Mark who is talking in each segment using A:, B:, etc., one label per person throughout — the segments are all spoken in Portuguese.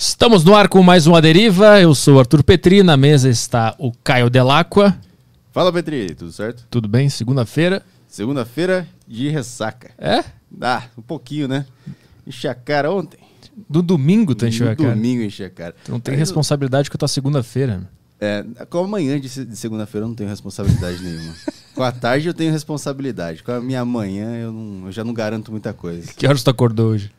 A: Estamos no ar com mais uma deriva. Eu sou o Arthur Petri, na mesa está o Caio Delacqua.
B: Fala, Petri, tudo certo?
A: Tudo bem? Segunda-feira.
B: Segunda-feira de ressaca.
A: É?
B: Ah, um pouquinho, né? Enchi a cara ontem.
A: Do domingo tu encheu
B: no
A: a cara.
B: domingo enchi a cara.
A: Tu não tem
B: Aí eu-
A: responsabilidade com a tua segunda-feira.
B: É, com a manhã de segunda-feira eu não tenho responsabilidade nenhuma. Com a tarde eu tenho responsabilidade. Com a minha manhã eu, não- eu já não garanto muita coisa.
A: Que horas tu acordou hoje?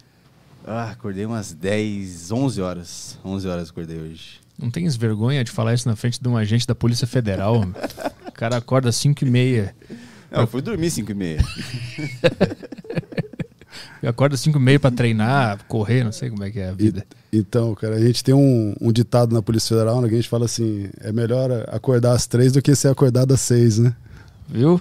B: Ah, acordei umas 10, 11 horas. 11 horas acordei hoje.
A: Não tens vergonha de falar isso na frente de um agente da Polícia Federal? o cara acorda às 5 e meia.
B: Não, eu fui dormir 5 e meia.
A: Acorda às 5 e meia pra treinar, correr, não sei como é que é a vida.
C: Então, cara, a gente tem um, um ditado na Polícia Federal, né, que a gente fala assim, é melhor acordar às três do que ser acordado às seis, né?
A: Viu?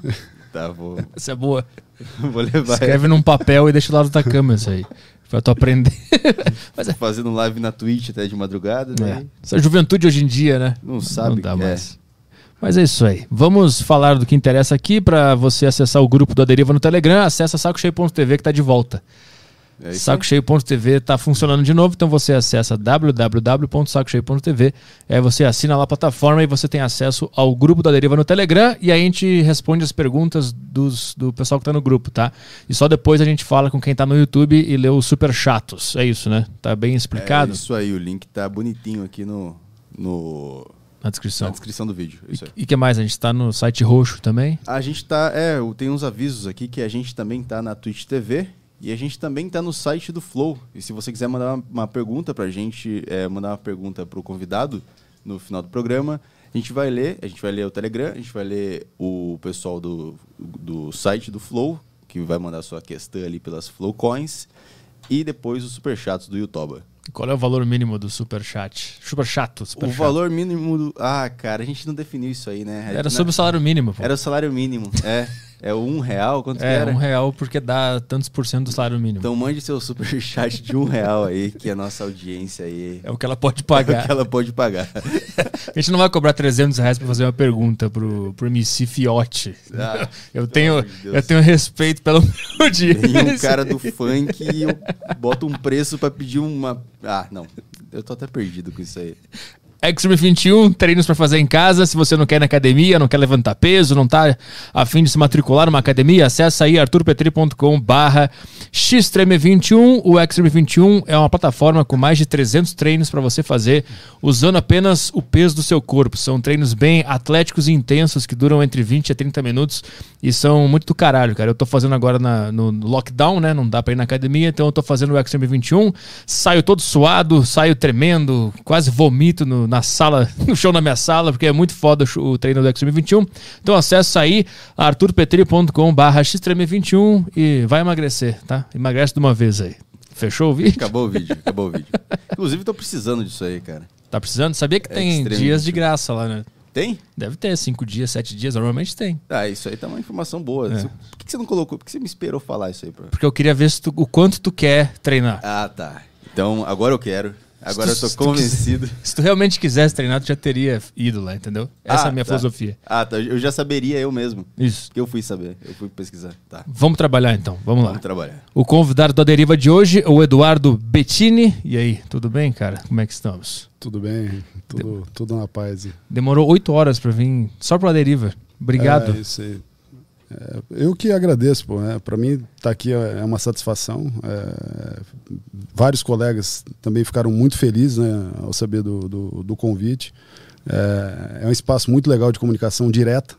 B: Tá, vou,
A: Essa é boa.
B: vou levar.
A: Escreve num papel e deixa lá na tua cama isso aí. Pra tu aprender. Mas é.
B: Fazendo live na Twitch até de madrugada,
A: É.
B: né?
A: Essa juventude hoje em dia, né?
B: Não sabe
A: Não dá
B: é.
A: mais. Mas é isso aí. Vamos falar do que interessa aqui. Para você acessar o grupo da Deriva no Telegram, acessa sacocheio.tv que tá de volta.
B: É.
A: Sacocheio.tv tá funcionando de novo, então você acessa www.sacocheio.tv, aí você assina lá a plataforma e você tem acesso ao grupo da Deriva no Telegram e aí a gente responde as perguntas dos, do pessoal que tá no grupo, tá? E só depois a gente fala com quem tá no YouTube e lê os super chatos. É isso, né? Tá bem explicado
B: É isso aí, o link tá bonitinho aqui no, no,
A: na
B: na
A: descrição.
B: descrição do vídeo. Aí.
A: E que mais? A gente tá no site roxo também.
B: A gente tá, é, eu- tem uns avisos aqui que a gente também tá na Twitch TV e a gente também tá no site do Flow. E se você quiser mandar uma, uma pergunta pra gente, é, mandar uma pergunta pro convidado no final do programa, a gente vai ler, a gente vai ler o Telegram, a gente vai ler o pessoal do, do site do Flow, que vai mandar sua questão ali pelas Flow Coins, e depois os superchats do YouTube.
A: Qual é o valor mínimo do super chat? Super
B: O
A: chato.
B: valor mínimo do. Ah, cara, a gente não definiu isso aí, né?
A: Era sobre o salário mínimo. Pô.
B: Era o salário mínimo. É. É um real? Quanto
A: É,
B: era?
A: um real porque dá tantos por cento do salário mínimo.
B: Então mande seu superchat de um real aí, que a nossa audiência aí.
A: É o que ela pode
B: É o
A: pagar.
B: que ela pode pagar.
A: A gente não vai cobrar 300 reais pra fazer uma pergunta pro, pro MC Fiote.
B: Ah,
A: eu,
B: pelo
A: tenho,
B: Deus.
A: eu tenho respeito pela humildade.
B: Tem um cara do funk e eu boto um preço pra pedir uma. Ah, não. Eu tô até perdido com isso aí.
A: Extreme 21, treinos pra fazer em casa. Se você não quer ir na academia, não quer levantar peso, não tá afim de se matricular numa academia, acessa aí arturpetri.com barra xtreme21. O Extreme 21 é uma plataforma com mais de 300 treinos para você fazer usando apenas o peso do seu corpo. São treinos bem atléticos e intensos que duram entre 20 a 30 minutos e são muito do caralho, cara. Eu tô fazendo agora na- no, no lockdown, né? Não dá pra ir na academia, então eu tô fazendo o Extreme 21. Saio todo suado, saio tremendo, quase vomito no- na sala, no chão na minha sala, porque é muito foda o treino do Extreme 21. Então acessa aí arturpetri.com barra xtreme21 e vai emagrecer, tá? Emagrece de uma vez aí. Fechou o vídeo?
B: Acabou o vídeo, acabou o vídeo. Inclusive, tô precisando disso aí, cara.
A: Tá precisando? Sabia que tem
B: Extreme
A: dias de
B: 21.
A: graça lá, né?
B: Tem?
A: Deve ter cinco dias, sete dias, normalmente tem.
B: Ah, isso aí tá uma informação boa.
A: É.
B: Por que você não colocou? Por que você me esperou falar isso aí, bro?
A: Porque eu queria ver se tu- o quanto tu quer treinar.
B: Ah, tá. Então, agora eu quero. Agora eu
A: Se
B: tô
A: tu- se tu
B: convencido.
A: Se tu realmente quisesse treinar, tu já teria ido lá, entendeu? Essa é
B: Ah,
A: a minha
B: tá.
A: filosofia.
B: Ah, tá. Eu já saberia eu mesmo.
A: Isso.
B: Que eu fui saber. Eu fui pesquisar. Tá.
A: Vamos trabalhar então, vamos lá.
B: Vamos trabalhar.
A: O convidado da deriva de hoje é o Eduardo Bettini. E aí, tudo bem, cara? Como é que estamos?
C: Tudo bem, tudo, tudo na paz.
A: Demorou oito horas pra vir só pra deriva. Obrigado.
C: É, isso aí. É, eu que agradeço, pô, né? Para mim, estar aqui é é uma satisfação. É, vários colegas também ficaram muito felizes né, ao saber do, do, do convite. É, é um espaço muito legal de comunicação direta.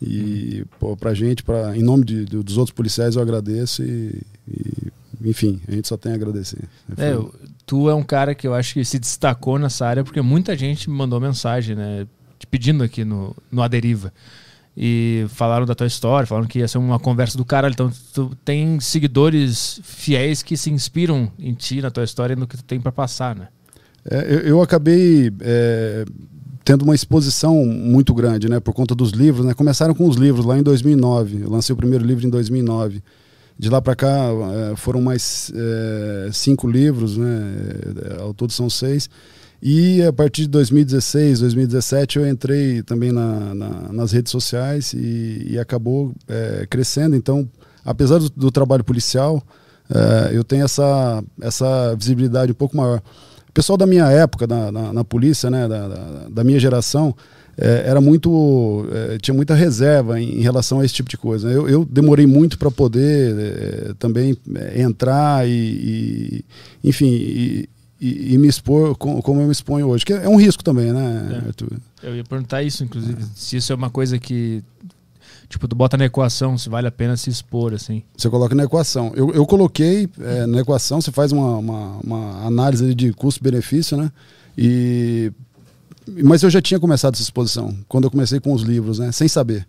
C: E, pô, pra gente, pra, em nome de- do- dos outros policiais, eu agradeço e, e, enfim, a gente só tem a agradecer.
A: É, eu- tu é um cara que eu acho que se destacou nessa área porque muita gente me mandou mensagem, né? Te pedindo aqui no, no Aderiva. E falaram da tua história, falaram que ia ser uma conversa do caralho. Então, tu tem seguidores fiéis que se inspiram em ti, na tua história e no que tu tem pra passar, né?
C: É, eu, eu acabei é, tendo uma exposição muito grande, né, por conta dos livros, né? Começaram com os livros lá em 2009. Eu lancei o primeiro livro em 2009. De lá para cá é, foram mais é, cinco livros, né? é, Ao todo são seis. E a partir de 2016, 2017 eu entrei também na, na- nas redes sociais e, e acabou é, crescendo. Então, apesar do, do trabalho policial, é, eu tenho essa, essa visibilidade um pouco maior. o pessoal da minha época, na, na, polícia, né, da, da, da minha geração, é, era muito. É, tinha muita reserva em, em, relação a esse tipo de coisa. Eu, eu demorei muito para poder é, também é, entrar e, e enfim, e, e, me expor como, eu me exponho hoje, que é um risco também, né,
A: é. Arthur? Eu ia perguntar isso, inclusive, se isso é uma coisa que Tipo, tu bota na equação se vale a pena se expor, assim.
C: Você coloca na equação. Eu, eu coloquei é, na equação, você faz uma, uma, uma análise de custo-benefício, né? E mas eu já tinha começado essa exposição, quando eu comecei com os livros, né? Sem saber.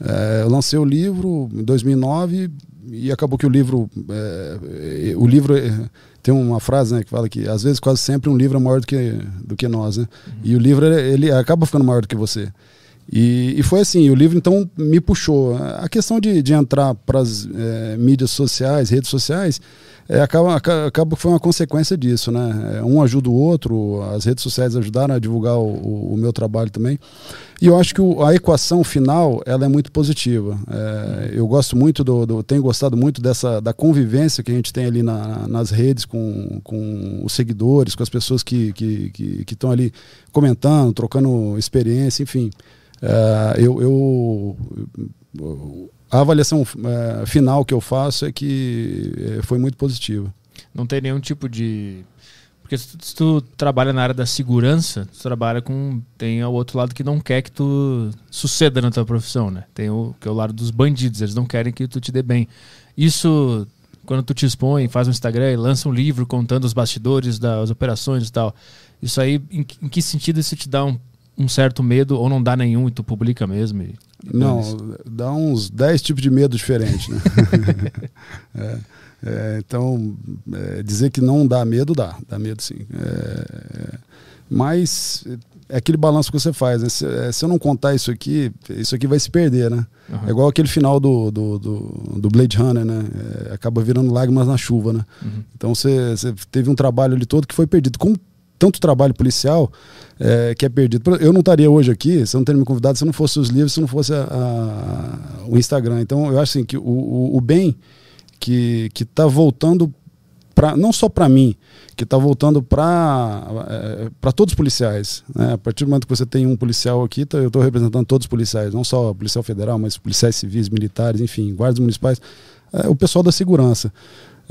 C: É, eu lancei o livro em 2009 e acabou que o livro. É, o livro. É, tem uma frase né, que fala que às vezes quase sempre um livro é maior do que, do que nós, né? Uhum. E o livro ele acaba ficando maior do que você. E, e, foi assim, o livro então me puxou. A questão de, de entrar para as é, mídias sociais, redes sociais, é, acaba, acaba foi uma consequência disso, né? É, um ajuda o outro, as redes sociais ajudaram a divulgar o, o meu trabalho também. E eu acho que o, a equação final ela é muito positiva. É, eu gosto muito do, do, tenho gostado muito dessa da convivência que a gente tem ali na, nas redes com, com os seguidores, com as pessoas que estão que, que, que ali comentando, trocando experiência, enfim. É, eu, eu, a avaliação é, final que eu faço é que é, foi muito positiva.
A: Não tem nenhum tipo de. Porque se tu, se tu, trabalha na área da segurança, tu trabalha com. Tem o outro lado que não quer que tu suceda na tua profissão, né? Tem o que é o lado dos bandidos, eles não querem que tu te dê bem. Isso, quando tu te expõe, faz um Instagram e lança um livro contando os bastidores das operações e tal. Isso aí, em, em que sentido isso te dá um um certo medo ou não dá nenhum e tu publica mesmo? E,
C: não, dá uns 10 tipos de medo diferentes, né? é, é, então, é, dizer que não dá medo, dá, dá medo sim. É, mas é aquele balanço que você faz, né? se, é, se, eu não contar isso aqui, isso aqui vai se perder, né? Uhum. É igual aquele final do, do, do, do Blade Runner, né? É, acaba virando lágrimas na chuva, né? Uhum. Então você, você, teve um trabalho ali todo que foi perdido. Com tanto trabalho policial, é, que é perdido. Eu não estaria hoje aqui, se não teria me convidado, se não fosse os livros, se não fosse a, a, o Instagram. Então, eu acho assim, que o, o, o bem que está voltando não só para mim, que está voltando para é, todos os policiais. Né? A partir do momento que você tem um policial aqui, tá, eu estou representando todos os policiais, não só policial federal, mas policiais civis, militares, enfim, guardas municipais, é, o pessoal da segurança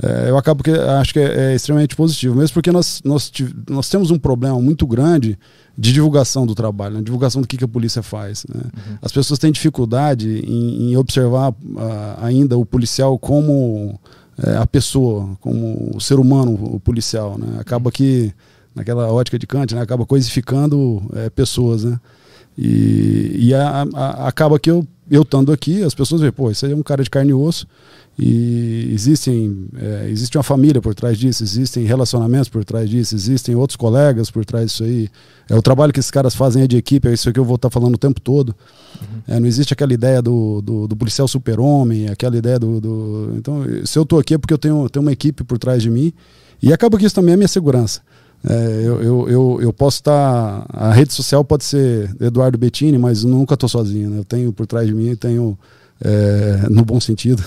C: é, eu acabo que acho que é, é, extremamente positivo, mesmo porque nós, nós, nós temos um problema muito grande de divulgação do trabalho, né? divulgação do que, que a polícia faz. Né? Uhum. As pessoas têm dificuldade em, em observar uh, ainda o policial como é, a pessoa, como o ser humano, o policial. Né? Acaba que, naquela ótica de Kant, né? acaba coisificando é, pessoas. Né? E, e a, a, acaba que eu, eu estando aqui, as pessoas veem, pô, isso aí é um cara de carne e osso, e existem, é, existe uma família por trás disso, existem relacionamentos por trás disso, existem outros colegas por trás disso aí. É o trabalho que esses caras fazem é de equipe, é isso que eu vou estar falando o tempo todo. Uhum. É, não existe aquela ideia do, do, do policial super-homem, aquela ideia do, do, Então, se eu estou aqui é porque eu tenho, tenho uma equipe por trás de mim. E acaba que isso também é minha segurança. É, eu, eu, eu, eu, posso estar. A rede social pode ser Eduardo Bettini, mas nunca estou sozinho. Né? Eu tenho por trás de mim, tenho é, no bom sentido.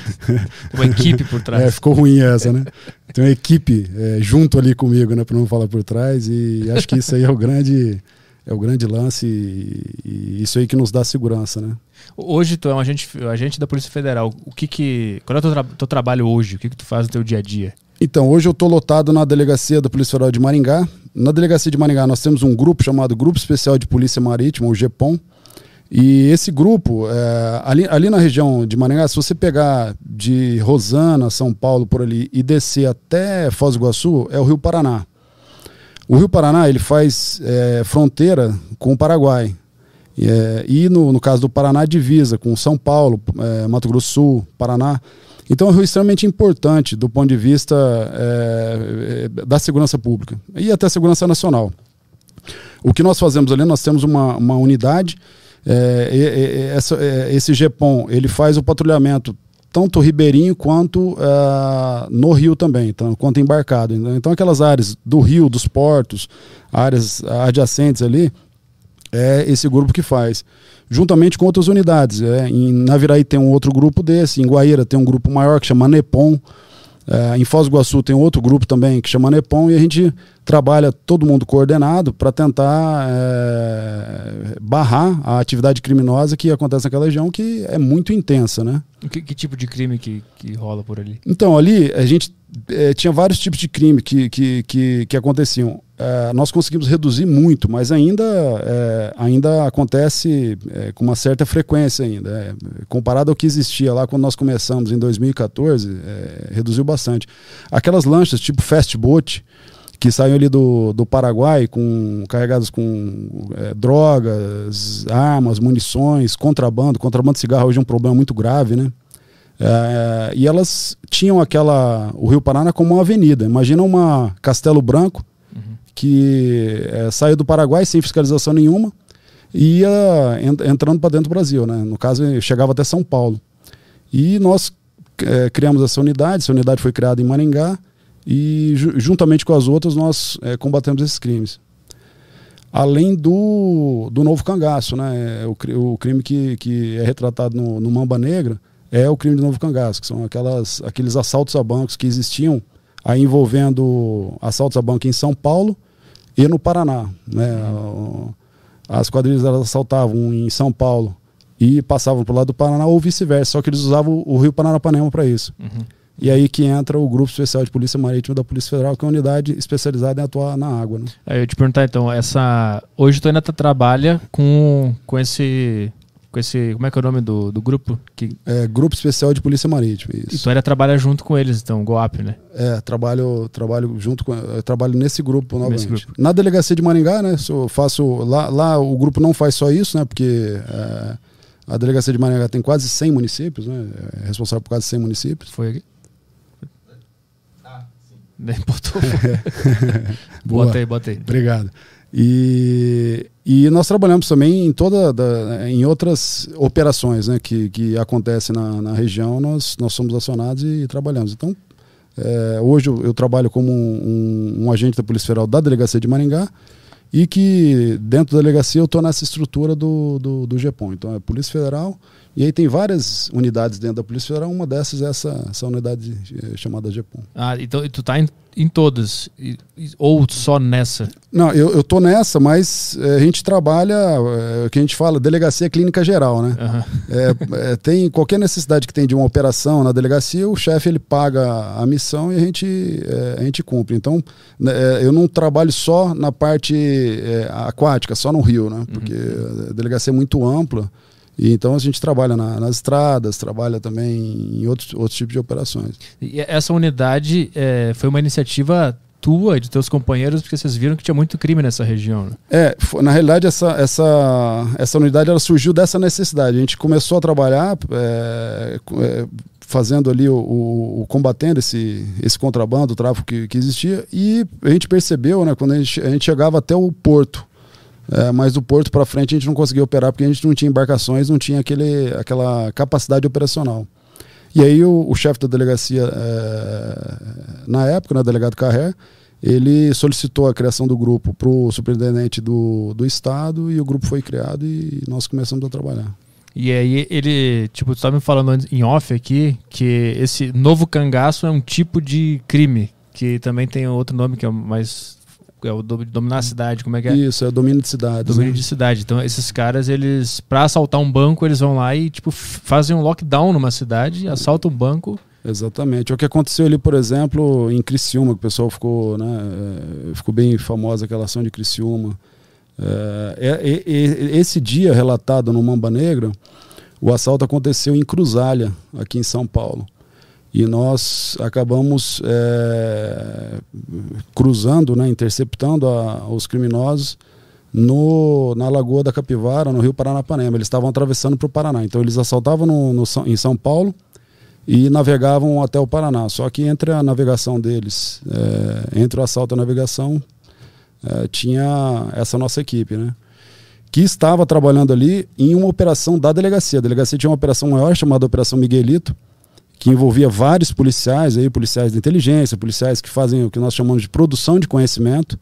A: Uma equipe por trás.
C: É, ficou ruim essa, né? Tem uma equipe é, junto ali comigo, né? Para não falar por trás. E acho que isso aí é o grande, é o grande lance e, e isso aí que nos dá segurança, né?
A: Hoje tu é um agente, agente da Polícia Federal. O que que, qual é o teu, tra teu trabalho hoje? O que que tu faz no teu dia a dia?
C: Então, hoje eu estou lotado na delegacia da Polícia Federal de Maringá. Na delegacia de Maringá nós temos um grupo chamado Grupo Especial de Polícia Marítima, o GEPOM, e esse grupo, é, ali, ali na região de Maringá, se você pegar de Rosana, São Paulo, por ali, e descer até Foz do Iguaçu, é o Rio Paraná. O Rio Paraná ele faz é, fronteira com o Paraguai. É, e no, no caso do Paraná, divisa com São Paulo, é, Mato Grosso do Sul, Paraná. Então é um rio extremamente importante do ponto de vista é, é, da segurança pública e até segurança nacional. O que nós fazemos ali, nós temos uma, uma unidade é, essa, é, esse GEPOM ele faz o patrulhamento tanto ribeirinho quanto uh, no rio também, então, quanto embarcado. Então, aquelas áreas do rio, dos portos, áreas adjacentes ali, é esse grupo que faz. Juntamente com outras unidades. É, em Naviraí tem um outro grupo desse, em Guaíra tem um grupo maior que chama NEPOM. É, em Foz do Iguaçu tem outro grupo também que chama Nepom e a gente trabalha todo mundo coordenado para tentar é, barrar a atividade criminosa que acontece naquela região, que é muito intensa, né?
A: Que, que tipo de crime que, que rola por ali?
C: Então, ali a gente é, tinha vários tipos de crime que, que, que, que aconteciam. É, nós conseguimos reduzir muito, mas ainda, é, ainda acontece é, com uma certa frequência ainda. É, comparado ao que existia lá quando nós começamos em 2014, é, reduziu bastante. Aquelas lanchas tipo fast boat, que saíam ali do, do Paraguai com carregadas com é, drogas, armas, munições, contrabando. Contrabando de cigarro hoje é um problema muito grave, né? É, e elas tinham aquela o Rio Paraná como uma avenida. Imagina uma Castelo Branco uhum. que é, saiu do Paraguai sem fiscalização nenhuma e ia entrando para dentro do Brasil, né? No caso, chegava até São Paulo. E nós é, criamos essa unidade. Essa unidade foi criada em Maringá e juntamente com as outras nós é, combatemos esses crimes. Além do, do novo cangaço, né? O, o crime que, que é retratado no, no Mamba Negra é o crime de novo cangaço, que são aquelas, aqueles assaltos a bancos que existiam aí envolvendo assaltos a banco em São Paulo e no Paraná. Né? As quadrilhas elas assaltavam em São Paulo e passavam para o lado do Paraná ou vice-versa, só que eles usavam o Rio Paranapanema para isso. Uhum. E aí que entra o Grupo Especial de Polícia Marítima da Polícia Federal, que é uma unidade especializada em atuar na água. Né?
A: Eu te perguntar então, essa hoje tu ainda tá, trabalha com, com esse com esse. Como é que é o nome do, do grupo? Que...
C: É, Grupo Especial de Polícia Marítima. Isso.
A: E tu ainda trabalha junto com eles, então, GOAP, né?
C: É, trabalho, trabalho junto com. trabalho nesse grupo novamente. Nesse grupo. Na delegacia de Maringá, né? Eu faço. Lá, lá o grupo não faz só isso, né? Porque é, a delegacia de Maringá tem quase 100 municípios, né? É responsável por quase 100 municípios.
A: Foi aqui? Ah, sim. Nem botou. bota aí, bota aí.
C: Obrigado. E, e nós trabalhamos também em toda da, em outras operações né, que, que acontecem na, na região, nós, nós somos acionados e, trabalhamos. Então, é, hoje eu, eu, trabalho como um, um, um, agente da Polícia Federal da Delegacia de Maringá e que dentro da delegacia eu estou nessa estrutura do, do, do. Então é Polícia Federal, e aí tem várias unidades dentro da Polícia Federal, uma dessas é essa, essa unidade é, chamada GEPOM.
A: Ah, então tu tá em, em todas? E, ou só nessa?
C: Não, eu, eu tô nessa, mas é, a gente trabalha, é, o que a gente fala, delegacia clínica geral, né? Uhum. É, tem qualquer necessidade que tem de uma operação na delegacia, o chefe ele paga a missão e a gente, a gente cumpre. Então, né, eu não trabalho só na parte aquática, só no Rio, né? Porque uhum. a delegacia é muito ampla. E então a gente trabalha na, nas estradas, trabalha também em outros, outros tipos de operações.
A: E essa unidade é, foi uma iniciativa tua e de teus companheiros, porque vocês viram que tinha muito crime nessa região. Né?
C: É, na realidade essa, essa, essa unidade ela surgiu dessa necessidade. A gente começou a trabalhar é, é, fazendo ali o, o, o, combatendo esse, esse contrabando, o tráfico que, que existia e a gente percebeu, né, quando a gente, a gente chegava até o porto é, mas do porto para frente a gente não conseguia operar porque a gente não tinha embarcações, não tinha aquele, aquela capacidade operacional. E aí o, o chefe da delegacia, é, na época, né, delegado Carré, ele solicitou a criação do grupo para o superintendente do, do estado e o grupo foi criado e nós começamos a trabalhar.
A: E aí ele, tipo, tu tá me falando em off aqui que esse novo cangaço é um tipo de crime, que também tem outro nome que é mais é o dominar a cidade, como é que é?
C: Isso, é o domínio de cidade.
A: Domínio né? de cidade. Então, esses caras, eles, pra assaltar um banco, eles vão lá e, tipo, fazem um lockdown numa cidade, assaltam um banco.
C: Exatamente. É o que aconteceu ali, por exemplo, em Criciúma, que o pessoal ficou, né, é, ficou bem famosa aquela ação de Criciúma. É, é, é, esse dia relatado no Mamba Negra, o assalto aconteceu em Cruzália, aqui em São Paulo e nós acabamos é, cruzando, né, interceptando a, os criminosos no, na Lagoa da Capivara, no Rio Paranapanema. Eles estavam atravessando para o Paraná. Então eles assaltavam no, no, em São Paulo e navegavam até o Paraná. Só que entre a navegação deles, é, entre o assalto e a navegação, é, tinha essa nossa equipe, né? Que estava trabalhando ali em uma operação da delegacia. A delegacia tinha uma operação maior chamada Operação Miguelito, que envolvia vários policiais, aí, policiais de inteligência, policiais que fazem o que nós chamamos de produção de conhecimento.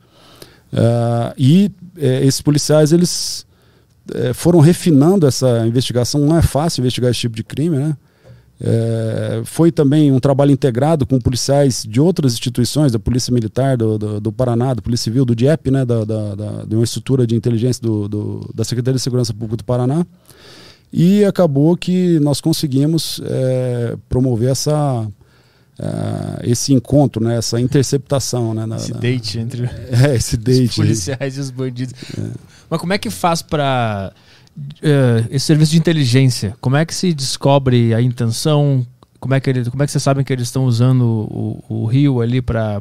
C: Uh, e uh, esses policiais eles uh, foram refinando essa investigação. Não é fácil investigar esse tipo de crime, né? É, foi também um trabalho integrado com policiais de outras instituições, da Polícia Militar do, do, do Paraná, da Polícia Civil, do DIEP, né, da, da, da, de uma estrutura de inteligência do, do, da Secretaria de Segurança Pública do Paraná. E acabou que nós conseguimos é, promover essa, uh, esse encontro, né, essa interceptação. Né,
A: na, esse na, date entre
C: é, esse date,
A: os policiais e os bandidos. É. Mas como é que faz para uh, esse serviço de inteligência? Como é que se descobre a intenção? Como é que, ele, como é que vocês sabem que eles estão usando o, o rio ali para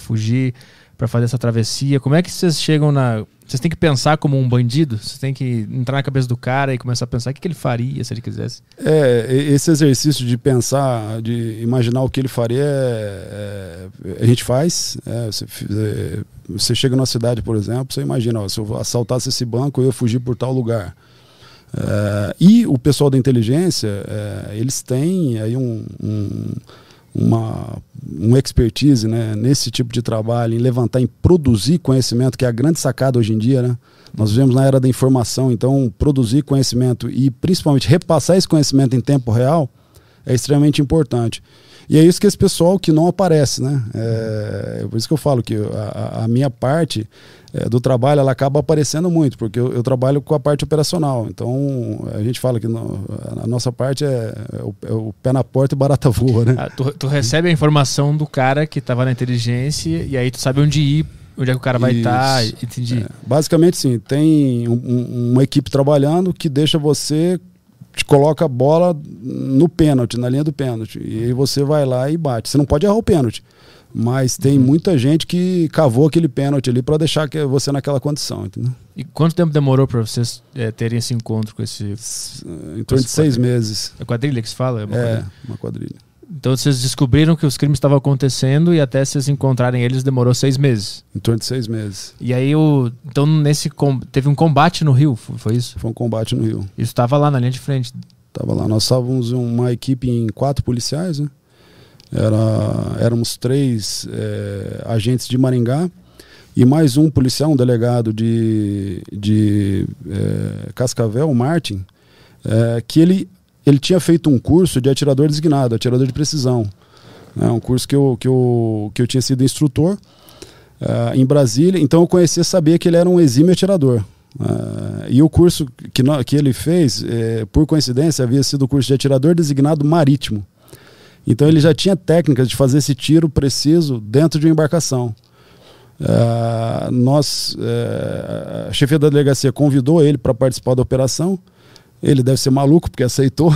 A: fugir, para fazer essa travessia? Como é que vocês chegam na vocês têm que pensar como um bandido? Vocês têm que entrar na cabeça do cara e começar a pensar o que, ele faria se ele quisesse?
C: É, esse exercício de pensar, de imaginar o que ele faria, é, é, a gente faz. É, você, você, chega numa cidade, por exemplo, você imagina, ó, se eu assaltasse esse banco, eu ia fugir por tal lugar. É, e o pessoal da inteligência, é, eles têm aí um, um uma um expertise né, nesse tipo de trabalho, em levantar, em produzir conhecimento, que é a grande sacada hoje em dia. Né? Nós vivemos na era da informação, então produzir conhecimento e principalmente repassar esse conhecimento em tempo real é extremamente importante. E é isso que esse pessoal que não aparece, né? É, é por isso que eu falo que a, a minha parte é, do trabalho ela acaba aparecendo muito, porque eu, eu, trabalho com a parte operacional. Então a gente fala que no, a nossa parte é, é, o, é, o, pé na porta e barata voa, né?
A: Ah, tu, tu, recebe a informação do cara que estava na inteligência e aí tu sabe onde ir, onde é que o cara vai estar, tá, entendi. É,
C: basicamente sim, tem um, um, uma equipe trabalhando que deixa você te coloca a bola no pênalti, na linha do pênalti. E aí você vai lá e bate. Você não pode errar o pênalti. Mas tem uhum. muita gente que cavou aquele pênalti ali para deixar você naquela condição, entendeu?
A: E quanto tempo demorou para vocês é, terem esse encontro com esse.
C: Em torno de seis meses.
A: É quadrilha que se fala?
C: É, uma, é quadrilha. uma quadrilha.
A: Então vocês descobriram que os crimes estavam acontecendo e até vocês encontrarem eles demorou seis meses.
C: Em torno de seis meses.
A: E aí o então nesse teve um combate no Rio, foi isso?
C: Foi um combate no Rio.
A: Isso estava lá na linha de frente.
C: Tava lá. Nós estávamos uma equipe em quatro policiais, né? Era, éramos três é, agentes de Maringá e mais um policial, um delegado de, de é, Cascavel, Martin, é, que ele, ele tinha feito um curso de atirador designado, atirador de precisão. É um curso que eu, que eu, que eu tinha sido instrutor uh, em Brasília, então eu conhecia, sabia que ele era um exímio atirador. Uh, e o curso que, que ele fez, é, por coincidência, havia sido o curso de atirador designado marítimo. Então ele já tinha técnicas de fazer esse tiro preciso dentro de uma embarcação. Uh, nós, uh, a chefia da delegacia convidou ele para participar da operação. Ele deve ser maluco porque aceitou.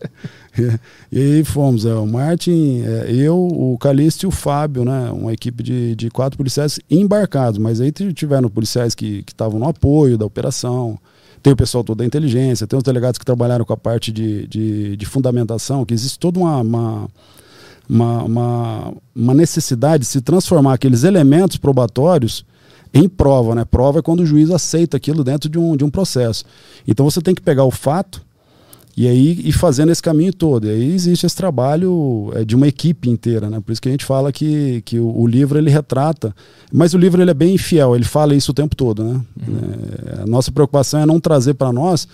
C: e aí fomos, é, o Martin, é, eu, o Calixto e o Fábio, né? Uma equipe de, de quatro policiais embarcados, mas aí tiveram policiais que estavam no apoio da operação tem o pessoal todo da inteligência, tem os delegados que trabalharam com a parte de, de, de fundamentação, que existe toda uma, uma, uma, uma, uma necessidade de se transformar aqueles elementos probatórios em prova, né? Prova é quando o juiz aceita aquilo dentro de um, de um processo. Então você tem que pegar o fato e aí e fazendo esse caminho todo. E aí existe esse trabalho é, de uma equipe inteira, né? Por isso que a gente fala que, que o, o, livro ele retrata, mas o livro ele é bem fiel, ele fala isso o tempo todo, né? Uhum. É, a nossa preocupação é não trazer para nós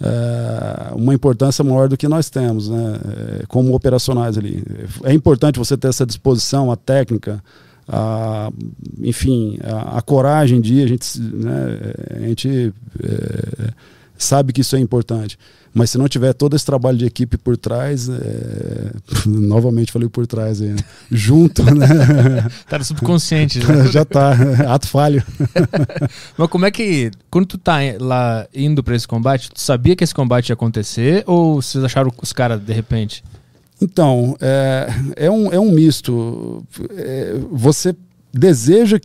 C: é, uma importância maior do que nós temos, né? É, como operacionais ali. É importante você ter essa disposição, a técnica, a, enfim, a, a coragem de ir, a gente, né, a gente é, sabe que isso é importante. Mas se não tiver todo esse trabalho de equipe por trás, é... novamente falei por trás aí, né? junto, né?
A: tá no subconsciente
C: já. já tá, ato falho.
A: Mas como é que, quando tu tá lá indo para esse combate, tu sabia que esse combate ia acontecer ou vocês acharam os caras de repente?
C: Então, é, é, um, é um misto. É, você deseja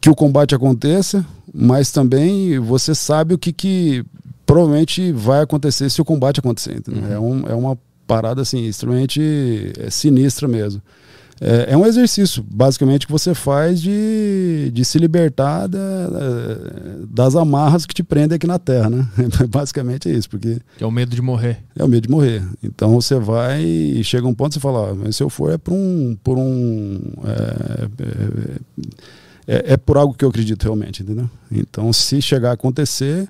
C: que o combate aconteça, mas também você sabe o que, que provavelmente vai acontecer se o combate acontecer. Uhum. É, um, é uma parada assim, extremamente é, sinistra mesmo. É, é, um exercício, basicamente, que você faz de, de se libertar da, das amarras que te prendem aqui na Terra, né? basicamente é isso, porque...
A: É o medo de morrer.
C: É o medo de morrer. Então você vai e chega um ponto e você fala, ah, mas se eu for é por um... Por um é, é, é, é por algo que eu acredito realmente, entendeu? Então se chegar a acontecer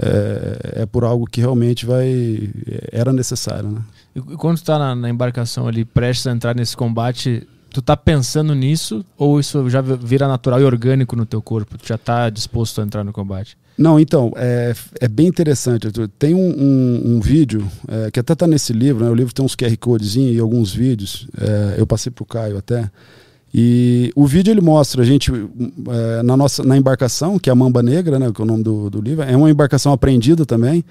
C: é, é por algo que realmente vai era necessário, né?
A: E quando tu tá na, na embarcação ali, prestes a entrar nesse combate, tu tá pensando nisso ou isso já vira natural e orgânico no teu corpo? Tu já tá disposto a entrar no combate?
C: Não, então, é, é bem interessante. Tem um, um, um vídeo é, que até tá nesse livro, né? O livro tem uns QR Codes e alguns vídeos. É, eu passei pro Caio até. E o vídeo ele mostra a gente é, na nossa na embarcação, que é a Mamba Negra, né, que é o nome do, do livro. É uma embarcação apreendida também.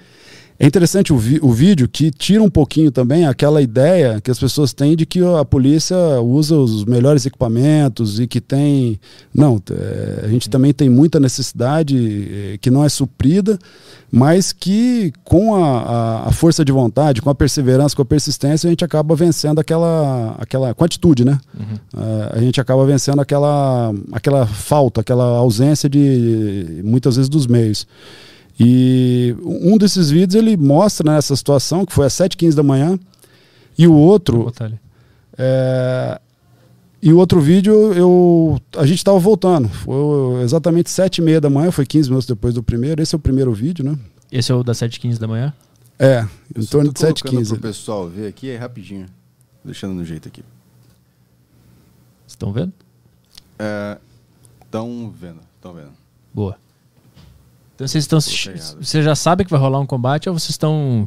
C: É interessante o, o vídeo que tira um pouquinho também aquela ideia que as pessoas têm de que a polícia usa os melhores equipamentos e que tem. Não, é, a gente também tem muita necessidade é, que não é suprida, mas que com a, a, a, força de vontade, com a perseverança, com a persistência, a gente acaba vencendo aquela. aquela com atitude, né? Uhum. Uh, a gente acaba vencendo aquela, aquela falta, aquela ausência de muitas vezes dos meios. E um desses vídeos ele mostra né, essa situação, que foi às 7h15 da manhã, e o outro. É, e o outro vídeo eu a gente estava voltando. Foi exatamente 7h30 da manhã, foi 15 minutos depois do primeiro. Esse é o primeiro vídeo, né?
A: Esse é o das 7h15 da manhã?
C: É, em torno de 7h15.
B: o pessoal ver aqui, é rapidinho. Deixando no jeito aqui.
A: Estão vendo?
B: Estão é, vendo, estão vendo.
A: Boa. Então vocês estão. Você já sabe que vai rolar um combate ou vocês estão.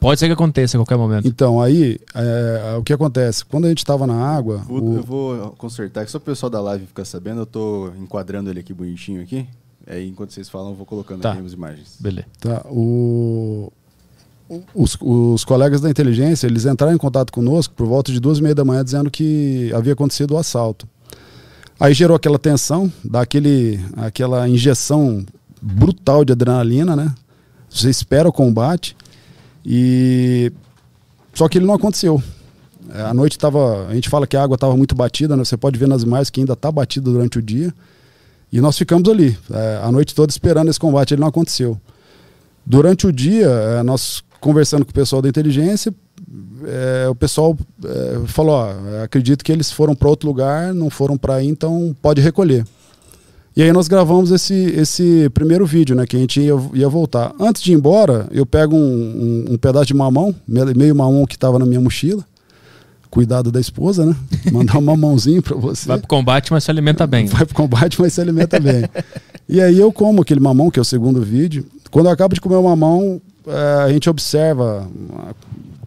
A: Pode ser que aconteça a qualquer momento.
C: Então, aí, é, o que acontece? Quando a gente estava na água.
B: O, o... Eu vou consertar, que só o pessoal da live ficar sabendo, eu estou enquadrando ele aqui bonitinho aqui. Aí, enquanto vocês falam, eu vou colocando
A: tá.
B: aqui as imagens.
A: Beleza.
C: Tá. O... Os, os, colegas da inteligência, eles entraram em contato conosco por volta de duas e meia da manhã, dizendo que havia acontecido o assalto. Aí gerou aquela tensão, dá aquele, aquela injeção brutal de adrenalina, né? Você espera o combate e só que ele não aconteceu. É, a noite estava, a gente fala que a água estava muito batida, né? Você pode ver nas imagens que ainda está batida durante o dia. E nós ficamos ali, é, a noite toda esperando esse combate, ele não aconteceu. Durante o dia, é, nós conversando com o pessoal da inteligência, é, o pessoal é, falou: ó, acredito que eles foram para outro lugar, não foram para aí, então pode recolher. E aí nós gravamos esse, esse primeiro vídeo, né? Que a gente ia, ia voltar. Antes de ir embora, eu pego um, um, um pedaço de mamão, meio mamão que estava na minha mochila. Cuidado da esposa, né? Mandar um mamãozinho para você.
A: Vai pro combate, mas se alimenta bem.
C: Vai pro combate, mas se alimenta bem. e aí eu como aquele mamão, que é o segundo vídeo. Quando eu acabo de comer o mamão, é, a gente observa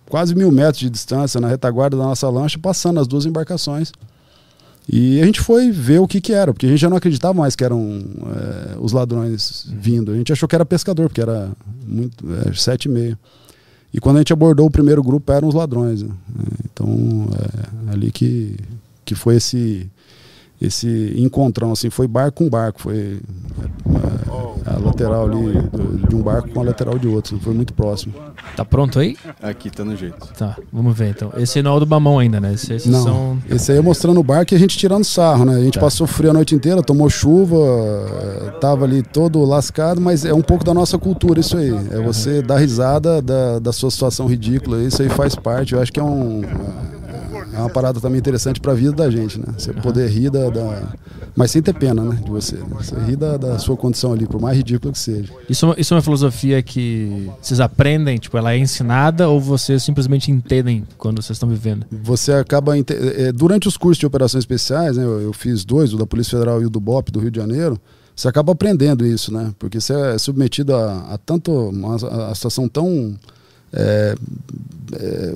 C: quase mil metros de distância na retaguarda da nossa lancha, passando as duas embarcações. E a gente foi ver o que que era, porque a gente já não acreditava mais que eram é, os ladrões vindo. A gente achou que era pescador, porque era muito, é, sete e meia. E quando a gente abordou o primeiro grupo, eram os ladrões. Né? Então, é ali que, que foi esse, esse encontrão, assim, foi barco com barco, foi é, a lateral ali do, de um barco com a lateral de outro, foi muito próximo.
A: Tá pronto aí?
B: Aqui tá no jeito.
A: Tá, vamos ver então. Esse não é o do Bamão ainda, né? Esse, esses
C: não,
A: são...
C: esse aí é mostrando o barco e a gente tirando sarro, né? A gente tá. passou frio a noite inteira, tomou chuva, tava ali todo lascado, mas é um pouco da nossa cultura isso aí. É você dar risada da, da sua situação ridícula, isso aí faz parte. Eu acho que é um é uma parada também interessante para a vida da gente, né? Você poder rir da, da, Mas sem ter pena, né? De você. Né? Você rir da, da, sua condição ali, por mais ridículo que seja.
A: Isso, isso é uma filosofia que vocês aprendem, tipo, ela é ensinada ou vocês simplesmente entendem quando vocês estão vivendo?
C: Você acaba. É, durante os cursos de operações especiais, né? Eu, eu fiz dois, o da Polícia Federal e o do BOP do Rio de Janeiro você acaba aprendendo isso, né? Porque você é submetido a, a tanto a, a situação tão é, é,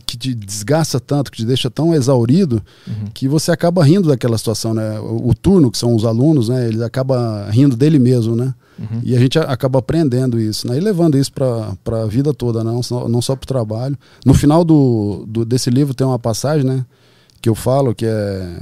C: que te desgasta tanto, que te deixa tão exaurido, uhum. que você acaba rindo daquela situação, né? O, o, turno, que são os alunos, né? Ele acaba rindo dele mesmo, né? Uhum. E a gente acaba aprendendo isso, né? E levando isso para a vida toda, não só, não só para o trabalho. No final do, do, desse livro tem uma passagem, né? Que eu falo, que é,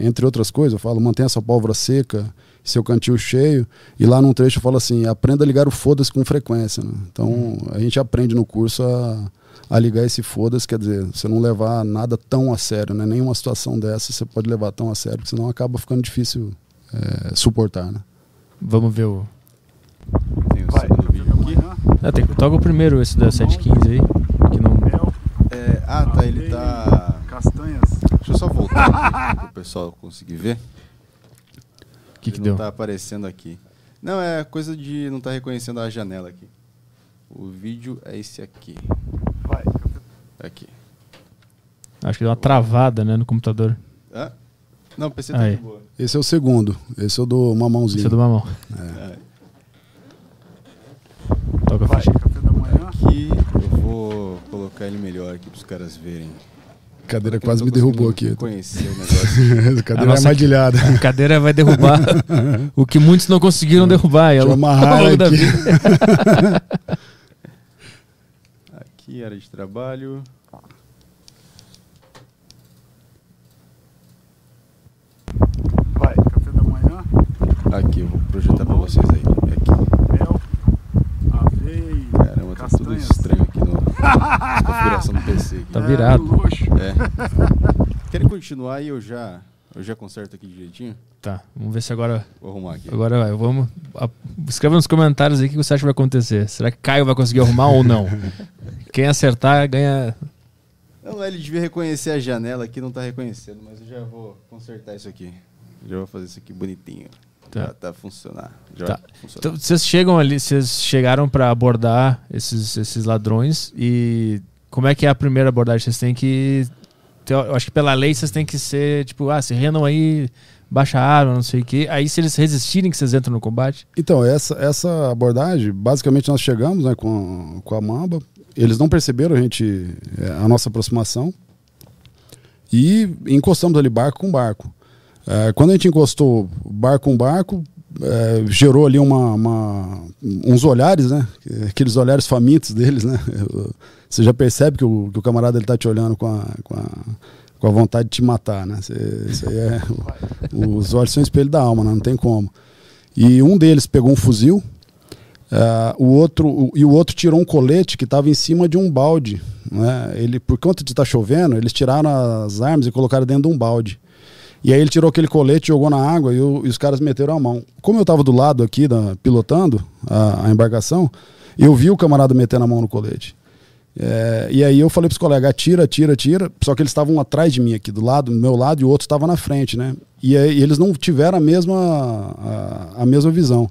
C: entre outras coisas, eu falo, mantenha sua pólvora seca, seu cantil cheio. E lá num trecho eu falo assim, aprenda a ligar o foda-se com frequência. Né? Então uhum. a gente aprende no curso a a ligar esse foda-se, quer dizer, você não levar nada tão a sério, né? Nenhuma situação dessa você pode levar tão a sério, porque senão acaba ficando difícil é, suportar, né?
A: Vamos ver o.
B: Tem o segundo vídeo aqui.
A: Ah, tem, toca o primeiro, esse da 715 aí. Que não...
B: É, ah, tá, ele tá.
C: Castanhas.
B: Deixa eu só voltar aqui pro pessoal conseguir ver.
A: O que, que deu?
B: Não tá aparecendo aqui. Não, é coisa de não estar reconhecendo a janela aqui. O vídeo é esse aqui. Aqui.
A: Acho que deu uma travada, né, no computador.
B: Hã? Não, o PC tá de boa.
C: Esse é o segundo. Esse é o do mamãozinho.
A: Isso é do mamão.
B: É.
A: Toca a ficha.
C: café da manhã.
B: Aqui eu vou colocar ele melhor aqui para os caras verem.
C: A cadeira
B: Porque eu
C: quase me derrubou aqui.
B: Conhecer o negócio.
C: a cadeira
A: A
C: é armadilhada.
A: A cadeira vai derrubar o que muitos não conseguiram derrubar.
C: Deixa eu
A: Ela,
C: amarrar
A: ao longo
C: ela
A: da
C: aqui.
B: Aqui, área de trabalho.
C: Vai, café da manhã.
B: Aqui, eu vou projetar para vocês aí. Aqui.
C: Mel, aveia,
B: Caramba, tá tudo estranho aqui no, na configuração do PC. Aqui.
A: Tá virado.
C: luxo.
B: É. Querem continuar e eu já, eu já conserto aqui direitinho?
A: Tá, vamos ver se agora,
B: Vou arrumar aqui.
A: agora vai. Vamos. a- escreva nos comentários aí o que você acha que vai acontecer. Será que Caio vai conseguir arrumar ou não? Quem acertar ganha.
B: Não, ele devia reconhecer a janela aqui, não tá reconhecendo, mas eu já vou consertar isso aqui. Já vou fazer isso aqui bonitinho.
A: Tá.
B: Já tá funcionar. Já
A: Tá.
B: vai funcionar.
A: Então, vocês chegam ali, vocês chegaram pra abordar esses, esses ladrões e como é que é a primeira abordagem? Vocês têm que. Eu acho que pela lei vocês têm que ser, tipo, ah, se rendam aí, baixa a arma, não sei o quê. Aí se eles resistirem que vocês entram no combate.
C: Então, essa, essa abordagem, basicamente nós chegamos né, com, com a Mamba, eles não perceberam a gente, é, a nossa aproximação e encostamos ali barco com barco. É, quando a gente encostou barco com barco, é, gerou ali uma, uma- uns olhares, né? Aqueles olhares famintos deles, né? Você já percebe que o, que o camarada ele tá te olhando com a, com a, com a vontade de te matar, né? Aí é. Os olhos são espelho da alma, né? não tem como. E um deles pegou um fuzil, ah, o outro, o- e o outro tirou um colete que estava em cima de um balde. Né? Ele, por conta de estar chovendo, eles tiraram as armas e colocaram dentro de um balde. E aí ele tirou aquele colete, jogou na água e, o- e os caras meteram a mão. Como eu estava do lado aqui, da, pilotando a, a embarcação, eu vi o camarada metendo a mão no colete. É, e aí eu falei para os colegas, atira, atira, atira. Só que eles estavam atrás de mim aqui, do lado, do meu lado, e o outro estava na frente, né? E aí eles não tiveram a mesma, a, a mesma visão.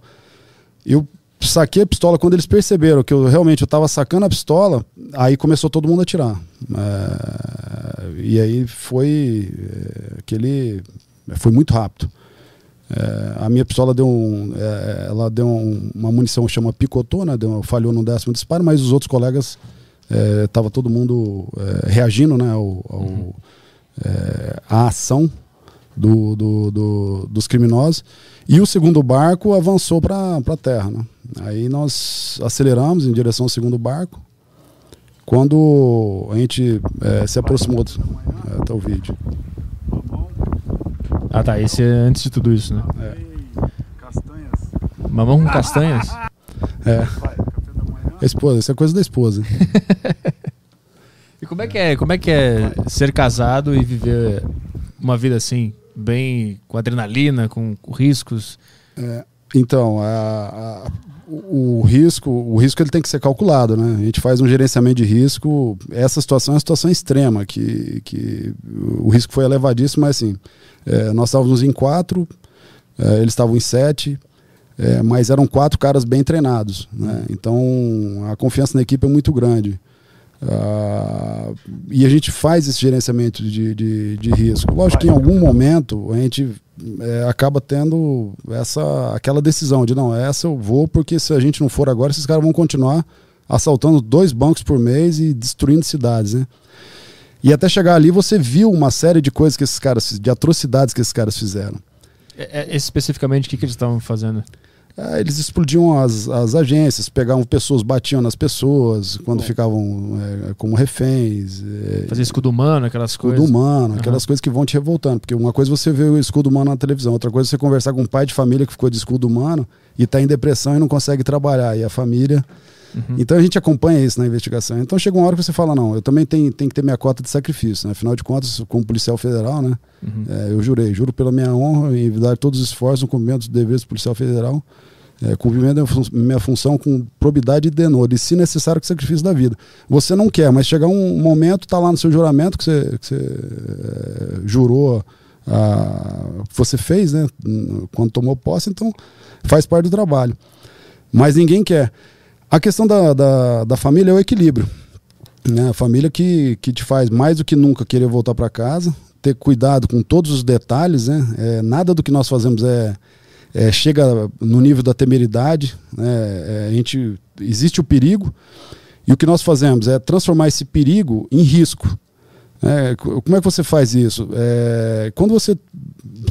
C: Eu saquei a pistola quando eles perceberam que eu realmente eu estava sacando a pistola, aí começou todo mundo a atirar. É, e aí foi é, aquele, foi muito rápido. É, a minha pistola deu um, é, ela deu um- uma munição chama picotou, né? Deu, falhou no décimo disparo, mas os outros colegas estava todo mundo é, reagindo, né? Ao, ao, é, à ação do, do- do- dos criminosos. E o segundo barco avançou para a terra. Né? Aí nós aceleramos em direção ao segundo barco. Quando a gente eh, se aproximou. Do, é, tá o vídeo.
A: Ah tá, esse é antes de tudo isso, né?
C: Castanhas.
A: Mamão com castanhas?
C: É. A esposa, isso é coisa da esposa.
A: E como é que é, como é que é ser casado e viver uma vida assim, bem com adrenalina, com, com riscos?
C: É, então, a- a- o, o risco, o risco ele tem que ser calculado, né? A gente faz um gerenciamento de risco. Essa situação é uma situação extrema, que, que o risco foi elevadíssimo, mas assim, é, nós estávamos em quatro, é, eles estavam em sete, é, mas eram quatro caras bem treinados, né? Então a confiança na equipe é muito grande. Ah, e a gente faz esse gerenciamento de, de, de risco. Lógico que em algum momento a gente é, acaba tendo essa aquela decisão de não, essa eu vou porque se a gente não for agora, esses caras vão continuar assaltando dois bancos por mês e destruindo cidades, né? E até chegar ali você viu uma série de coisas que esses caras, de atrocidades que esses caras fizeram.
A: É, é, especificamente, o que, que eles estavam fazendo?
C: Ah, eles explodiam as, as agências, pegavam pessoas, batiam nas pessoas quando ficavam é, como reféns. é,
A: Fazer escudo humano, aquelas
C: escudo
A: coisas.
C: humano,
A: Aham.
C: aquelas coisas que vão te revoltando. Porque uma coisa é você vê o escudo humano na televisão, outra coisa é você conversar com um pai de família que ficou de escudo humano e está em depressão e não consegue trabalhar. E a família.
A: Uhum.
C: Então a gente acompanha isso na investigação. Então chega uma hora que você fala: não, eu também tenho, tenho que ter minha cota de sacrifício. Né? Afinal de contas, como policial federal, né?
A: Uhum.
C: É, eu jurei, juro pela minha honra e dar todos os esforços no cumprimento dos deveres do policial federal, é, cumprimento da fun- minha função com probidade e denor, e se necessário com sacrifício da vida. Você não quer, mas chegar um momento, tá lá no seu juramento que você, que você é, jurou a, você fez, né? Quando tomou posse, então faz parte do trabalho. Mas ninguém quer. A questão da, da, da família é o equilíbrio. Né? A família que, que te faz mais do que nunca querer voltar para casa, ter cuidado com todos os detalhes, né? É, nada do que nós fazemos é, é chega no nível da temeridade, né? É, a gente existe o perigo e o que nós fazemos é transformar esse perigo em risco. É, como é que você faz isso? É, quando você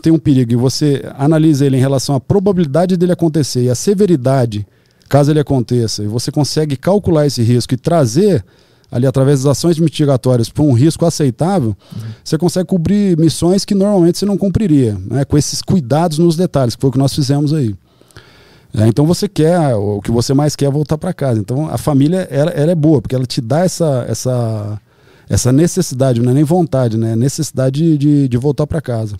C: tem um perigo e você analisa ele em relação à probabilidade dele acontecer e a severidade, caso ele aconteça, e você consegue calcular esse risco e trazer ali através das ações mitigatórias para um risco aceitável, uhum. você consegue cobrir missões que normalmente você não cumpriria, né, com esses cuidados nos detalhes, que foi o que nós fizemos aí. É, então você quer, o que você mais quer é voltar para casa. Então a família ela, ela, é boa, porque ela te dá essa, essa, essa necessidade, não é nem vontade, né? necessidade de, de, de voltar para casa.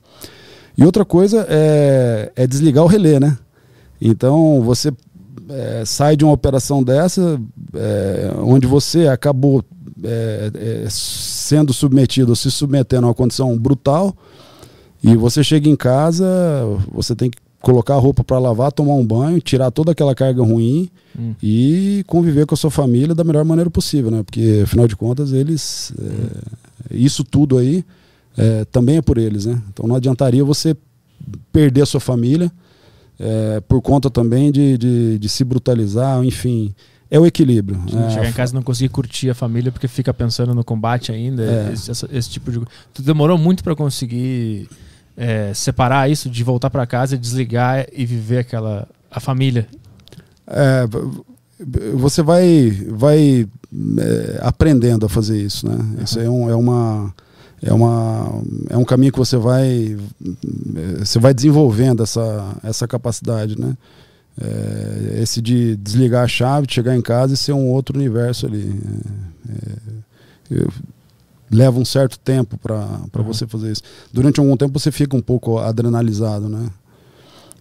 C: E outra coisa é, é desligar o relé, né? Então você é, sai de uma operação dessa, é, onde você acabou é, é sendo submetido, se submetendo a uma condição brutal, e você chega em casa, você tem que colocar a roupa para lavar, tomar um banho, tirar toda aquela carga ruim hum. e conviver com a sua família da melhor maneira possível, né? Porque afinal de contas eles, é, isso tudo aí é, também é por eles, né? Então não adiantaria você perder a sua família é, por conta também de, de, de, se brutalizar, enfim. É o equilíbrio.
A: Né? Chegar em casa e não conseguir curtir a família porque fica pensando no combate ainda. É. Esse, esse, tipo de. Tu demorou muito para conseguir é, separar isso de voltar para casa, desligar e viver aquela a família?
C: É, você vai vai é, aprendendo a fazer isso, né? Uhum. Isso é, um, é uma é uma é um caminho que você vai você vai desenvolvendo essa essa capacidade, né? É, esse de desligar a chave, de chegar em casa e ser um outro universo ali. É, é leva um certo tempo para uhum. você fazer isso. Durante algum tempo você fica um pouco adrenalizado, né?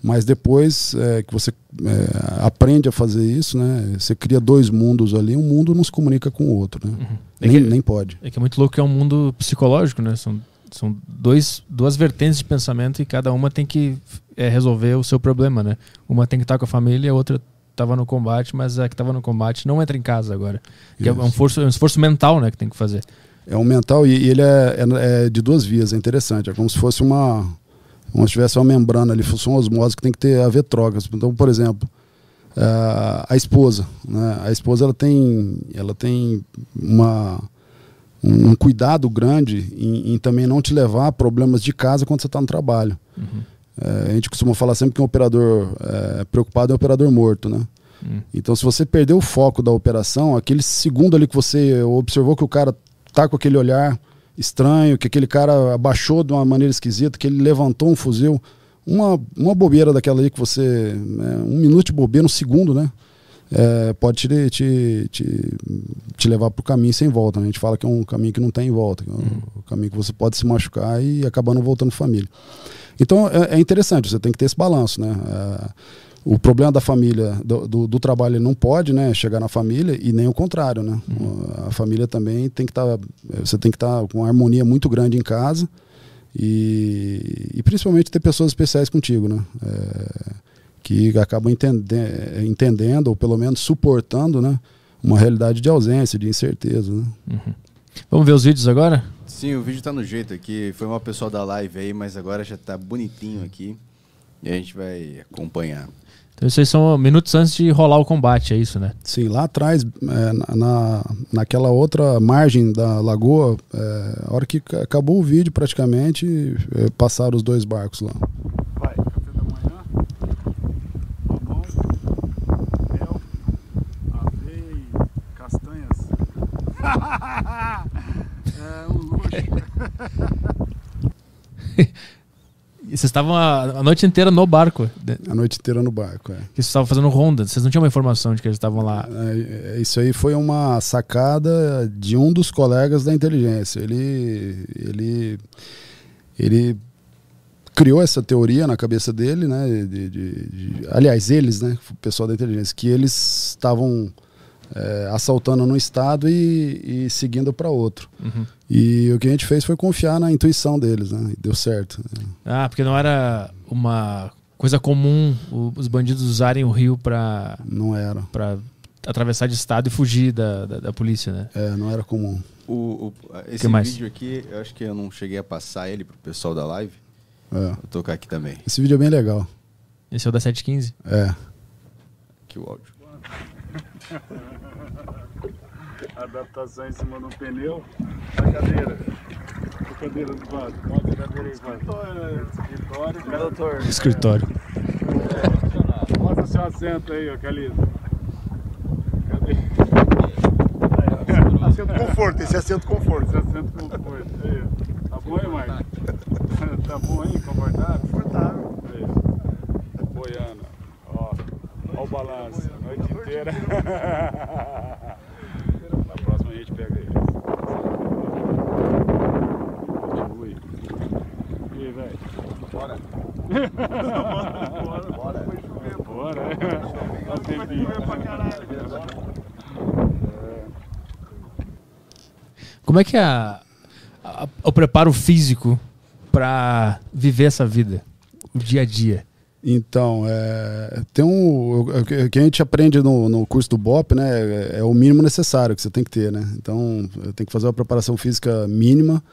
C: Mas depois é, que você é, aprende a fazer isso, né? Você cria dois mundos ali, um mundo não se comunica com o outro, né? Uhum. É nem, que, nem pode.
A: É que é muito louco que é um mundo psicológico, né? São, são dois, duas vertentes de pensamento e cada uma tem que é, resolver o seu problema, né? Uma tem que estar com a família a outra estava no combate, mas a que estava no combate não entra em casa agora. É um, forço, é um esforço mental, né, que tem que fazer.
C: É um mental e, e ele é, é, é, de duas vias, é interessante. É como se fosse uma. Como se tivesse uma membrana ali, uma osmose que tem que ter, haver trocas. Então, por exemplo, a, a esposa. Né? A esposa ela tem, ela tem uma, um, um cuidado grande em, em, também não te levar a problemas de casa quando você está no trabalho. Uhum. É, a gente costuma falar sempre que um operador é, preocupado é um operador morto, né? Uhum. Então, se você perder o foco da operação, aquele segundo ali que você observou que o cara tá com aquele olhar estranho, que aquele cara abaixou de uma maneira esquisita, que ele levantou um fuzil. Uma, uma bobeira daquela aí que você. É, um minuto de bobeira, um segundo, né? É, pode te, te, te, te levar para o caminho sem volta. Né? A gente fala que é um caminho que não tem volta, é um uhum. caminho que você pode se machucar e acabar não voltando família. Então é, é, interessante, você tem que ter esse balanço, né? É, o problema da família, do, do, do, trabalho, não pode né, chegar na família e nem o contrário. Né? Uhum. A família também tem que estar. Tá, você tem que estar tá com uma harmonia muito grande em casa e, e principalmente ter pessoas especiais contigo, né? É, que acabam entende, entendendo ou pelo menos suportando né, uma realidade de ausência, de incerteza. Né?
A: Uhum. Vamos ver os vídeos agora?
B: Sim, o vídeo está no jeito aqui. Foi uma pessoa da live aí, mas agora já está bonitinho aqui. E a gente vai acompanhar.
A: Então isso aí são minutos antes de rolar o combate, é isso, né?
C: Sim, lá atrás, é, na, naquela outra margem da lagoa, é, a hora que acabou o vídeo praticamente, é, passaram os dois barcos lá. Vai, café da manhã, mamão, mel, aveia e castanhas. é um
A: luxo. Vocês estavam a, a, noite inteira no barco.
C: A noite inteira no barco, é.
A: Que vocês estavam fazendo ronda. Vocês não tinham uma informação de que eles estavam lá.
C: É, é, isso aí foi uma sacada de um dos colegas da inteligência. Ele, ele, ele criou essa teoria na cabeça dele, né? De, de, de, aliás, eles, né? O pessoal da inteligência, que eles estavam é, assaltando num estado e, e seguindo para outro.
A: Uhum.
C: E o que a gente fez foi confiar na intuição deles, né? E deu certo.
A: Ah, porque não era uma coisa comum os bandidos usarem o rio para
C: não era
A: para atravessar de estado e fugir da, da, da, polícia, né?
C: É, não era comum.
B: O, o esse vídeo aqui, eu acho que eu não cheguei a passar ele pro pessoal da live. É. Vou tocar aqui também.
C: Esse vídeo é bem legal.
A: Esse é o da 715?
C: É.
B: Aqui o áudio.
D: Adaptação em cima do pneu. A cadeira. A cadeira do lado. Mostra a cadeira aí, Escritório. Escritório. Doutor.
A: Escritório.
D: Mostra seu assento aí, ó, Calito. Cadê?
E: Assento conforto, esse é assento conforto.
D: Esse é assento conforto. Aí, tá bom aí, Marcos? tá bom aí? Confortável?
E: Confortável.
D: Aí. Boiando. Ó, ó o balanço. Noite inteira. A gente pega ele. Continue. E aí, velho?
E: Bora.
D: Bora. Bora. Bora. Dá um tempinho.
A: Como é que é a, a, o preparo físico para viver essa vida, o dia a dia?
C: Então, é, tem um. O que a gente aprende no, no curso do BOP, né? É, é, o mínimo necessário que você tem que ter, né? Então, tem que fazer uma preparação física mínima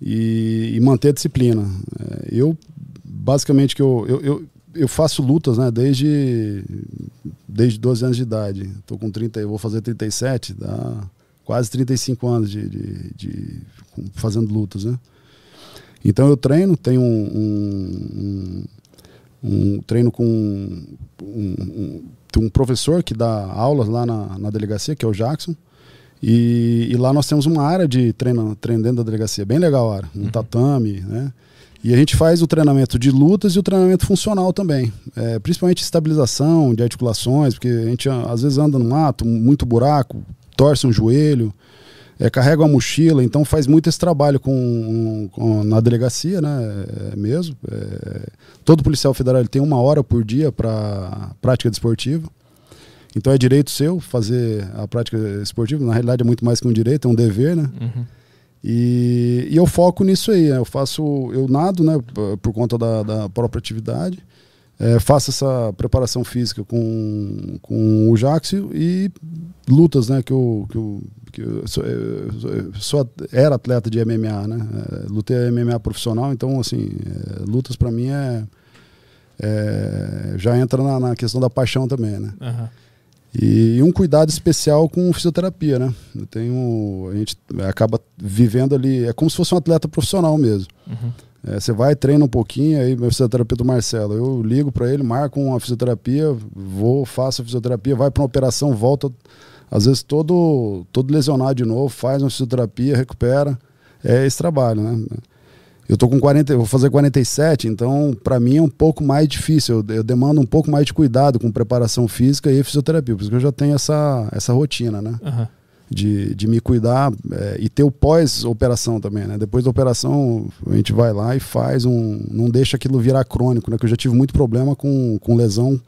C: e, e manter a disciplina. É, eu, basicamente, que eu, eu, eu, eu, faço lutas, né? Desde, desde 12 anos de idade. Estou com 30, eu vou fazer 37, dá quase 35 anos de, de, de fazendo lutas, né? Então eu treino, tenho um, um, um treino com um, um, um, professor que dá aulas lá na, na delegacia, que é o Jackson. E, e, lá nós temos uma área de treino, treino dentro da delegacia, bem legal a área, um uhum. tatame, né? E a gente faz o treinamento de lutas e o treinamento funcional também. É, principalmente estabilização de articulações, porque a gente às vezes anda no mato, muito buraco, torce um joelho é, carrega uma mochila, então faz muito esse trabalho com, com na delegacia, né? É, mesmo. É, todo policial federal tem uma hora por dia para prática desportiva. Então é direito seu fazer a prática esportiva. Na realidade é muito mais que um direito, é um dever, né?
A: Uhum.
C: E, e, eu foco nisso aí. Né? Eu faço, eu nado, né? Por conta da, da própria atividade. É, faço essa preparação física com, com o Jaxio e lutas, né? Que eu, que eu, que eu sou, eu sou, era atleta de MMA, né? É, lutei MMA profissional, então, assim, é, lutas para mim é, é, já entra na, na, questão da paixão também, né?
A: Uhum.
C: E, e, um cuidado especial com fisioterapia, né? Eu tenho, a gente acaba vivendo ali, é como se fosse um atleta profissional mesmo.
A: Uhum.
C: É, você vai, treina um pouquinho, aí meu fisioterapeuta Marcelo, eu ligo para ele, marco uma fisioterapia, vou, faço a fisioterapia, vai para uma operação, volta, às vezes todo, todo lesionado de novo, faz uma fisioterapia, recupera. É esse trabalho, né? Eu tô com 40, vou fazer 47, então para mim é um pouco mais difícil. Eu, eu, demando um pouco mais de cuidado com preparação física e fisioterapia, porque eu já tenho essa, essa rotina, né?
A: Uhum
C: de, de me cuidar é, e ter o pós-operação também, né? Depois da operação, a gente vai lá e faz um. Não deixa aquilo virar crônico, né? Que eu já tive muito problema com, com lesão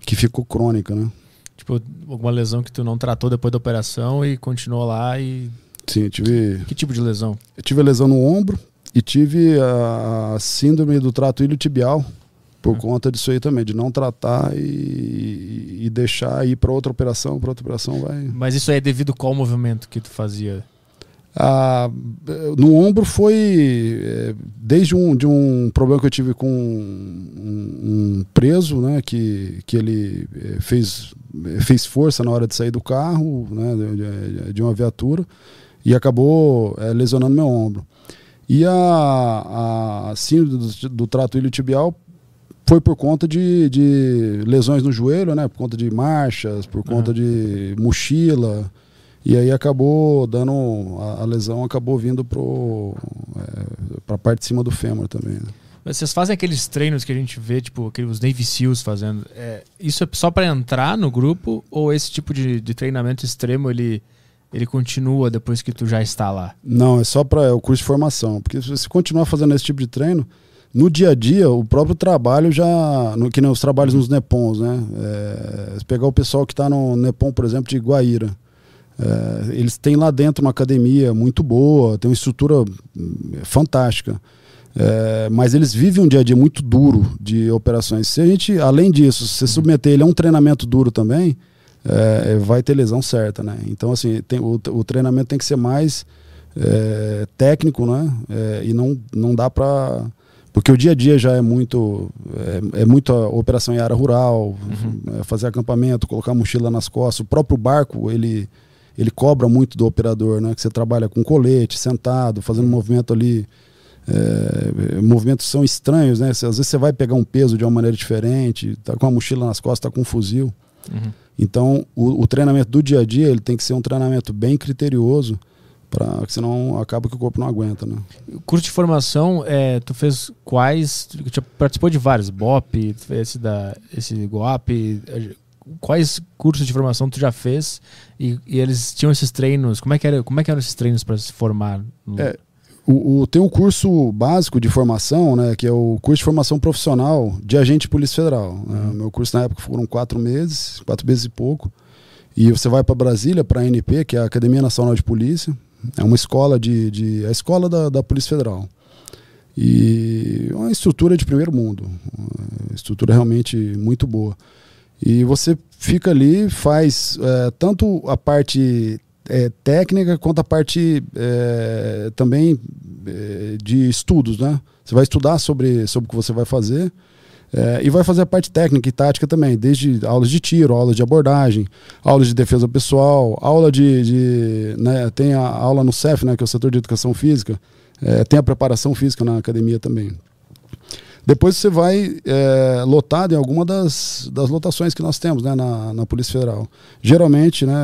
C: que ficou crônica, né?
A: Tipo, alguma lesão que tu não tratou depois da operação e continuou lá e.
C: Sim, eu tive.
A: Que tipo de lesão?
C: Eu tive a lesão no ombro e tive a síndrome do trato iliotibial por uhum. conta disso aí também, de não tratar e, e deixar ir para outra operação, para outra operação vai.
A: Mas isso aí é devido qual movimento que tu fazia?
C: Ah, no ombro foi é, desde um, de um problema que eu tive com um, um preso, né, que, que ele é, fez, fez força na hora de sair do carro, né, de, de uma viatura, e acabou é, lesionando meu ombro. E a, a síndrome do, do trato iliotibial foi por conta de, de lesões no joelho, né? Por conta de marchas, por conta uhum. de mochila. E aí acabou dando. A, a lesão acabou vindo para é, a parte de cima do fêmur também. Né?
A: Vocês fazem aqueles treinos que a gente vê, tipo, aqueles Navy SEALs fazendo. É, isso é só para entrar no grupo ou esse tipo de, de treinamento extremo ele, ele continua depois que tu já está lá?
C: Não, é só para é o curso de formação. Porque se você continuar fazendo esse tipo de treino, no dia a dia, o próprio trabalho já. No, que nem os trabalhos nos NEPONs, né? É, pegar o pessoal que está no NEPON, por exemplo, de Guaíra. É, eles têm lá dentro uma academia muito boa, tem uma estrutura hum, fantástica. É, mas eles vivem um dia a dia muito duro de operações. Se a gente, além disso, se submeter ele a um treinamento duro também, é, vai ter lesão certa, né? Então, assim, tem, o, o treinamento tem que ser mais é, técnico, né? É, e não, não dá para porque o dia a dia já é muito é, é muita operação em área rural, uhum. É, fazer acampamento, colocar mochila nas costas. O próprio barco ele ele cobra muito do operador, né? Que você trabalha com colete, sentado, fazendo um movimento ali. É, movimentos são estranhos, né? Às vezes você vai pegar um peso de uma maneira diferente, tá com a mochila nas costas, tá com um fuzil. Uhum. Então, o, o, treinamento do dia a dia ele tem que ser um treinamento bem criterioso, para senão acaba que o corpo não aguenta, né?
A: O curso de formação, é, tu fez quais? Tu participou de vários, BOP, esse da, esse GOAP, quais cursos de formação tu já fez e, e, eles tinham esses treinos? Como é que, era, como é que eram esses treinos para se formar?
C: No... É, o, o, tem um curso básico de formação, né, que é o curso de formação profissional de agente de Polícia Federal. Né? Uhum. Meu curso na época foram quatro meses, quatro meses e pouco. E você vai para Brasília, para a ANP, que é a Academia Nacional de Polícia. É uma escola de, de a escola da, da Polícia Federal. E uma estrutura de primeiro mundo, uma estrutura realmente muito boa. E você fica ali, faz é, tanto a parte é, técnica quanto a parte é, também é, de estudos, né? Você vai estudar sobre, sobre o que você vai fazer é, e vai fazer a parte técnica e tática também, desde aulas de tiro, aulas de abordagem, aulas de defesa pessoal, aula de. de né, tem a aula no CEF, né, que é o setor de educação física, é, tem a preparação física na academia também. Depois você vai é, lotado em alguma das, das lotações que nós temos né, na, na Polícia Federal. Geralmente, né,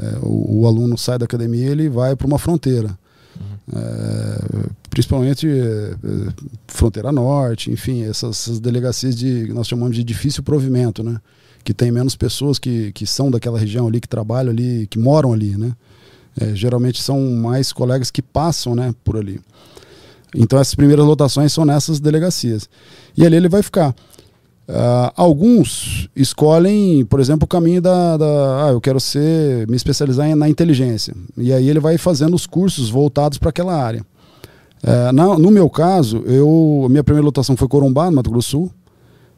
C: é, o, o aluno sai da academia ele vai para uma fronteira. Uhum. É, principalmente é, fronteira norte, enfim, essas, essas, delegacias de nós chamamos de difícil provimento, né? Que tem menos pessoas que, que são daquela região ali, que trabalham ali, que moram ali, né? É, geralmente são mais colegas que passam, né, por ali. Então essas primeiras lotações são nessas delegacias. E ali ele vai ficar. Uh, alguns escolhem, por exemplo, o caminho da, da, Ah, eu quero ser, me especializar na inteligência. E aí ele vai fazendo os cursos voltados para aquela área. Uh, na, no meu caso, eu, a minha primeira lotação foi Corumbá, no Mato Grosso Sul.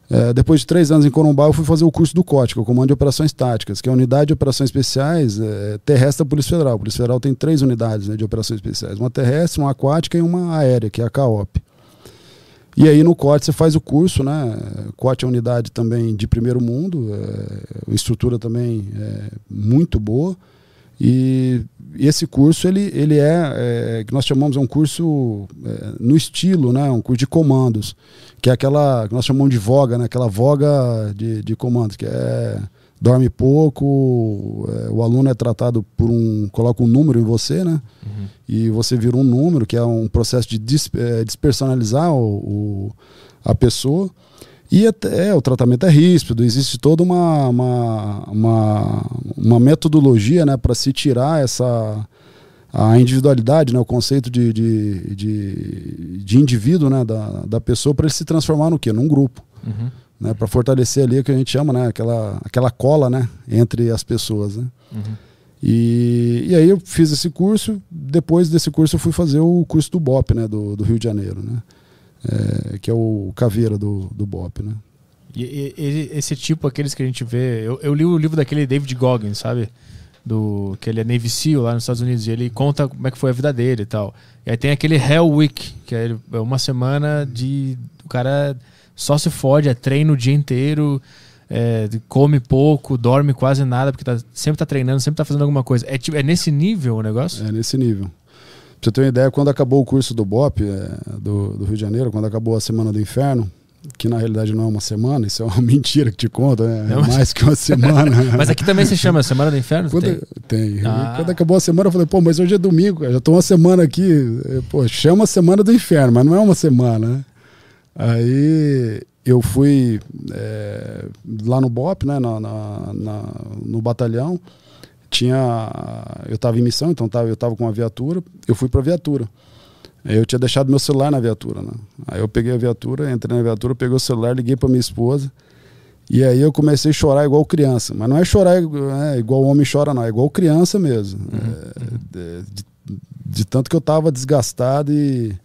C: É, depois de três anos em Corumbá, eu fui fazer o curso do COT, o Comando de Operações Táticas, que é a Unidade de Operações Especiais é, terrestre da Polícia Federal. A Polícia Federal tem três unidades né, de operações especiais: uma terrestre, uma aquática e uma aérea, que é a CAOP. E aí no COT você faz o curso, né? COT é unidade também de primeiro mundo, é, estrutura também é, muito boa. E esse curso ele, ele é, é que nós chamamos é um curso é, no estilo, né, um curso de comandos, que é aquela que nós chamamos de voga, né, aquela voga de, de comandos, que é dorme pouco, é, o aluno é tratado por um coloca um número em você, né, uhum. e você vira um número, que é um processo de dis, é, despersonalizar o, o, a pessoa. E é, o tratamento é ríspido, existe toda uma, uma, uma, uma metodologia né, para se tirar essa a individualidade, né, o conceito de, de, de, de indivíduo né, da, da pessoa para ele se transformar no quê? Num grupo. Uhum. Né, para fortalecer ali o que a gente chama, né, aquela, aquela cola né, entre as pessoas. Né? Uhum. E, e aí eu fiz esse curso, depois desse curso eu fui fazer o curso do BOP né, do, do Rio de Janeiro. Né? É, que é o caveira do, do Bop, né?
A: E, e, esse tipo, aqueles que a gente vê. Eu, eu li o livro daquele David Goggins, sabe? Do, que ele é Navy SEAL lá nos Estados Unidos. E ele conta como é que foi a vida dele e tal. E aí tem aquele Hell Week, que é, é uma semana de. O cara só se fode, é treino o dia inteiro. É, come pouco, dorme quase nada, porque tá, sempre tá treinando, sempre tá fazendo alguma coisa. É, tipo, é nesse nível o negócio?
C: É nesse nível. Pra você ter uma ideia, quando acabou o curso do BOP, é, do, do, Rio de Janeiro, quando acabou a Semana do Inferno, que na realidade não é uma semana, isso é uma mentira que te conta, né? é, mais que uma semana.
A: mas aqui também se chama Semana do Inferno?
C: Quando, tem. tem. Ah. Quando acabou a semana, eu falei, pô, mas hoje é domingo, já tô uma semana aqui, pô, chama Semana do Inferno, mas não é uma semana, né? Aí eu fui é, lá no BOP, né, na, na, na no batalhão, tinha eu estava em missão, então tava, eu estava com uma viatura, eu fui para a viatura. Eu tinha deixado meu celular na viatura, né? Aí eu peguei a viatura, entrei na viatura, peguei o celular, liguei para minha esposa. E aí eu comecei a chorar igual criança. Mas não é chorar é, igual homem chora, não. É igual criança mesmo. É, de, de, de tanto que eu tava desgastado e...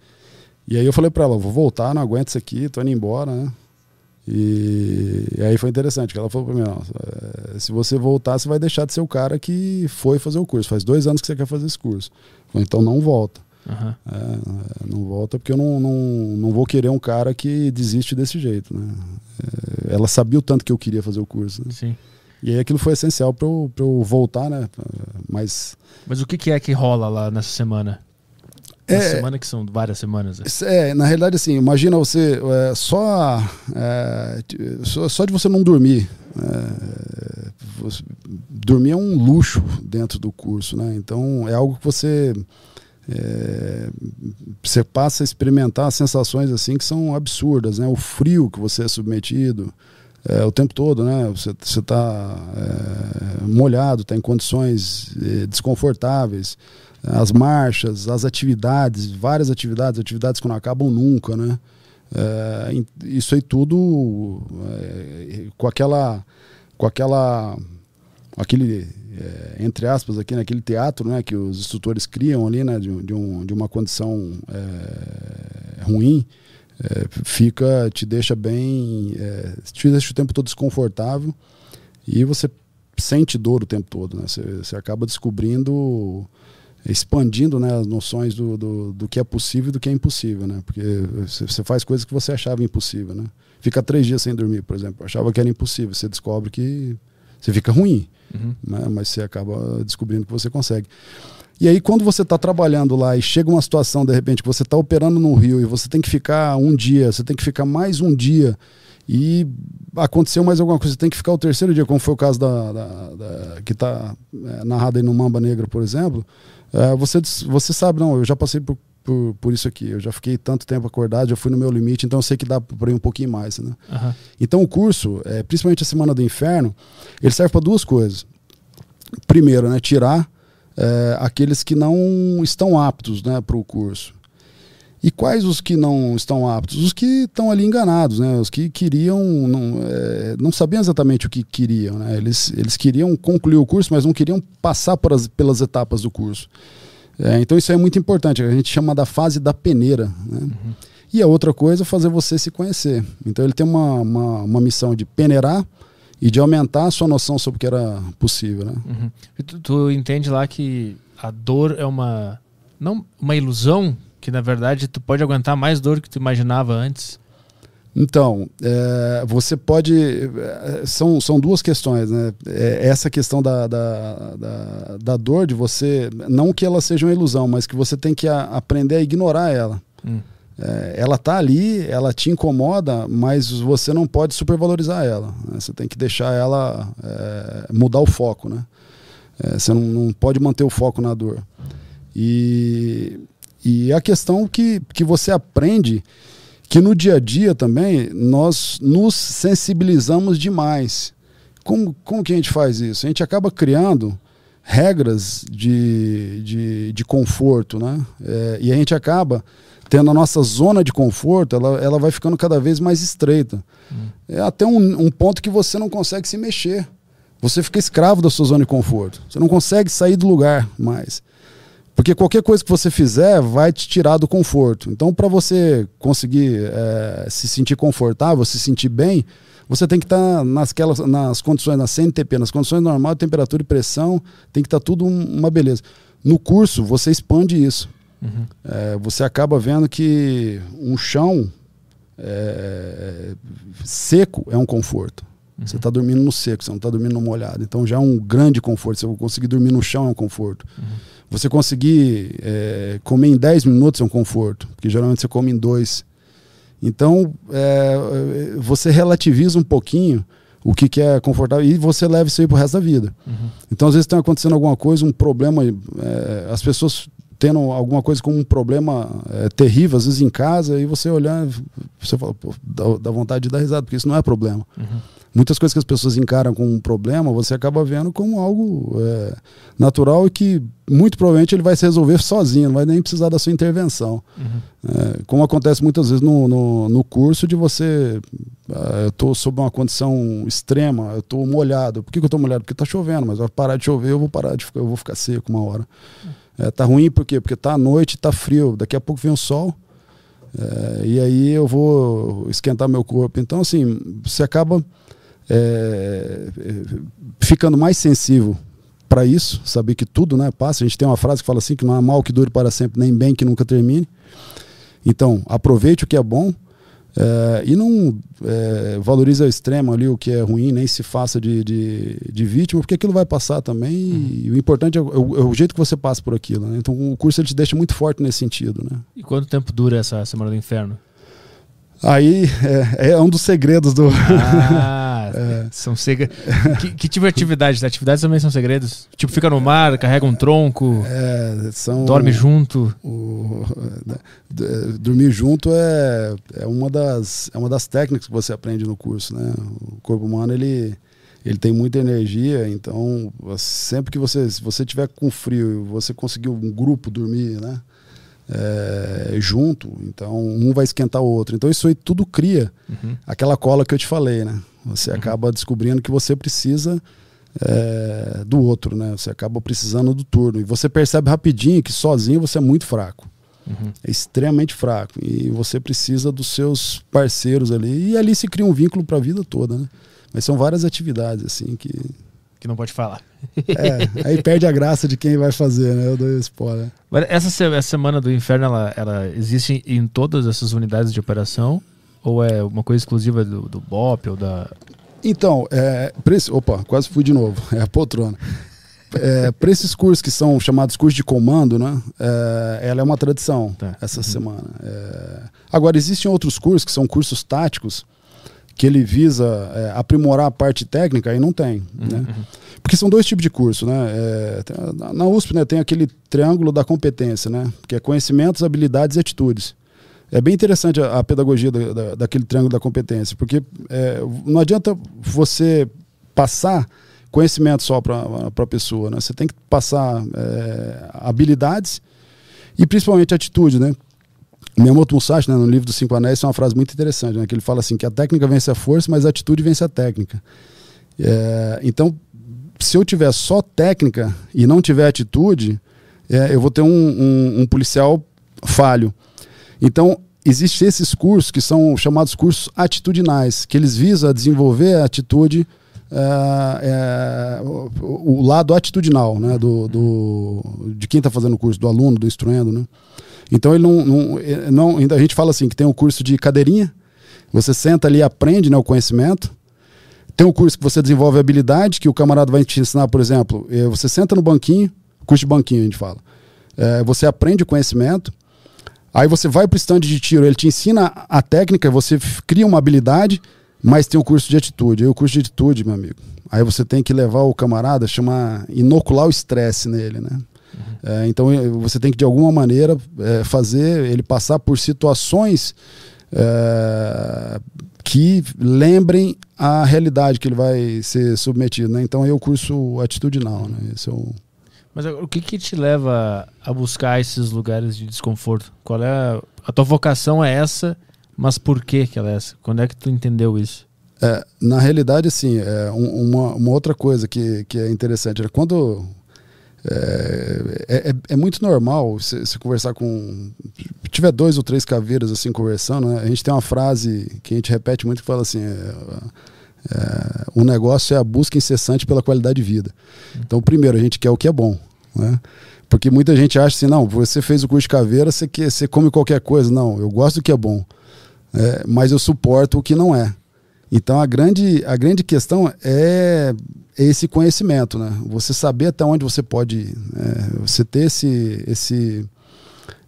C: E aí eu falei para ela, vou voltar, não aguento isso aqui, tô indo embora, né? E, e aí foi interessante, que ela falou para mim, é, se você voltar, você vai deixar de ser o cara que foi fazer o curso. Faz dois anos que você quer fazer esse curso. Falei, então não volta.
A: Aham.
C: É, não volta porque eu não, não, não vou querer um cara que desiste desse jeito. Né? É, ela sabia o tanto que eu queria fazer o curso. né?
A: Sim.
C: E aí aquilo foi essencial para eu, pra eu voltar, né? Mas
A: Mas o que, que é que rola lá nessa semana? Uma
C: É-
A: semana que são várias semanas. né?
C: É, na realidade, assim, imagina você é, só, é, só, só de você não dormir. é, você- dormir é um luxo dentro do curso, né? Então é algo que você é, você passa a experimentar sensações assim que são absurdas, né? O frio que você é submetido é, o tempo todo, né? Você está molhado, está em condições é, desconfortáveis as marchas, as atividades, várias atividades, atividades que não acabam nunca, né? É, isso aí tudo é, com aquela, com aquela, aquele é, entre aspas aqui naquele teatro, né, que os instrutores criam ali, né, de, de, um, de uma condição é, ruim, é, fica, te deixa bem, é, te deixa o tempo todo desconfortável e você sente dor o tempo todo, né? Você, você acaba descobrindo expandindo né, as noções do, do, do que é possível e do que é impossível, né? Porque você faz coisas que você achava impossível, né? Fica três dias sem dormir, por exemplo. Achava que era impossível. Você descobre que você fica ruim,
A: Uhum.
C: né? mas você acaba descobrindo que você consegue. E aí, quando você está trabalhando lá e chega uma situação, de repente, que você está operando no Rio e você tem que ficar um dia, você tem que ficar mais um dia e aconteceu mais alguma coisa, você tem que ficar o terceiro dia, como foi o caso da, da- da- que está narrado aí no Mamba Negra, por exemplo, é, você, você sabe, não, eu já passei por, por, por isso aqui, eu já fiquei tanto tempo acordado, já fui no meu limite, então eu sei que dá para ir um pouquinho mais, né?
A: Aham.
C: Então o curso, é, principalmente a Semana do Inferno, ele serve para duas coisas. Primeiro, né, tirar é, aqueles que não estão aptos né, para o curso. E quais os que não estão aptos? Os que estão ali enganados, né? Os que queriam, não, é, não sabiam exatamente o que queriam. Né? Eles, eles queriam concluir o curso, mas não queriam passar as- pelas etapas do curso. É, então isso é muito importante. A gente chama da fase da peneira. Né? E a outra coisa é fazer você se conhecer. Então ele tem uma, uma, uma missão de peneirar e de aumentar a sua noção sobre o que era possível. Né?
A: Uhum. Tu, tu entende lá que a dor é uma não uma ilusão que na verdade tu pode aguentar mais dor que tu imaginava antes.
C: Então, é, você pode. é, São, são duas questões, né? É, essa questão da, da, da, da dor, de você. Não que ela seja uma ilusão, mas que você tem que a- aprender a ignorar ela.
A: Hum.
C: É, ela tá ali, ela te incomoda, mas você não pode supervalorizar ela. né? Você tem que deixar ela é, mudar o foco, né? É, você não, não pode manter o foco na dor. E, e a questão que, que você aprende que no dia a dia também nós nos sensibilizamos demais. Como, como que a gente faz isso? A gente acaba criando regras de, de, de conforto, né? É, e a gente acaba tendo a nossa zona de conforto, ela, ela vai ficando cada vez mais estreita. É até um, um ponto que você não consegue se mexer. Você fica escravo da sua zona de conforto. Você não consegue sair do lugar mais. Porque qualquer coisa que você fizer vai te tirar do conforto. Então, para você conseguir eh, se sentir confortável, se sentir bem, você tem que estar nasquelas, nas condições, na CNTP, nas condições normais, temperatura e pressão, tem que estar tudo um- uma beleza. No curso, você expande isso.
A: Uhum.
C: Eh, você acaba vendo que um chão eh, seco é um conforto. Você está dormindo no seco, você não está dormindo no molhado. Então já é um grande conforto. Você conseguir dormir no chão é um conforto. Você conseguir eh, comer em 10 minutos é um conforto, porque geralmente você come em dois. Então eh, você relativiza um pouquinho o que, que é confortável e você leva isso aí pro resto da vida.
A: Uhum.
C: Então às vezes está acontecendo alguma coisa, um problema, eh, as pessoas tendo alguma coisa como um problema eh, terrível, às vezes em casa, e você olhar, você fala, pô, dá, dá vontade de dar risada, porque isso não é problema.
A: Uhum.
C: Muitas coisas que as pessoas encaram como um problema, você acaba vendo como algo é, natural e que muito provavelmente ele vai se resolver sozinho, não vai nem precisar da sua intervenção.
A: Uhum.
C: É, como acontece muitas vezes no, no, no curso de você, uh, eu estou sob uma condição extrema, eu estou molhado. Por que, que eu estou molhado? Porque está chovendo, mas vai parar de chover, eu vou parar de ficar, eu vou ficar seco uma hora. É, tá ruim por quê? Porque tá à noite, tá frio, daqui a pouco vem o sol. É, e aí eu vou esquentar meu corpo. Então, assim, você acaba é, ficando mais sensível para isso, saber que tudo né, passa. A gente tem uma frase que fala assim: que não há mal que dure para sempre, nem bem que nunca termine. Então, aproveite o que é bom é, e não é, valorize ao extremo ali o que é ruim, nem se faça de, de, de vítima, porque aquilo vai passar também. Uhum. E o importante é o, é o, jeito que você passa por aquilo. Né? Então, o curso ele te deixa muito forte nesse sentido. Né?
A: E quanto tempo dura essa Semana do Inferno?
C: Aí é, é um dos segredos do.
A: Ah, é. são segredos. Que, que, tipo de atividades? As atividades também são segredos? Tipo, fica no mar, carrega um tronco,
C: é, são,
A: dorme junto.
C: O, dormir junto é, é, uma das, é uma das técnicas que você aprende no curso. Né? O corpo humano ele, ele tem muita energia, então sempre que você, se você tiver com frio e você conseguir um grupo dormir, né? É, junto, então um vai esquentar o outro. Então isso aí tudo cria uhum. aquela cola que eu te falei, né? Você uhum. acaba descobrindo que você precisa é, do outro, né? Você acaba precisando do turno. E você percebe rapidinho que sozinho você é muito fraco. Uhum. É extremamente fraco. E você precisa dos seus parceiros ali. E ali se cria um vínculo para a vida toda, né? Mas são várias atividades, assim, que.
A: Que não pode falar.
C: É, aí perde a graça de quem vai fazer, né? Eu dou spoiler.
A: Essa, essa semana do inferno, ela, ela existe em todas essas unidades de operação? Ou é uma coisa exclusiva do, do BOP ou da.
C: Então, é, opa, quase fui de novo. É a poltrona. É, para esses cursos que são chamados cursos de comando, né? É, ela é uma tradição tá. essa uhum. semana. É, agora, existem outros cursos que são cursos táticos que ele visa é, aprimorar a parte técnica e não tem. Uhum. Né? Uhum. Porque são dois tipos de curso, né? É, na USP né, tem aquele triângulo da competência, né? Que é conhecimentos, habilidades e atitudes. É bem interessante a, a pedagogia da, da, daquele triângulo da competência, porque é, não adianta você passar conhecimento só para a pessoa, né? Você tem que passar é, habilidades e principalmente atitude, né? Miyamoto Musashi, né, no livro dos Cinco Anéis, tem uma frase muito interessante, né, que ele fala assim, que a técnica vence a força, mas a atitude vence a técnica. É, então, se eu tiver só técnica e não tiver atitude, é, eu vou ter um, um, um, policial falho. Então, existem esses cursos que são chamados cursos atitudinais, que eles visam desenvolver a atitude, é, é, o, o, lado atitudinal né, do, do de quem está fazendo o curso, do aluno, do instruendo. Né? Então, ele não, não, não, a gente fala assim, que tem um curso de cadeirinha, você senta ali aprende né, o conhecimento, tem um curso que você desenvolve habilidade, que o camarada vai te ensinar, por exemplo, eh, você senta no banquinho, curso de banquinho a gente fala. É, você aprende o conhecimento, aí você vai para o stand de tiro, ele te ensina a técnica, você cria uma habilidade, mas tem o curso de atitude. Aí o curso de atitude, meu amigo. Aí você tem que levar o camarada, chamar, inocular o estresse nele, né? Uhum. É, então você tem que de alguma maneira é, fazer ele passar por situações é, que lembrem a realidade que ele vai ser submetido. Né? Então o curso atitudinal. Né? Esse é o...
A: Mas o que, que te leva a buscar esses lugares de desconforto? Qual é a, a tua vocação é essa, mas por que que ela é essa? Quando é que tu entendeu isso?
C: É, na realidade, assim, é uma, uma outra coisa que, que é interessante. É quando é, é, é, muito normal você conversar com. tiver dois ou três caveiras assim conversando, né? a gente tem uma frase que a gente repete muito que fala assim: é, é, o negócio é a busca incessante pela qualidade de vida. Então, primeiro, a gente quer o que é bom. Né? Porque muita gente acha assim: não, você fez o curso de caveira, você, quer, você come qualquer coisa. Não, eu gosto do que é bom, é, mas eu suporto o que não é. Então, a grande, a grande questão é esse conhecimento, né? Você saber até onde você pode, é, você ter esse, esse,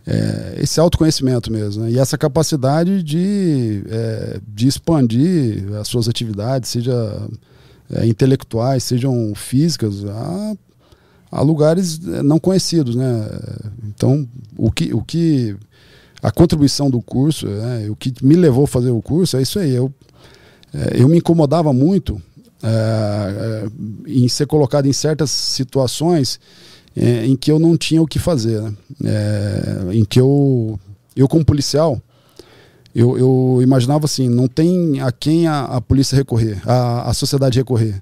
C: é, esse autoconhecimento mesmo, né? E essa capacidade de, é, de expandir as suas atividades, seja é, intelectuais, sejam físicas, a, a lugares é, não conhecidos, né? Então, o que, o que a contribuição do curso, né? o que me levou a fazer o curso é isso aí. Eu é, eu me incomodava muito é, é, em ser colocado em certas situações é, em que eu não tinha o que fazer, né? É, em que eu, eu como policial, eu, eu, imaginava assim, não tem a quem a, a polícia recorrer, a, a sociedade recorrer.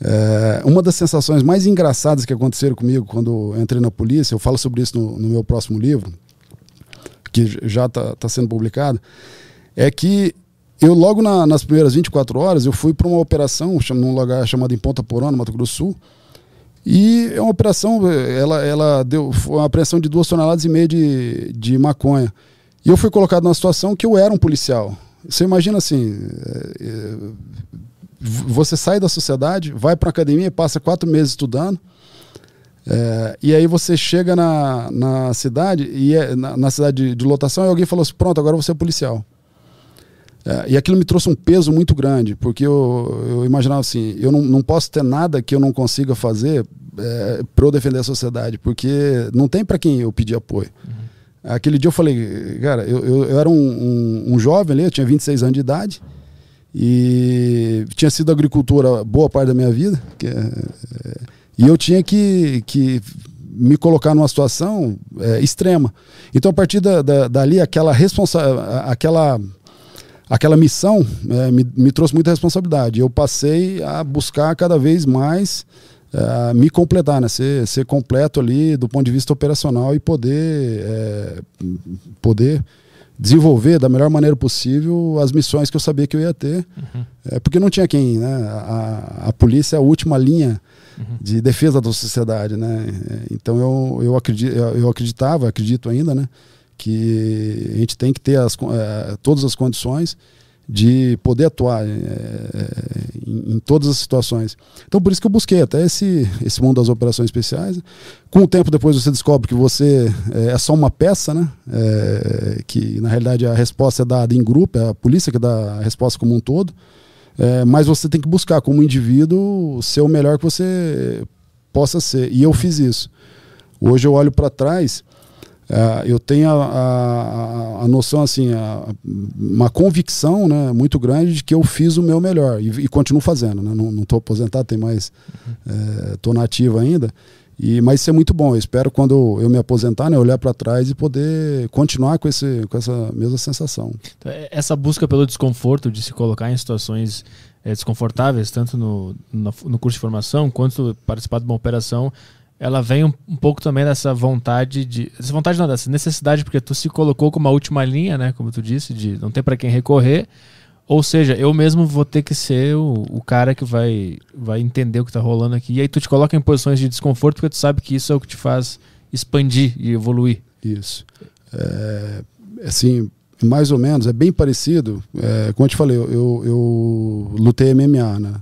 C: É, uma das sensações mais engraçadas que aconteceram comigo quando entrei na polícia, eu falo sobre isso no, no meu próximo livro, que já está tá sendo publicado, é que eu logo na, nas primeiras 24 horas eu fui para uma operação num lugar chamado em Ponta Porã, no Mato Grosso Sul, e é uma operação, ela, ela deu foi uma apreensão de duas toneladas e meia de, de maconha. E eu fui colocado numa situação que eu era um policial. Você imagina assim, é, é, você sai da sociedade, vai para a academia, passa quatro meses estudando, é, e aí você chega na, na cidade, e é, na, na, cidade de, de, lotação, e alguém falou assim, pronto, agora você é policial. É, e aquilo me trouxe um peso muito grande, porque eu, eu imaginava assim, eu não, não posso ter nada que eu não consiga fazer é, para eu defender a sociedade, porque não tem para quem eu pedir apoio. Uhum. Aquele dia eu falei, cara, eu, eu, eu era um, um, um, jovem ali, eu tinha 26 anos de idade, e tinha sido agricultura boa parte da minha vida, que, é, e eu tinha que, que me colocar numa situação é, extrema. Então, a partir da, da, dali, aquela responsabilidade, aquela aquela missão é, me, me, trouxe muita responsabilidade. Eu passei a buscar cada vez mais é, me completar, né? ser, ser completo ali do ponto de vista operacional e poder, é, poder desenvolver da melhor maneira possível as missões que eu sabia que eu ia ter. Uhum. É, porque não tinha quem. Né? A, a polícia é a última linha uhum. de defesa da sociedade. Né? Então eu, eu, acredito, eu acreditava, acredito ainda, né? Que a gente tem que ter as, é, todas as condições de poder atuar é, em, em, todas as situações. Então, por isso que eu busquei até esse, esse mundo das operações especiais. Com o tempo, depois você descobre que você é, é só uma peça, né? É, que na realidade a resposta é dada em grupo, é a polícia que dá a resposta como um todo. É, mas você tem que buscar, como indivíduo, ser o melhor que você possa ser. E eu fiz isso. Hoje eu olho para trás Uh, eu tenho a, a, a noção, assim, a, uma convicção né, muito grande de que eu fiz o meu melhor e, e continuo fazendo. Né? Não estou aposentado, tem mais. Estou uhum. é, nativo ainda. E, mas isso é muito bom. Eu espero, quando eu me aposentar, né, olhar para trás e poder continuar com, esse, com essa mesma sensação.
A: Então, é, essa busca pelo desconforto, de se colocar em situações é, desconfortáveis, tanto no, no, no curso de formação quanto participar de uma operação, ela vem um, um, pouco também dessa vontade de. Essa vontade não, dessa necessidade, porque tu se colocou como a última linha, né? Como tu disse, de não ter para quem recorrer. Ou seja, eu mesmo vou ter que ser o, o, cara que vai, vai entender o que tá rolando aqui. E aí tu te coloca em posições de desconforto porque tu sabe que isso é o que te faz expandir e evoluir.
C: Isso. É, assim, mais ou menos, é bem parecido. É, como eu te falei, eu, eu, lutei MMA, né?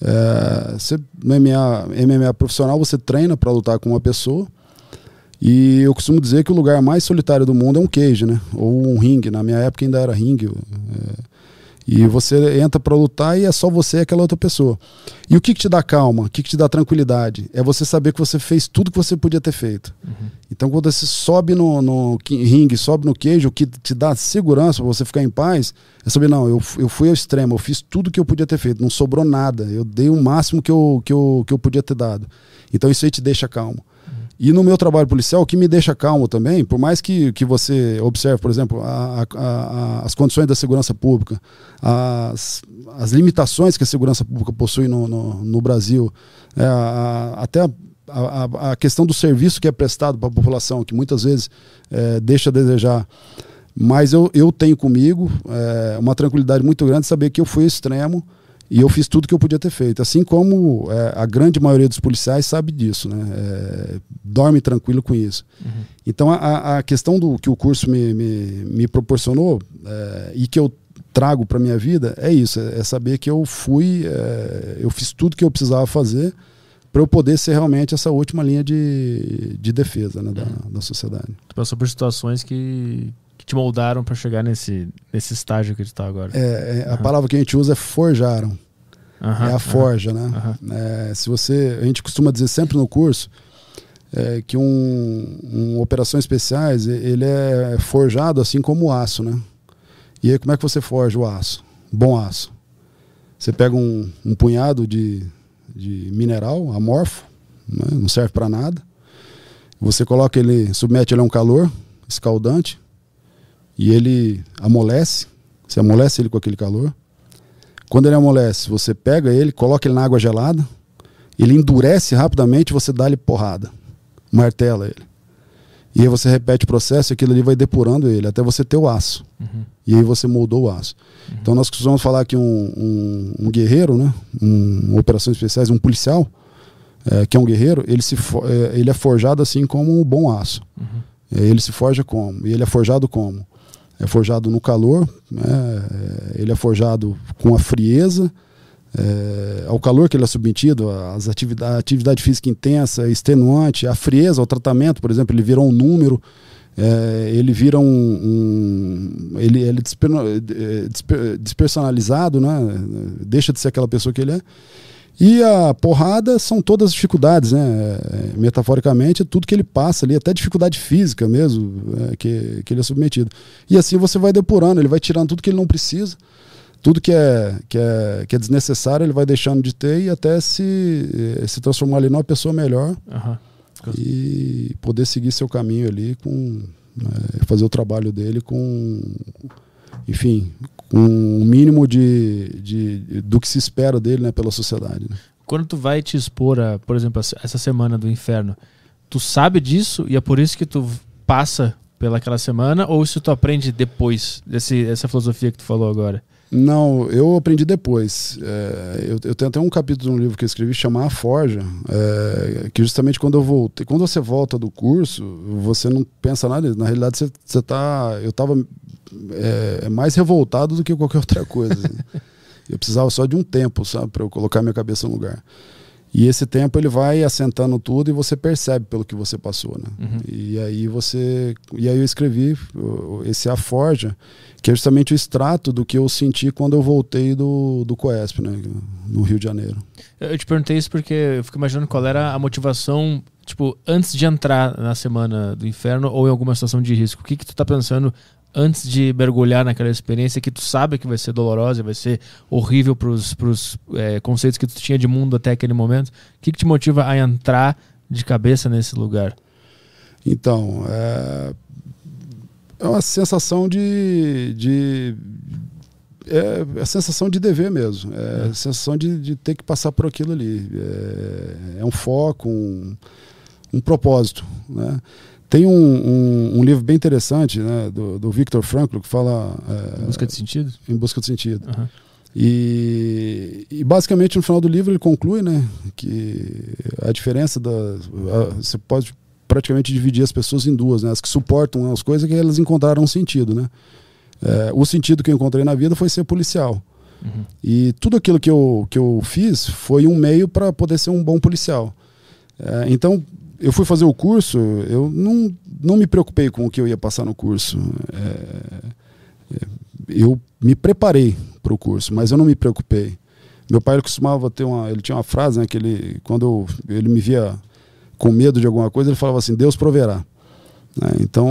C: É, você, MMA, MMA profissional, você treina para lutar com uma pessoa. E eu costumo dizer que o lugar mais solitário do mundo é um cage, né? Ou um ringue. Na minha época ainda era ringue. É, e você entra para lutar e é só você e aquela outra pessoa. E o que, que te dá calma? O que, que te dá tranquilidade? É você saber que você fez tudo que você podia ter feito. Uhum. Então, quando você sobe no, no ringue, sobe no queijo, o que te dá segurança para você ficar em paz é saber, não, eu, eu fui ao extremo, eu fiz tudo que eu podia ter feito, não sobrou nada. Eu dei o máximo que eu, que eu, que eu podia ter dado. Então, isso aí te deixa calmo. E no meu trabalho policial, o que me deixa calmo também, por mais que, que você observe, por exemplo, a, a, a, as condições da segurança pública, as, as limitações que a segurança pública possui no, no, no Brasil, é, até a, questão do serviço que é prestado para a população, que muitas vezes é, deixa a desejar. Mas eu, eu tenho comigo é, uma tranquilidade muito grande de saber que eu fui extremo e eu fiz tudo que eu podia ter feito. Assim como é, a grande maioria dos policiais sabe disso, né? É, dorme tranquilo com isso. Uhum. Então a, a, questão do que o curso me, me, me proporcionou é, e que eu trago para minha vida é isso, é, é, saber que eu fui, é, eu fiz tudo que eu precisava fazer para eu poder ser realmente essa última linha de, de defesa né, da, uhum. da sociedade.
A: Tu passou por situações que, te moldaram para chegar nesse, nesse estágio que tu está agora?
C: É, é, a palavra que a gente usa é forjaram. é a forja, né? É, se você, a gente costuma dizer sempre no curso é, que um, um operações especiais ele é forjado assim como o aço, né? E aí como é que você forja o aço? Bom aço. Você pega um, um punhado de, de mineral amorfo, né, não serve para nada. Você coloca ele, submete ele a um calor escaldante e ele amolece. Você amolece ele com aquele calor. Quando ele amolece, você pega ele, coloca ele na água gelada, ele endurece rapidamente, você dá-lhe porrada, martela ele. E aí você repete o processo e aquilo ali vai depurando ele, até você ter o aço.
A: Uhum.
C: E aí você moldou o aço. Uhum. Então nós costumamos falar que um, um, um guerreiro, né? Um, operações especiais, um policial, é, que é um guerreiro, ele, se é, ele é forjado assim como um bom aço. Uhum. É, ele se forja como? E ele é forjado como? É forjado no calor, né? É, ele é forjado com a frieza, é, ao calor que ele é submetido, às atividade, atividade física intensa, extenuante, a frieza, ao tratamento, por exemplo, ele vira um número, é, ele vira um, um ele, ele é desper, despersonalizado, né? deixa de ser aquela pessoa que ele é. E a porrada são todas as dificuldades, né? É, metaforicamente, tudo que ele passa ali, até dificuldade física mesmo, é, que, que ele é submetido. E assim você vai depurando, ele vai tirando tudo que ele não precisa tudo que é, que é, que é desnecessário ele vai deixando de ter e até se, eh, se transformar ali numa pessoa melhor uhum. e poder seguir seu caminho ali com né, fazer o trabalho dele com enfim um mínimo de, de do que se espera dele né, pela sociedade né?
A: quando tu vai te expor a, por exemplo essa semana do inferno tu sabe disso e é por isso que tu passa pelaquela semana ou se tu aprende depois desse, dessa filosofia que tu falou agora
C: não, eu aprendi depois. É, eu, eu, tenho até um capítulo no livro que eu escrevi chamar A Forja, é, que justamente quando eu voltei, quando você volta do curso, você não pensa nada. Na realidade, você, você tá, eu estava é, mais revoltado do que qualquer outra coisa. eu precisava só de um tempo, sabe, para eu colocar minha cabeça no lugar. E esse tempo ele vai assentando tudo e você percebe pelo que você passou, né? Uhum. E aí você, e aí eu escrevi esse A Forja que é justamente o extrato do que eu senti quando eu voltei do, do Coesp, né, no Rio de Janeiro.
A: Eu te perguntei isso porque eu fico imaginando qual era a motivação, tipo, antes de entrar na Semana do Inferno ou em alguma situação de risco. O que que tu tá pensando antes de mergulhar naquela experiência que tu sabe que vai ser dolorosa, vai ser horrível para os é, conceitos que tu tinha de mundo até aquele momento? O que, que te motiva a entrar de cabeça nesse lugar?
C: Então, é, é uma sensação de. de é, é a sensação de dever mesmo. É a sensação de, de ter que passar por aquilo ali. É, é um foco, um, um propósito. Né? Tem um, um, um, livro bem interessante né, do, do Victor Frankl que fala.
A: É, em busca de sentido?
C: Em busca de sentido. Uhum. E, e, basicamente no final do livro ele conclui né, que a diferença da. A, você pode praticamente dividir as pessoas em duas, né? As que suportam as coisas que elas encontraram um sentido, né? É, o sentido que eu encontrei na vida foi ser policial. Uhum. E tudo aquilo que eu, que eu fiz foi um meio para poder ser um bom policial. É, então, eu fui fazer o curso, eu não, não me preocupei com o que eu ia passar no curso. É, é eu me preparei para o curso, mas eu não me preocupei. Meu pai costumava ter uma, ele tinha uma frase, né, que ele, quando ele me via com medo de alguma coisa, ele falava assim: Deus proverá. Né? Então,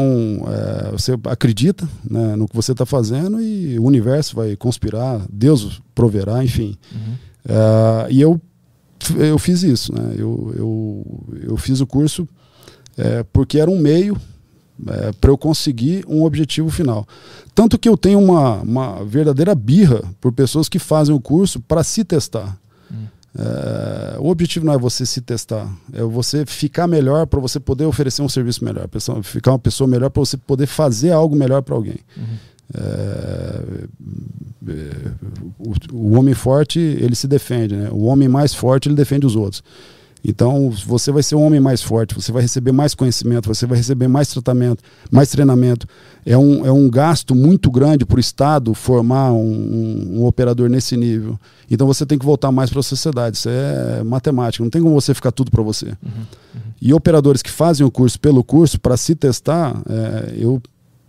C: é, você acredita né, no que você está fazendo e o universo vai conspirar, Deus proverá, enfim. Uhum. É, e eu, eu fiz isso. Né? Eu, eu, eu fiz o curso é, porque era um meio é, para eu conseguir um objetivo final. Tanto que eu tenho uma, uma verdadeira birra por pessoas que fazem o curso para se testar. É, o objetivo não é você se testar, é você ficar melhor para você poder oferecer um serviço melhor, ficar uma pessoa melhor para você poder fazer algo melhor para alguém. Uhum. É, é, o, o, homem forte ele se defende, né? o homem mais forte ele defende os outros. Então, você vai ser um homem mais forte, você vai receber mais conhecimento, você vai receber mais tratamento, mais treinamento. É um, é um gasto muito grande para o Estado formar um, um, um, operador nesse nível. Então, você tem que voltar mais para a sociedade. Isso é matemática, não tem como você ficar tudo para você. Uhum, uhum. E operadores que fazem o curso pelo curso, para se testar, é, eu,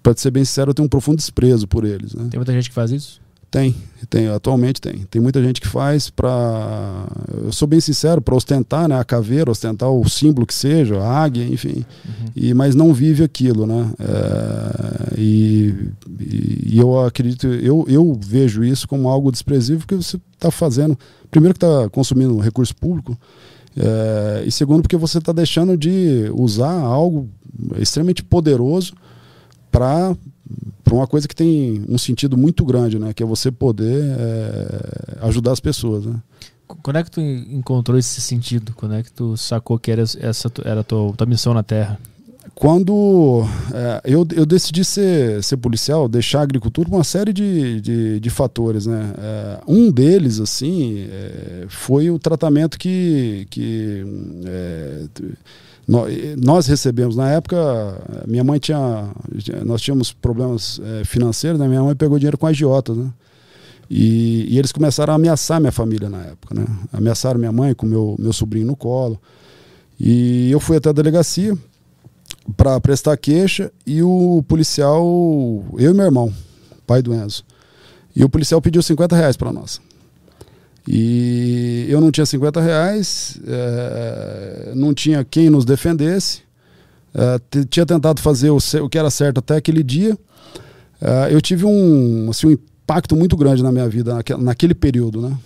C: para ser bem sincero, eu tenho um profundo desprezo por eles. Né?
A: Tem muita gente que faz isso?
C: Tem, tem, atualmente tem. Tem muita gente que faz para, eu sou bem sincero, para ostentar, né, a caveira, ostentar o símbolo que seja, a águia, enfim. Uhum. E mas não vive aquilo, né? É, e, e, eu acredito, eu, eu vejo isso como algo desprezível porque você está fazendo, primeiro que está consumindo recurso público, é, e segundo porque você está deixando de usar algo extremamente poderoso para para uma coisa que tem um sentido muito grande, né? Que é você poder é, ajudar as pessoas, né?
A: Quando é que tu encontrou esse sentido? Quando é que tu sacou que era essa era a tua, tua missão na Terra?
C: Quando é, eu, eu decidi ser, ser policial, deixar a agricultura por uma série de, de, de fatores, né? É, um deles, assim, foi o tratamento que, que nós recebemos, na época, minha mãe tinha. Nós tínhamos problemas é, financeiros, né? Minha mãe pegou dinheiro com agiotas, né? E, e, eles começaram a ameaçar minha família na época, né? Ameaçaram minha mãe com meu, meu sobrinho no colo. E eu fui até a delegacia para prestar queixa e o policial, eu e meu irmão, pai do Enzo, e o policial pediu 50 reais para nós. E eu não tinha 50 reais, é, não tinha quem nos defendesse, é, tinha tentado fazer o, o, que era certo até aquele dia. É, eu tive um, assim, um impacto muito grande na minha vida naquele, período, né?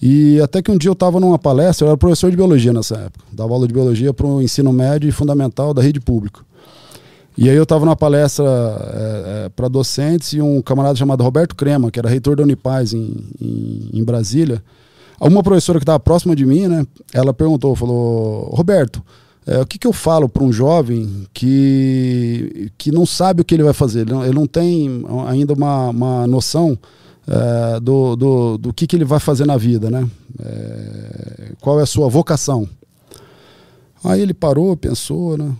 C: E até que um dia eu estava numa palestra, eu era professor de biologia nessa época, dava aula de biologia para o ensino médio e fundamental da rede pública. E aí eu estava numa palestra é, é, para docentes e um camarada chamado Roberto Crema, que era reitor da Unipaz em, em, em Brasília, uma professora que estava próxima de mim, né, ela perguntou, falou, Roberto, é, o que, que eu falo para um jovem que, que não sabe o que ele vai fazer, ele não, ele não tem ainda uma, uma noção é, do, do, do que, que ele vai fazer na vida, né? É, qual é a sua vocação? Aí ele parou, pensou, né?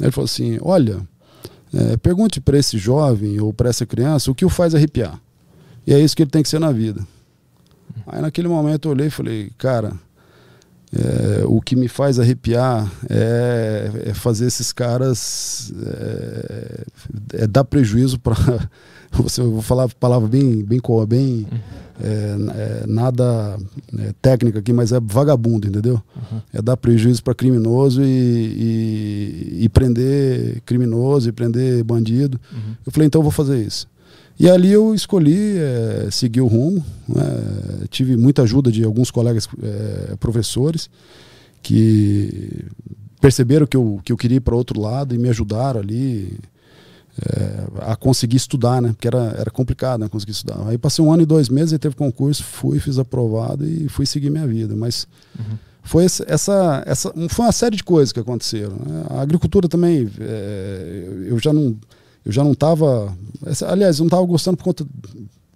C: Ele falou assim: Olha, é, pergunte para esse jovem ou para essa criança o que o faz arrepiar. E é isso que ele tem que ser na vida. Aí naquele momento eu olhei e falei: Cara, é, o que me faz arrepiar é, é fazer esses caras é, é dar prejuízo para você vou falar a palavra bem bem bem é, é, nada é, técnica aqui mas é vagabundo entendeu uhum. é dar prejuízo para criminoso e, e, e, prender criminoso e prender bandido uhum. eu falei então eu vou fazer isso e ali eu escolhi é, seguir o rumo. Né? Tive muita ajuda de alguns colegas é, professores que perceberam que eu, que eu queria ir para outro lado e me ajudaram ali é, a conseguir estudar, né? Porque era, era complicado né? conseguir estudar. Aí passei um ano e dois meses, e teve concurso, fui, fiz aprovado e fui seguir minha vida. Mas uhum. foi essa, essa, essa, foi uma série de coisas que aconteceram. Né? A agricultura também, é, eu já não eu já não estava. Aliás, eu não estava gostando por conta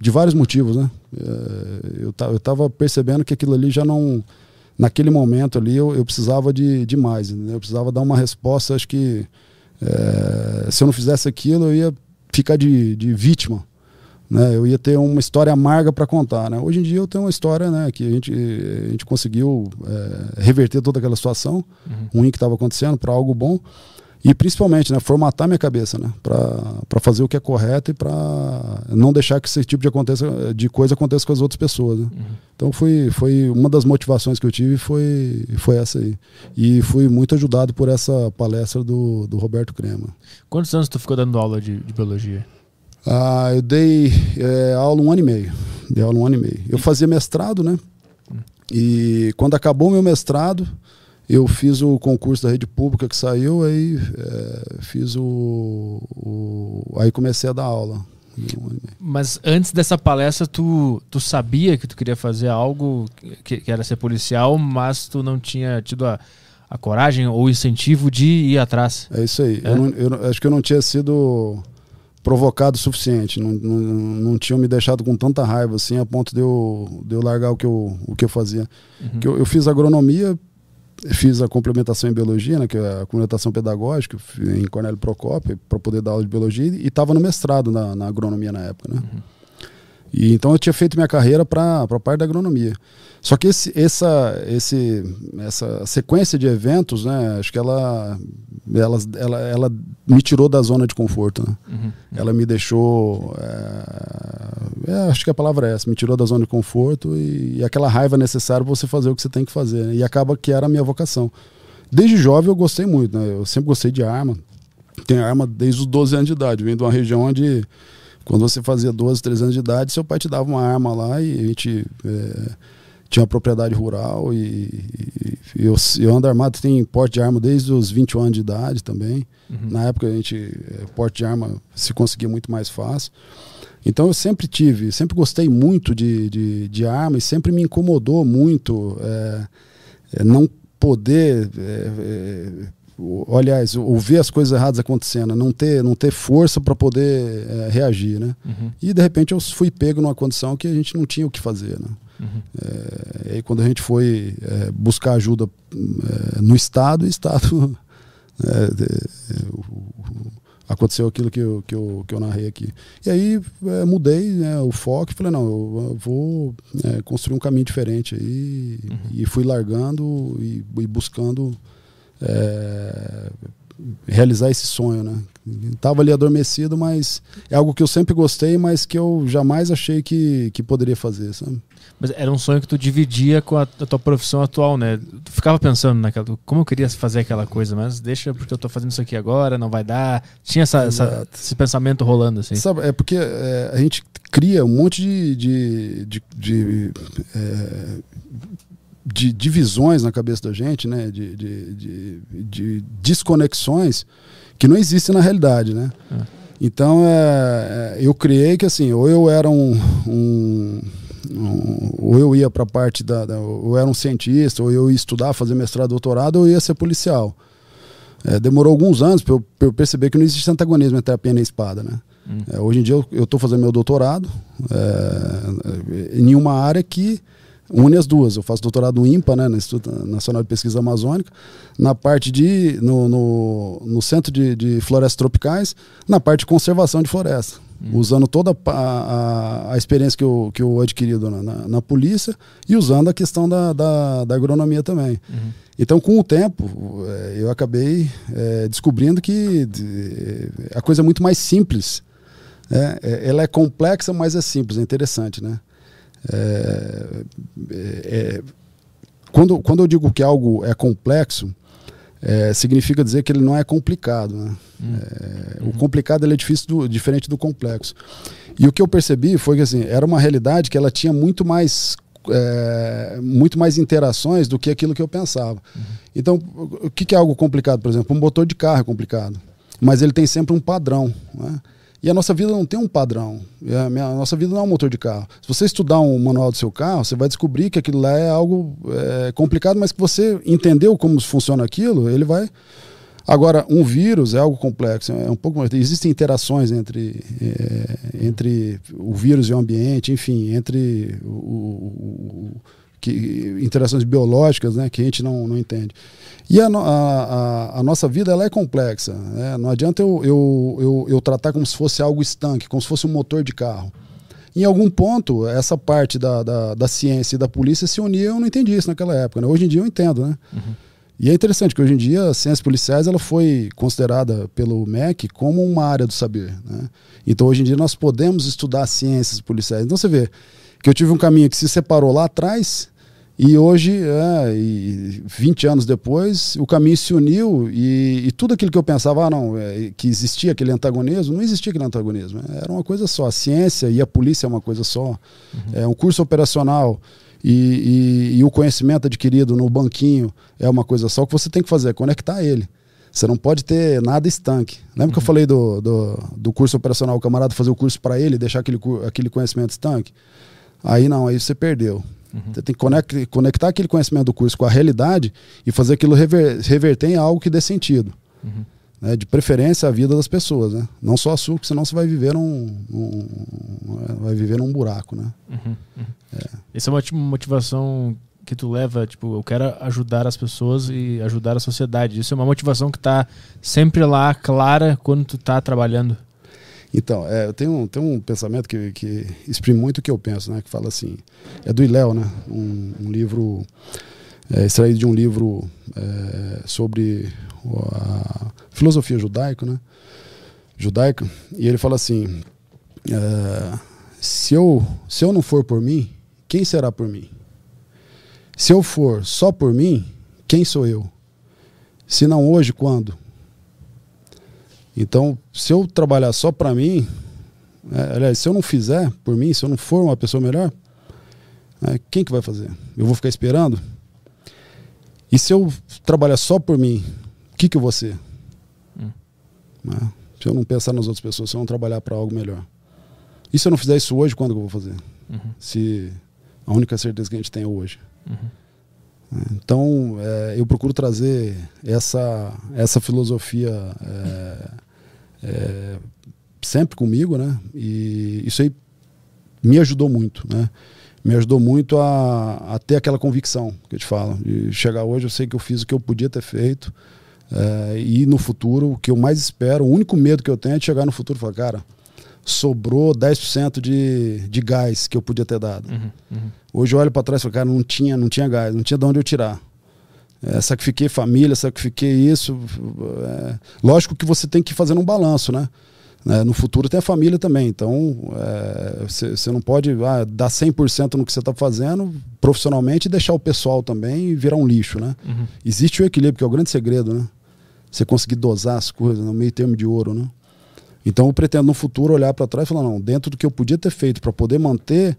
C: de vários motivos, né? É, eu estava percebendo que aquilo ali já não. Naquele momento ali eu, eu precisava de, de mais, eu precisava dar uma resposta. Acho que é, se eu não fizesse aquilo, eu ia ficar de, de vítima. Né? Eu ia ter uma história amarga para contar. Né? Hoje em dia eu tenho uma história né, que a gente, a gente conseguiu é, reverter toda aquela situação uhum. ruim que estava acontecendo para algo bom. E principalmente, né, formatar minha cabeça, né, para fazer o que é correto e para não deixar que esse tipo de, aconteça, de coisa aconteça com as outras pessoas. Né? Uhum. Então foi, foi uma das motivações que eu tive foi, foi essa aí. E fui muito ajudado por essa palestra do, do Roberto Crema.
A: Quantos anos tu ficou dando aula de, de biologia?
C: Ah, eu dei é, aula um ano e meio. Dei aula um ano e meio. Eu fazia mestrado, né? Hum. E quando acabou meu mestrado, eu fiz o concurso da rede pública que saiu, aí é, fiz o, o, Aí comecei a dar aula.
A: Mas antes dessa palestra, tu, tu sabia que tu queria fazer algo que, que era ser policial, mas tu não tinha tido a, a coragem ou incentivo de ir atrás.
C: É isso aí. É? Eu, não, eu acho que eu não tinha sido provocado o suficiente. Não, não, não tinham me deixado com tanta raiva assim a ponto de eu, de eu largar o que eu, o que eu fazia. Uhum. Que eu, eu fiz agronomia fiz a complementação em biologia, né, que é a complementação pedagógica, em Cornélio Procópio, para poder dar aula de biologia, e estava no mestrado na, na, agronomia na época. Né? Uhum. E então eu tinha feito minha carreira para a parte da agronomia. Só que esse, essa, esse, essa sequência de eventos, né, acho que ela, ela, ela, ela me tirou da zona de conforto. Né?
A: Uhum.
C: Ela me deixou. É, é, acho que a palavra é essa, me tirou da zona de conforto e, e aquela raiva necessária para você fazer o que você tem que fazer. Né? E acaba que era a minha vocação. Desde jovem eu gostei muito, né? eu sempre gostei de arma. Tenho arma desde os 12 anos de idade. Vim de uma região onde, quando você fazia 12, 13 anos de idade, seu pai te dava uma arma lá e a gente. É, tinha uma propriedade rural e, e, eu, eu ando armado, tem porte de arma desde os 21 anos de idade também. Uhum. Na época a gente, eh, porte de arma se conseguia muito mais fácil. Então eu sempre tive, sempre gostei muito de, de, de arma e sempre me incomodou muito é, é, não poder, é, aliás, ouvir as coisas erradas acontecendo, não ter, não ter força para poder reagir, né? Uhum. E de repente eu fui pego numa condição que a gente não tinha o que fazer, né? Uhum. É, e aí quando a gente foi é, buscar ajuda é, no Estado, o Estado é, aconteceu aquilo que eu, que, eu, que eu narrei aqui. E aí é, mudei né, o foco e falei, não, eu vou é, construir um caminho diferente aí. Uhum. E fui largando e, e buscando realizar esse sonho, né? Estava ali adormecido, mas é algo que eu sempre gostei, mas que eu jamais achei que, que poderia fazer, sabe?
A: Mas era um sonho que tu dividia com a, a tua profissão atual, né? Tu ficava pensando naquela, como eu queria fazer aquela coisa, mas deixa porque eu tô fazendo isso aqui agora, não vai dar. Tinha essa, essa esse pensamento rolando assim.
C: Sabe, é porque é, a gente cria um monte de, de, de, de é, de divisões na cabeça da gente, né? De, de, de, de desconexões que não existem na realidade, né? É. Então, é, é eu criei que assim, ou eu era um, um, ou eu ia para a parte da, da, ou eu era um cientista, ou eu ia estudar, fazer mestrado, doutorado, ou eu ia ser policial. É, demorou alguns anos para eu, eu, perceber que não existe antagonismo entre a pena e a espada, né? Hum. É, hoje em dia eu estou fazendo meu doutorado é, em uma área que une as duas. Eu faço doutorado no INPA, né, no Instituto Nacional de Pesquisa Amazônica, na parte de. no, no, no Centro de, de, Florestas Tropicais, na parte de conservação de floresta. Uhum. Usando toda a, a, a, experiência que eu, que eu adquiri na, na, na, polícia e usando a questão da, da, da agronomia também. Uhum. Então, com o tempo, eh, eu acabei é, descobrindo que a coisa é muito mais simples. Né? Ela é complexa, mas é simples, é interessante, né? É, é, é, quando, quando eu digo que algo é complexo, é, significa dizer que ele não é complicado. Né? Hum. Uhum. O complicado é difícil do, diferente do complexo. E o que eu percebi foi que assim, era uma realidade que ela tinha muito mais é, muito mais interações do que aquilo que eu pensava. Uhum. Então, o que, que, é algo complicado, por exemplo? Um motor de carro é complicado, mas ele tem sempre um padrão. Né? E a nossa vida não tem um padrão. A, minha, a, nossa vida não é um motor de carro. Se você estudar um manual do seu carro, você vai descobrir que aquilo lá é algo é, complicado, mas que você entendeu como funciona aquilo, ele vai. Agora, um vírus é algo complexo, é um pouco mais. Existem interações entre, é, entre o vírus e o ambiente, enfim, entre o, o, que, interações biológicas né, que a gente não, não entende. E a, a, a, nossa vida ela é complexa. Né? Não adianta eu, eu, eu, eu, tratar como se fosse algo estanque, como se fosse um motor de carro. Em algum ponto, essa parte da, da, da ciência e da polícia se unia, eu não entendi isso naquela época. Né? Hoje em dia eu entendo. Né? Uhum. E é interessante que hoje em dia a ciência policiais ela foi considerada pelo MEC como uma área do saber. Né? Então hoje em dia nós podemos estudar ciências policiais. Então você vê que eu tive um caminho que se separou lá atrás e hoje, é, e 20 anos depois, o caminho se uniu e, e tudo aquilo que eu pensava, ah, não, é, que existia aquele antagonismo, não existia aquele antagonismo. Era uma coisa só. A ciência e a polícia é uma coisa só. Uhum. É um curso operacional e, e, e, o conhecimento adquirido no banquinho é uma coisa só. O que você tem que fazer é conectar ele. Você não pode ter nada estanque. Lembra uhum. que eu uhum. falei do, do, do, curso operacional, o camarada fazer o curso para ele, deixar aquele, aquele conhecimento estanque? Aí não, aí você perdeu. Uhum. Você tem que conectar aquele conhecimento do curso com a realidade e fazer aquilo rever, reverter em algo que dê sentido. Uhum. Né? De preferência a vida das pessoas, né? Não só a sua, porque senão você vai viver num, num vai viver num buraco, né?
A: Uhum. uhum. É. Essa é uma motivação que tu leva, tipo, eu quero ajudar as pessoas e ajudar a sociedade. Isso é uma motivação que está sempre lá, clara, quando tu está trabalhando.
C: Então, é, eu tenho, um- tenho um pensamento que, que exprime muito o que eu penso, né? Que fala assim, é do Iléu, né? Um, um livro é, extraído de um livro é, sobre a filosofia judaica, né? Judaica. E ele fala assim, é, se eu se eu não for por mim, quem será por mim? Se eu for só por mim, quem sou eu? Se não hoje, quando? Então, se eu trabalhar só para mim, é, aliás, se eu não fizer por mim, se eu não for uma pessoa melhor, é, quem que vai fazer? Eu vou ficar esperando? E se eu trabalhar só por mim, o que que eu vou ser? Né? Se eu não pensar nas outras pessoas, se eu não trabalhar para algo melhor. E se eu não fizer isso hoje, quando que eu vou fazer? Se a única certeza que a gente tem é hoje. É, Então, é, eu procuro trazer essa, essa filosofia é, sempre comigo, né? E isso aí me ajudou muito, né? Me ajudou muito a, a ter aquela convicção que eu te falo. E chegar hoje, eu sei que eu fiz o que eu podia ter feito. é, e no futuro, o que eu mais espero, o único medo que eu tenho é de chegar no futuro e falar, cara, sobrou 10% de, de gás que eu podia ter dado. Hoje eu olho para trás e falo, cara, não tinha, não tinha gás, não tinha de onde eu tirar. É, sacrifiquei família, sacrifiquei isso. é, lógico que você tem que fazer um balanço, né? É, no futuro tem a família também, então você não pode ah, dar 100% no que você está fazendo profissionalmente e deixar o pessoal também virar um lixo, né? Existe o equilíbrio, que é o grande segredo, né? Você conseguir dosar as coisas no meio termo de ouro, né? Então eu pretendo no futuro olhar para trás e falar, não, dentro do que eu podia ter feito para poder manter,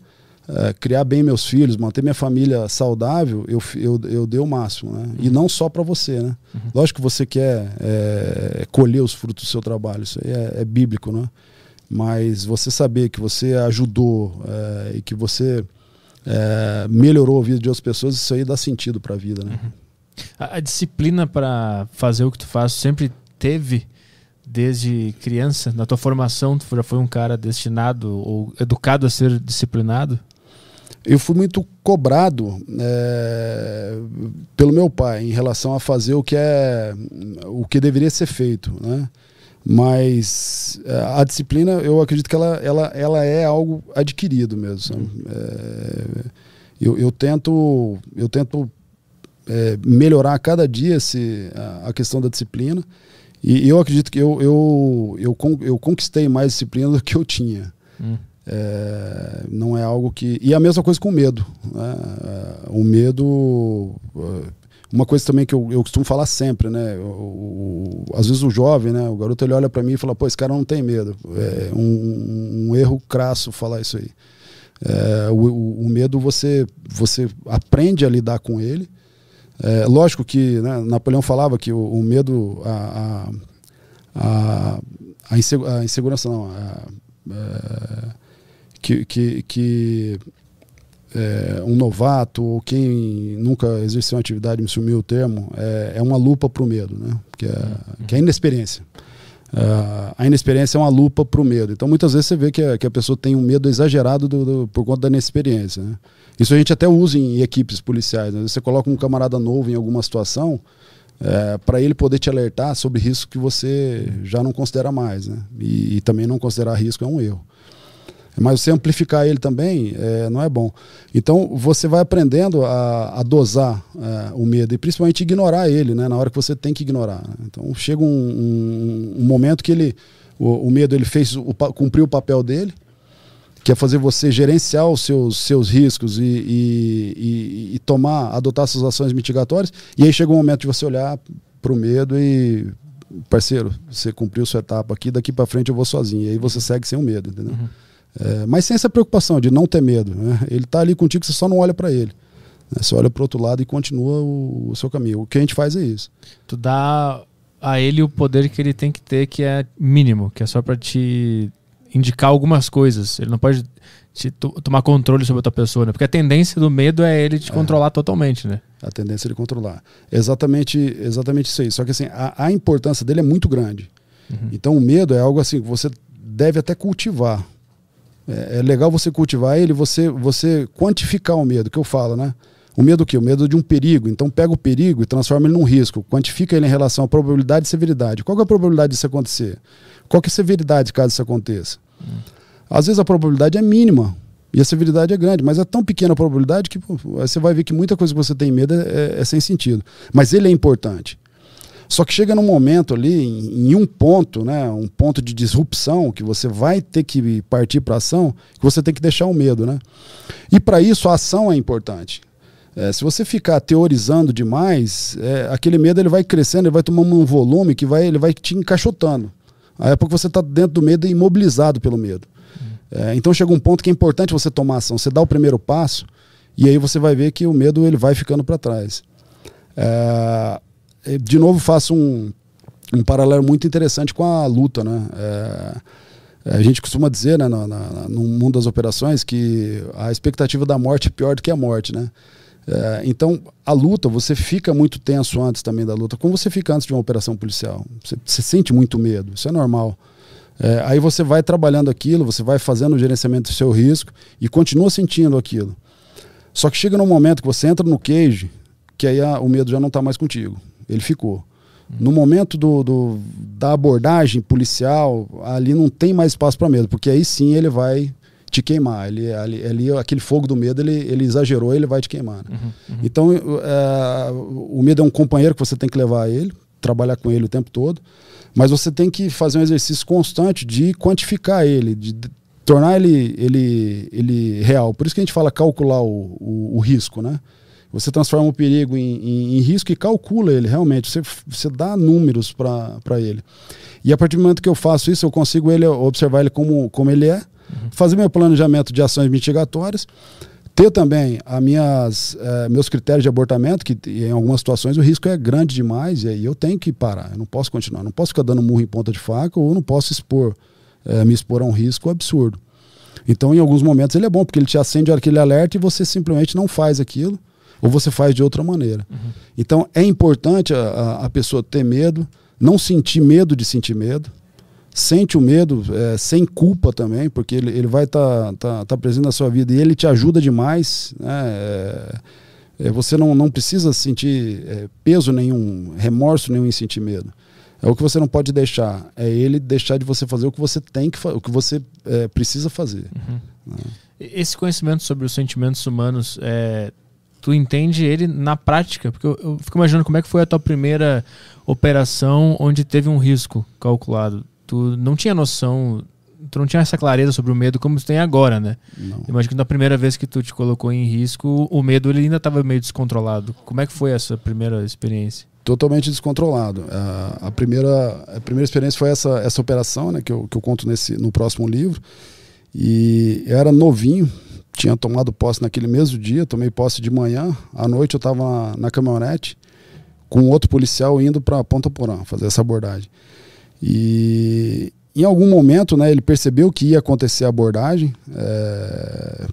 C: eh, criar bem meus filhos, manter minha família saudável, eu, eu, eu dei o máximo, né? E não só para você, né? Lógico que você quer eh, colher os frutos do seu trabalho, isso aí é, é bíblico, né? Mas você saber que você ajudou eh, e que você eh, melhorou a vida de outras pessoas, isso aí dá sentido para a vida, né?
A: A, a disciplina para fazer o que tu faz sempre teve desde criança? Na tua formação, tu já foi um cara destinado ou educado a ser disciplinado?
C: Eu fui muito cobrado é, pelo meu pai em relação a fazer o que é o que deveria ser feito, né? Mas é, a disciplina, eu acredito que ela, ela, ela é algo adquirido mesmo. É, eu, eu tento eu tento é, melhorar a cada dia esse, a, a questão da disciplina e eu acredito que eu, eu, eu, eu conquistei mais disciplina do que eu tinha.
A: Hum.
C: É, não é algo que. E a mesma coisa com o medo. né? É, O medo. é, Uma coisa também que eu, eu costumo falar sempre, né? O- o- às vezes o jovem, né? O garoto ele olha para mim e fala: pô, esse cara não tem medo. É um, um erro crasso falar isso aí. É, o, o- medo você, você aprende a lidar com ele. É, lógico que né, Napoleão falava que o, o medo, a, a, a, a insegu- a insegurança não, a- é, que, que, que é, um novato ou quem nunca exerceu uma atividade, me sumiu o termo, é, é uma lupa para o medo, né? que, é, que é a inexperiência. É, a inexperiência é uma lupa para o medo. Então, muitas vezes você vê que a, que a pessoa tem um medo exagerado do- do- por conta da inexperiência. Né? Isso a gente até usa em equipes policiais. Né? Você coloca um camarada novo em alguma situação, para ele poder te alertar sobre risco que você já não considera mais. Né? E, e também não considerar risco é um erro. Mas você amplificar ele também é, não é bom. Então você vai aprendendo a, a dosar é, o medo e principalmente ignorar ele, né, na hora que você tem que ignorar. Então chega um, um- um momento que ele, o, o medo ele fez o, cumpriu o papel dele, que é fazer você gerenciar os seus, seus riscos e, e- e- e tomar, adotar suas ações mitigatórias. E aí chega um momento de você olhar para o medo e parceiro, você cumpriu sua etapa aqui, daqui para frente eu vou sozinho. E aí você segue sem o medo, entendeu? É, mas sem essa preocupação de não ter medo. Né? Ele está ali contigo, você só não olha para ele. né? Você olha para outro lado e continua o, o seu caminho. O que a gente faz é isso.
A: Tu dá a ele o poder que ele tem que ter, que é mínimo, que é só pra te indicar algumas coisas. Ele não pode te to- tomar controle sobre outra pessoa, né? Porque a tendência do medo é ele te controlar totalmente, né?
C: A tendência de controlar. Exatamente, exatamente isso aí. Só que assim, a, a importância dele é muito grande. Então o medo é algo assim que você deve até cultivar. É, é legal você cultivar ele, você, você quantificar o medo, que eu falo, né? O medo o quê? O medo de um perigo. Então pega o perigo e transforma ele num risco. Quantifica ele em relação à probabilidade e severidade. Qual é a probabilidade disso acontecer? Qual é a severidade caso isso aconteça? Às vezes a probabilidade é mínima e a severidade é grande, mas é tão pequena a probabilidade que pô, você vai ver que muita coisa que você tem medo é, é sem sentido. Mas ele é importante. Só que chega num momento ali, em, em, um ponto, né, um ponto de disrupção, que você vai ter que partir para ação, que você tem que deixar o medo. Né? E para isso a ação é importante. É, se você ficar teorizando demais, é, aquele medo ele vai crescendo, ele vai tomando um volume que vai, ele vai te encaixotando. Aí é porque você está dentro do medo e imobilizado pelo medo. É, então chega um ponto que é importante você tomar ação. Você dá o primeiro passo e aí você vai ver que o medo ele vai ficando para trás. É, de novo, faço um, um paralelo muito interessante com a luta. Né? É, a gente costuma dizer né, no, no mundo das operações que a expectativa da morte é pior do que a morte. Né? É, então, a luta, você fica muito tenso antes também da luta, como você fica antes de uma operação policial. Você, você sente muito medo, isso é normal. É, aí você vai trabalhando aquilo, você vai fazendo o gerenciamento do seu risco e continua sentindo aquilo. Só que chega num momento que você entra no cage, que aí a, o medo já não está mais contigo. Ele ficou. No momento do, do, da abordagem policial, ali não tem mais espaço para medo, porque aí sim ele vai te queimar. Ele, ali, ali, aquele fogo do medo, ele, ele exagerou, ele vai te queimar. Né? Uhum, uhum. Então, é, o medo é um companheiro que você tem que levar a ele, trabalhar com ele o tempo todo, mas você tem que fazer um exercício constante de quantificar ele, de, de tornar ele, ele, ele real. Por isso que a gente fala calcular o, o, o risco, né? Você transforma o perigo em, em, em, risco e calcula ele realmente. Você, você dá números para ele. E a partir do momento que eu faço isso, eu consigo ele observar ele como, como ele é, uhum. fazer meu planejamento de ações mitigatórias, ter também as minhas, eh, meus critérios de abortamento, que em algumas situações o risco é grande demais e aí eu tenho que parar. Eu não posso continuar. Não posso ficar dando murro em ponta de faca ou não posso expor, eh, me expor a um risco absurdo. Então, em alguns momentos, ele é bom, porque ele te acende aquele alerta e você simplesmente não faz aquilo ou você faz de outra maneira. Uhum. Então é importante a, a, pessoa ter medo, não sentir medo de sentir medo. Sente o medo é, sem culpa também, porque ele, ele vai estar tá, tá, tá presente na sua vida e ele te ajuda demais. Né? É, é, você não, não precisa sentir é, peso nenhum, remorso nenhum em sentir medo. É o que você não pode deixar. É ele deixar de você fazer o que você tem que o que você é, precisa fazer. Uhum.
A: Né? Esse conhecimento sobre os sentimentos humanos é, tu entende ele na prática? Porque eu, eu, fico imaginando como é que foi a tua primeira operação onde teve um risco calculado. Tu não tinha noção, tu não tinha essa clareza sobre o medo como tu tem agora, né? Não. Imagino que na primeira vez que tu te colocou em risco, o medo ele ainda estava meio descontrolado. Como é que foi essa primeira experiência?
C: Totalmente descontrolado. A, a, primeira, a primeira experiência foi essa, essa operação, né, que eu, que eu conto nesse, no próximo livro. E eu era novinho, tinha tomado posse naquele mesmo dia, tomei posse de manhã, à noite eu estava na, na, caminhonete com outro policial indo para Ponta Porã fazer essa abordagem. E em algum momento né, ele percebeu que ia acontecer a abordagem, é,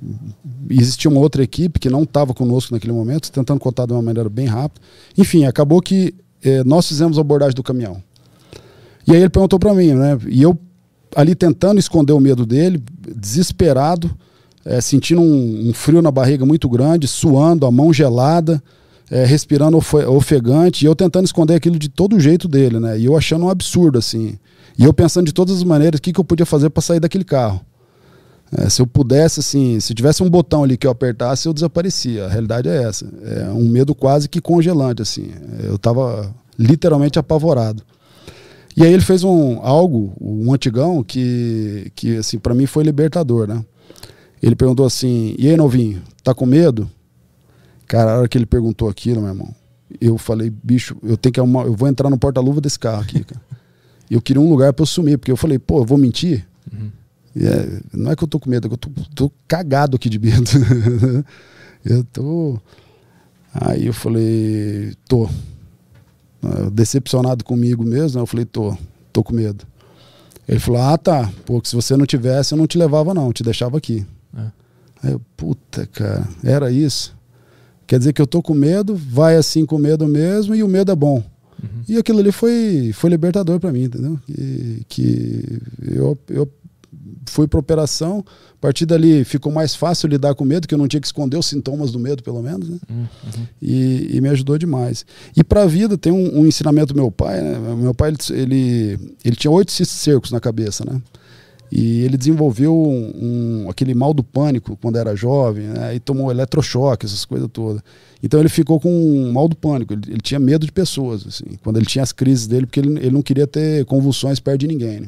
C: existia uma outra equipe que não estava conosco naquele momento, tentando contar de uma maneira bem rápida. Enfim, acabou que é, nós fizemos a abordagem do caminhão. E aí ele perguntou para mim, né, e eu ali tentando esconder o medo dele, desesperado, é, sentindo um, um, frio na barriga muito grande, suando, a mão gelada, é, respirando ofegante, e eu tentando esconder aquilo de todo jeito dele, né? E eu achando um absurdo, assim. E eu pensando de todas as maneiras o que, que eu podia fazer para sair daquele carro. É, se eu pudesse, assim, se tivesse um botão ali que eu apertasse, eu desaparecia. A realidade é essa. É um medo quase que congelante, assim. Eu estava literalmente apavorado. E aí ele fez um algo, um antigão, que, que assim, para mim foi libertador, né? Ele perguntou assim: E aí, novinho, tá com medo? Cara, a hora que ele perguntou aquilo, meu irmão, eu falei: Bicho, eu tenho que arrumar, eu vou entrar no porta-luva desse carro aqui, cara. eu queria um lugar para eu sumir, porque eu falei: Pô, eu vou mentir? Uhum. É, não é que eu tô com medo, é que eu tô, tô cagado aqui de medo. eu tô. Aí eu falei: Tô. Decepcionado comigo mesmo, né? eu falei: Tô, tô com medo. Ele falou: Ah, tá. Pô, se você não tivesse, eu não te levava, não, eu te deixava aqui. Aí eu, puta, cara, era isso. Quer dizer que eu tô com medo, vai assim com medo mesmo e o medo é bom. Uhum. E aquilo ali foi, foi libertador para mim, entendeu? Que, que eu, eu fui para operação. A partir dali ficou mais fácil lidar com medo, que eu não tinha que esconder os sintomas do medo, pelo menos. Né?
A: Uhum.
C: E, e me ajudou demais. E para a vida tem um, um, ensinamento do meu pai. Né? Meu pai ele, ele tinha oito cercos na cabeça, né? E ele desenvolveu um, um, aquele mal do pânico quando era jovem, né? e tomou eletrochoque, essas coisas todas. Então ele ficou com um mal do pânico, ele, ele, tinha medo de pessoas, assim, quando ele tinha as crises dele, porque ele, ele não queria ter convulsões perto de ninguém. Né?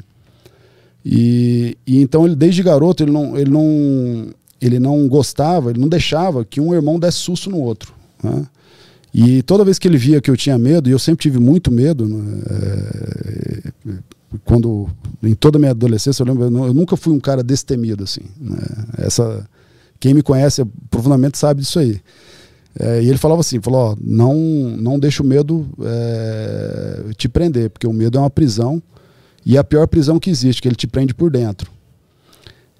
C: E, e, então ele, desde garoto, ele não, ele, não, ele não gostava, ele não deixava que um irmão desse susto no outro. Né? E toda vez que ele via que eu tinha medo, e eu sempre tive muito medo, né? é, quando em toda a minha adolescência eu lembro eu nunca fui um cara destemido assim né? essa quem me conhece profundamente sabe disso aí é, e ele falava assim falou ó, não não deixa o medo é, te prender porque o medo é uma prisão e é a pior prisão que existe que ele te prende por dentro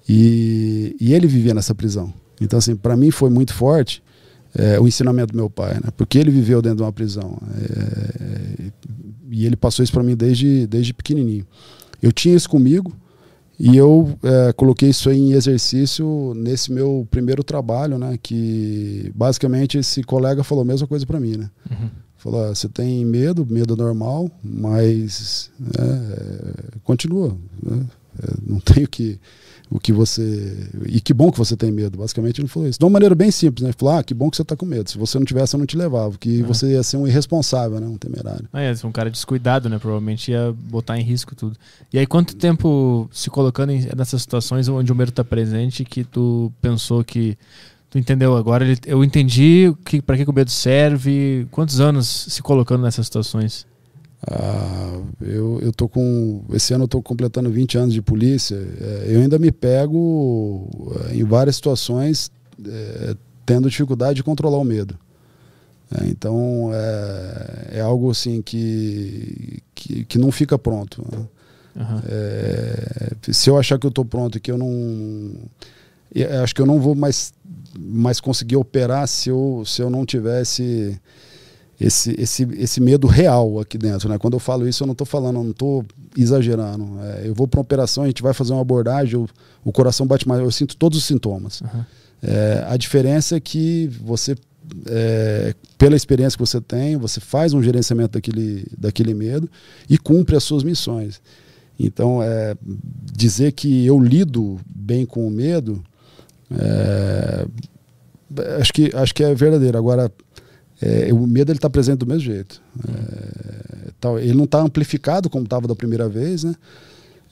C: e, e ele vivia nessa prisão então assim para mim foi muito forte é, o ensinamento do meu pai, né? porque ele viveu dentro de uma prisão. É, e ele passou isso para mim desde, desde pequenininho. Eu tinha isso comigo e eu é, coloquei isso em exercício nesse meu primeiro trabalho, né? que basicamente esse colega falou a mesma coisa para mim. Né? Uhum. Falou: ah, você tem medo, medo normal, mas é, continua. Né? É, não tenho que o que você. E que bom que você tem medo. Basicamente ele falou isso. De uma maneira bem simples, né? Ele falou: ah, que bom que você está com medo. Se você não tivesse, eu não te levava. Que uhum. você ia ser um irresponsável, né? Um temerário.
A: Ah, é, um cara descuidado, né? Provavelmente ia botar em risco tudo. E aí, quanto tempo se colocando em, nessas situações onde o medo está presente que tu pensou que. Tu entendeu agora? Eu entendi que, para que o medo serve. Quantos anos se colocando nessas situações?
C: Ah, eu, eu tô com. Esse ano eu estou completando 20 anos de polícia. É, eu ainda me pego é, em várias situações é, tendo dificuldade de controlar o medo. É, então é, é, algo assim que, que, que, não fica pronto. Né? Uhum. se eu achar que eu estou pronto e que eu não. Eu acho que eu não vou mais, mais conseguir operar se eu, se eu não tivesse esse, esse, esse medo real aqui dentro. Né? Quando eu falo isso, eu não estou falando, não estou exagerando. É, eu vou para uma operação, a gente vai fazer uma abordagem, eu, o coração bate mais, eu sinto todos os sintomas. Uhum. É, a diferença é que você, é, pela experiência que você tem, você faz um gerenciamento daquele, daquele medo e cumpre as suas missões. Então, é, dizer que eu lido bem com o medo, é, acho, que, acho que é verdadeiro. Agora, é, o medo ele está presente do mesmo jeito. É, tal, ele não está amplificado como estava da primeira vez, né?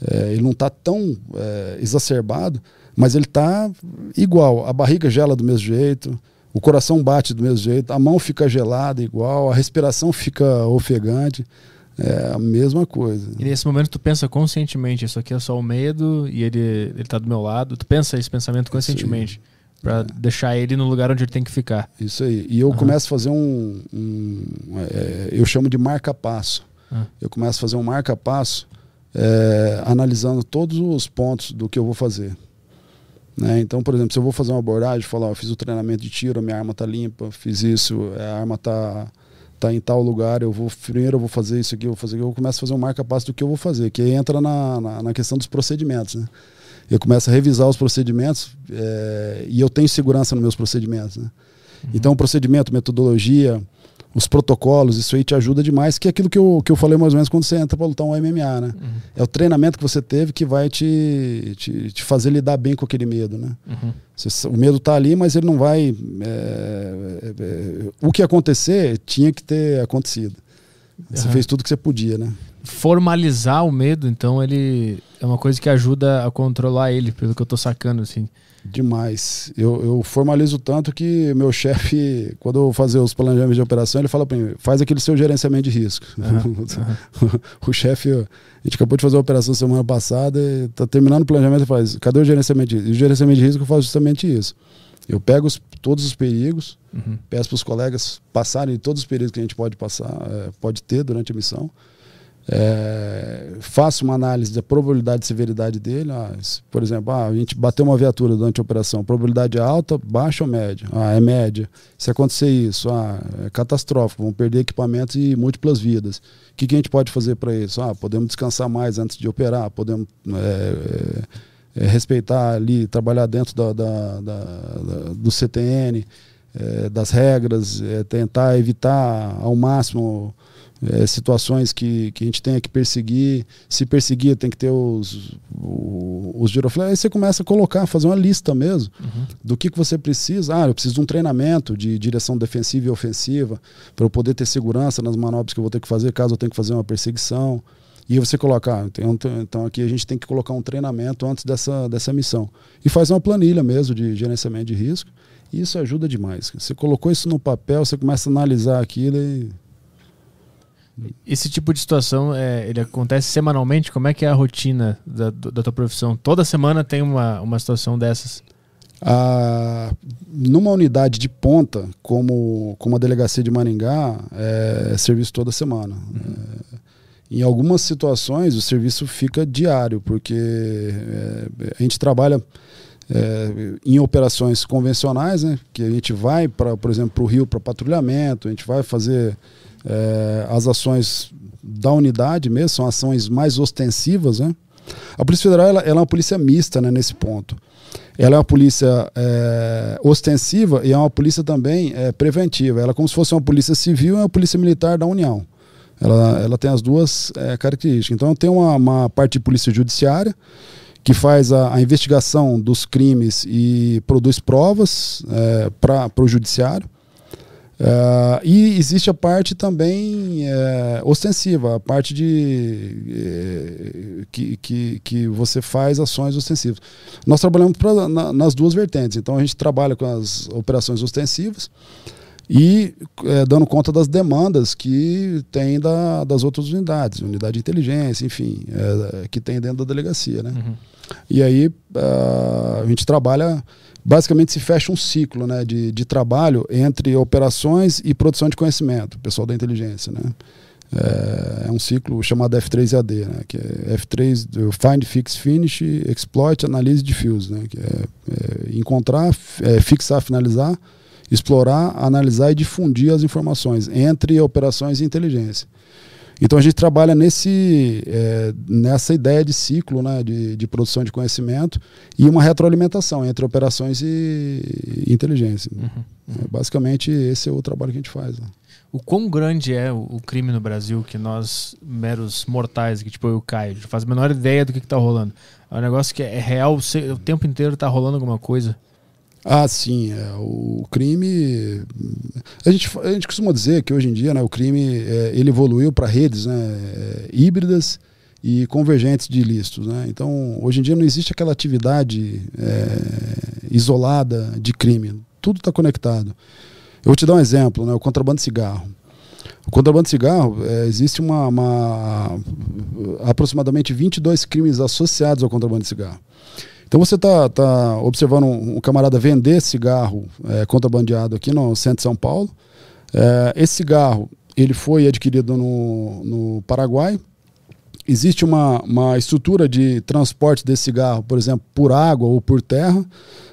C: É, ele não está tão é, exacerbado, mas ele está igual. A barriga gela do mesmo jeito, o coração bate do mesmo jeito, a mão fica gelada igual, a respiração fica ofegante. É a mesma coisa.
A: E nesse momento tu pensa conscientemente, isso aqui é só o medo e ele, ele tá do meu lado. Tu pensa esse pensamento conscientemente para é. deixar ele no lugar onde ele tem que ficar.
C: Isso aí. E eu uhum. começo a fazer um, um é, eu chamo de marca-passo. Uhum. Eu começo a fazer um marca-passo é, analisando todos os pontos do que eu vou fazer. Né? Então, por exemplo, se eu vou fazer uma abordagem, falar, eu fiz o treinamento de tiro, minha arma está limpa, fiz isso, a arma está tá em tal lugar, eu vou primeiro eu vou fazer isso aqui, eu vou fazer aqui, eu começo a fazer um marca-passo do que eu vou fazer, que aí entra na, na, na questão dos procedimentos, né? Eu começo a revisar os procedimentos é, e eu tenho segurança nos meus procedimentos. Né? Uhum. Então, o procedimento, metodologia, os protocolos, isso aí te ajuda demais, que é aquilo que eu, que eu falei mais ou menos quando você entra para lutar um MMA, né? Uhum. É o treinamento que você teve que vai te, te, te fazer lidar bem com aquele medo, né? Uhum. Você, o medo está ali, mas ele não vai... É, é, o que acontecer tinha que ter acontecido. Você fez tudo que você podia, né?
A: formalizar o medo, então ele é uma coisa que ajuda a controlar ele, pelo que eu tô sacando, assim.
C: Demais. Eu, eu formalizo tanto que meu chefe, quando eu fazer os planejamentos de operação, ele fala para mim: faz aquele seu gerenciamento de risco. Uhum, uhum. o chefe, a gente acabou de fazer uma operação semana passada, está terminando o planejamento e faz: cadê o gerenciamento de risco? E o gerenciamento de risco eu faço justamente isso. Eu pego os, todos os perigos, uhum. peço para os colegas passarem todos os perigos que a gente pode passar, é, pode ter durante a missão é, faço uma análise da probabilidade e severidade dele. Ah, por exemplo, ah, a gente bateu uma viatura durante a operação, probabilidade é alta, baixa ou média? Ah, é média. Se acontecer isso, ah, é catastrófico, vamos perder equipamentos e múltiplas vidas. O que, que a gente pode fazer para isso? Ah, podemos descansar mais antes de operar, podemos é, é, respeitar ali, trabalhar dentro da, da, da, do CTN, é, das regras, é, tentar evitar ao máximo é, situações que, que a gente tenha que perseguir. Se perseguir, tem que ter os, os, os giroflex. Aí você começa a colocar, fazer uma lista mesmo
A: Uhum.
C: do que, que você precisa. Ah, eu preciso de um treinamento de direção defensiva e ofensiva para eu poder ter segurança nas manobras que eu vou ter que fazer caso eu tenha que fazer uma perseguição. E você coloca, ah, então aqui a gente tem que colocar um treinamento antes dessa, dessa missão. E faz uma planilha mesmo de gerenciamento de risco. E isso ajuda demais. Você colocou isso no papel, você começa a analisar aquilo e
A: Esse tipo de situação, é, ele acontece semanalmente? Como é que é a rotina da, da tua profissão? Toda semana tem uma, uma situação dessas?
C: Ah, numa unidade de ponta, como, como a delegacia de Maringá, é serviço toda semana. É, em algumas situações, o serviço fica diário, porque é, a gente trabalha é, em operações convencionais, né, que a gente vai, pra, por exemplo, para o Rio para patrulhamento, a gente vai fazer é, as ações da unidade mesmo, são ações mais ostensivas. Né? A Polícia Federal ela, ela é uma polícia mista né, nesse ponto. Ela é uma polícia é, ostensiva e é uma polícia também é, preventiva. Ela é como se fosse uma polícia civil e uma polícia militar da União. Ela, ela tem as duas é, características. Então tem uma, uma parte de polícia judiciária que faz a, a investigação dos crimes e produz provas é, para o judiciário. É, e existe a parte também é, ostensiva, a parte de é, que, que, que você faz ações ostensivas. Nós trabalhamos pra, na, nas duas vertentes, então a gente trabalha com as operações ostensivas e é, dando conta das demandas que tem da, das outras unidades, unidade de inteligência, enfim, que tem dentro da delegacia. Né?
A: Uhum.
C: E aí ah, a gente trabalha, basicamente se fecha um ciclo né, de, de trabalho entre operações e produção de conhecimento, pessoal da inteligência. Né? É, é um ciclo chamado F3AD, né, que é F3, do Find, Fix, Finish, Exploit, Analise e Diffuse, né, que é, é encontrar, é, fixar, finalizar, explorar, analisar e difundir as informações entre operações e inteligência. Então a gente trabalha nesse, é, nessa ideia de ciclo né, de, de produção de conhecimento e uma retroalimentação entre operações e, e inteligência. É, basicamente, esse é o trabalho que a gente faz. né.
A: O quão grande é o, o crime no Brasil que nós, meros mortais, que tipo eu Caio, não faz a menor ideia do que, que tá rolando? É um negócio que é real, o tempo inteiro tá rolando alguma coisa.
C: Ah, sim. é, o crime. A gente, a gente costuma dizer que hoje em dia né, o crime é, ele evoluiu para redes né, é, híbridas e convergentes de ilícitos. Né? Então, hoje em dia não existe aquela atividade é, isolada de crime. Tudo está conectado. Eu vou te dar um exemplo: né, o contrabando de cigarro. O contrabando de cigarro, é, existe uma, uma- aproximadamente 22 crimes associados ao contrabando de cigarro. Então você está tá observando um, camarada vender cigarro é, contrabandeado aqui no centro de São Paulo. É, esse cigarro ele foi adquirido no, no Paraguai. Existe uma, uma estrutura de transporte desse cigarro, por exemplo, por água ou por terra.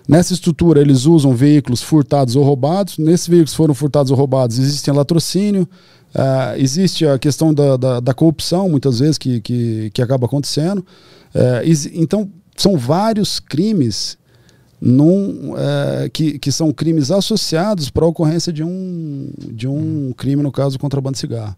C: Nessa estrutura eles usam veículos furtados ou roubados. Nesses veículos foram furtados ou roubados existe latrocínio, ah, existe a questão da, da, da corrupção, muitas vezes, que, que, que acaba acontecendo. Exi- então, são vários crimes num, é, que, que são crimes associados para a ocorrência de um, de um crime, no caso, contrabando de cigarro.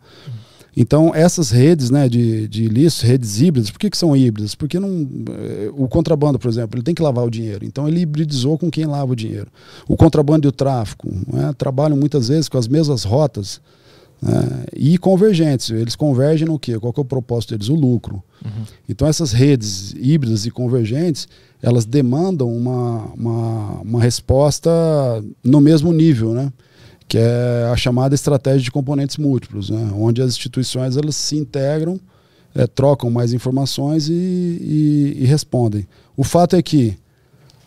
C: Então, essas redes né, de, de ilícitos, redes híbridas, por que, que são híbridas? Porque não, eh, o contrabando, por exemplo, ele tem que lavar o dinheiro. Então, ele hibridizou com quem lava o dinheiro. O contrabando e o tráfico né, trabalham muitas vezes com as mesmas rotas né, e convergentes. Eles convergem no quê? Qual que é o propósito deles? O lucro. Então, essas redes híbridas e convergentes, elas demandam uma, uma, uma resposta no mesmo nível, né? que é a chamada estratégia de componentes múltiplos, né? onde as instituições elas se integram, eh, trocam mais informações e, e- e respondem. O fato é que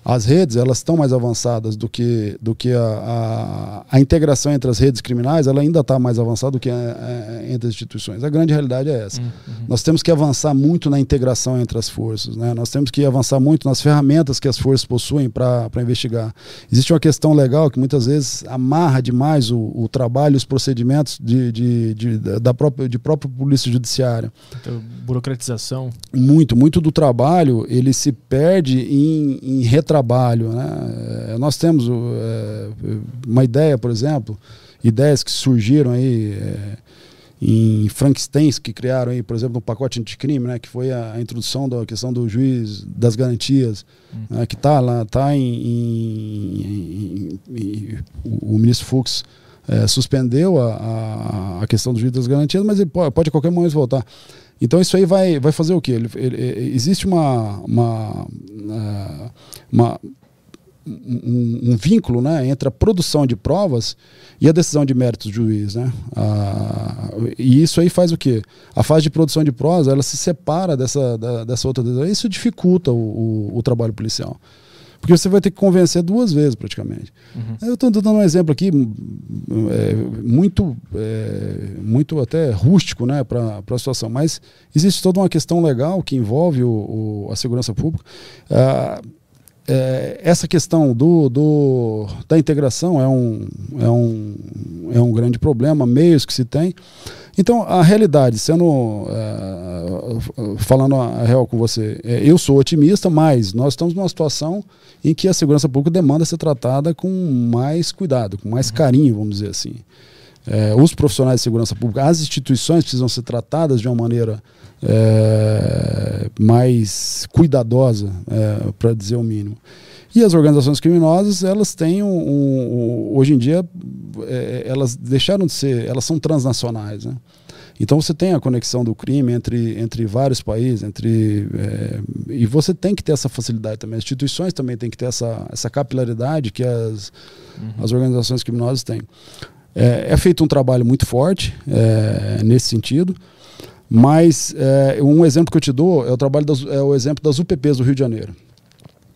C: As redes elas estão mais avançadas do que, do que a, a, a integração entre as redes criminais, ela ainda está mais avançada do que a, a, entre as instituições. A grande realidade é essa.
A: Uhum.
C: Nós temos que avançar muito na integração entre as forças, né? nós temos que avançar muito nas ferramentas que as forças possuem para investigar. Existe uma questão legal que muitas vezes amarra demais o, o trabalho, os procedimentos de, de, de, da própria, de própria polícia judiciária.
A: Então, burocratização.
C: Muito, muito do trabalho ele se perde em, em retrabalho. Né? É, Nós temos é, uma ideia, por exemplo, ideias que surgiram aí é, em Frankenstein, que criaram aí, por exemplo, um pacote anticrime, né? que foi a, a introdução da questão do juiz das garantias, né? que está lá, está em, em- em- em- o, o ministro Fux é, suspendeu a, a, a questão do juiz das garantias, mas ele pode, pode a qualquer momento voltar. Então isso aí vai, vai fazer o quê? Ele, ele- existe uma, uma, ah, uma- um, um vínculo né, entre a produção de provas e a decisão de méritos do juiz. Né? Ah, e isso aí faz o quê? A fase de produção de provas ela se separa dessa, da- dessa outra decisão. Isso dificulta o, o- o trabalho policial. Porque você vai ter que convencer duas vezes, praticamente. Eu estou dando um exemplo aqui é, muito, é, muito até rústico né, para a situação, mas existe toda uma questão legal que envolve o, o- a segurança pública. Ah, é, essa questão do, do- da integração é um, é, um, é um grande problema, meios que se tem. Então, a realidade, sendo é, falando a real com você, é, eu sou otimista, mas nós estamos numa situação em que a segurança pública demanda ser tratada com mais cuidado, com mais carinho, vamos dizer assim. É, os profissionais de segurança pública, as instituições precisam ser tratadas de uma maneira é, mais cuidadosa, para dizer o mínimo. E as organizações criminosas, elas têm um, um- um- hoje em dia, é, elas deixaram de ser, elas são transnacionais, né? Então você tem a conexão do crime entre, entre vários países, entre é, e você tem que ter essa facilidade também. As instituições também têm que ter essa, essa capilaridade que as, as organizações criminosas têm. É, é feito um trabalho muito forte é, nesse sentido, mas é, um exemplo que eu te dou é o trabalho das, é o exemplo das UPPs do Rio de Janeiro.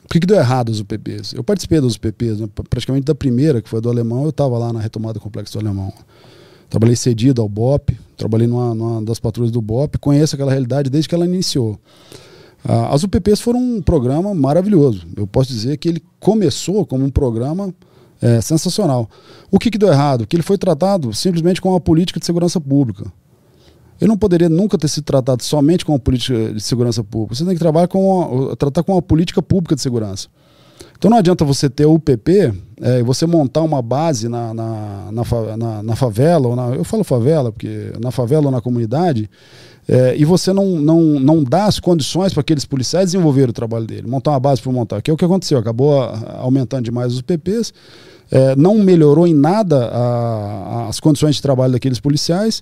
C: Por que, que deu errado as UPPs? Eu participei das UPPs, né, pr- praticamente da primeira, que foi do Alemão, eu estava lá na retomada do complexo do Alemão. Trabalhei cedido ao BOP, trabalhei numa, numa das patrulhas do BOP, conheço aquela realidade desde que ela iniciou. Ah, as UPPs foram um programa maravilhoso. Eu posso dizer que ele começou como um programa é, sensacional. O que, que deu errado? Que ele foi tratado simplesmente como uma política de segurança pública. Ele não poderia nunca ter sido tratado somente como uma política de segurança pública. Você tem que trabalhar com tratar com uma política pública de segurança. Então não adianta você ter o UPP é, e você montar uma base na, na, na, na- na favela, ou na, eu falo favela, porque na favela ou na comunidade, é, e você não, não, não dá as condições para aqueles policiais desenvolverem o trabalho dele, montar uma base para montar, que é o que aconteceu, acabou a- aumentando demais os PPs, é, não melhorou em nada a- as condições de trabalho daqueles policiais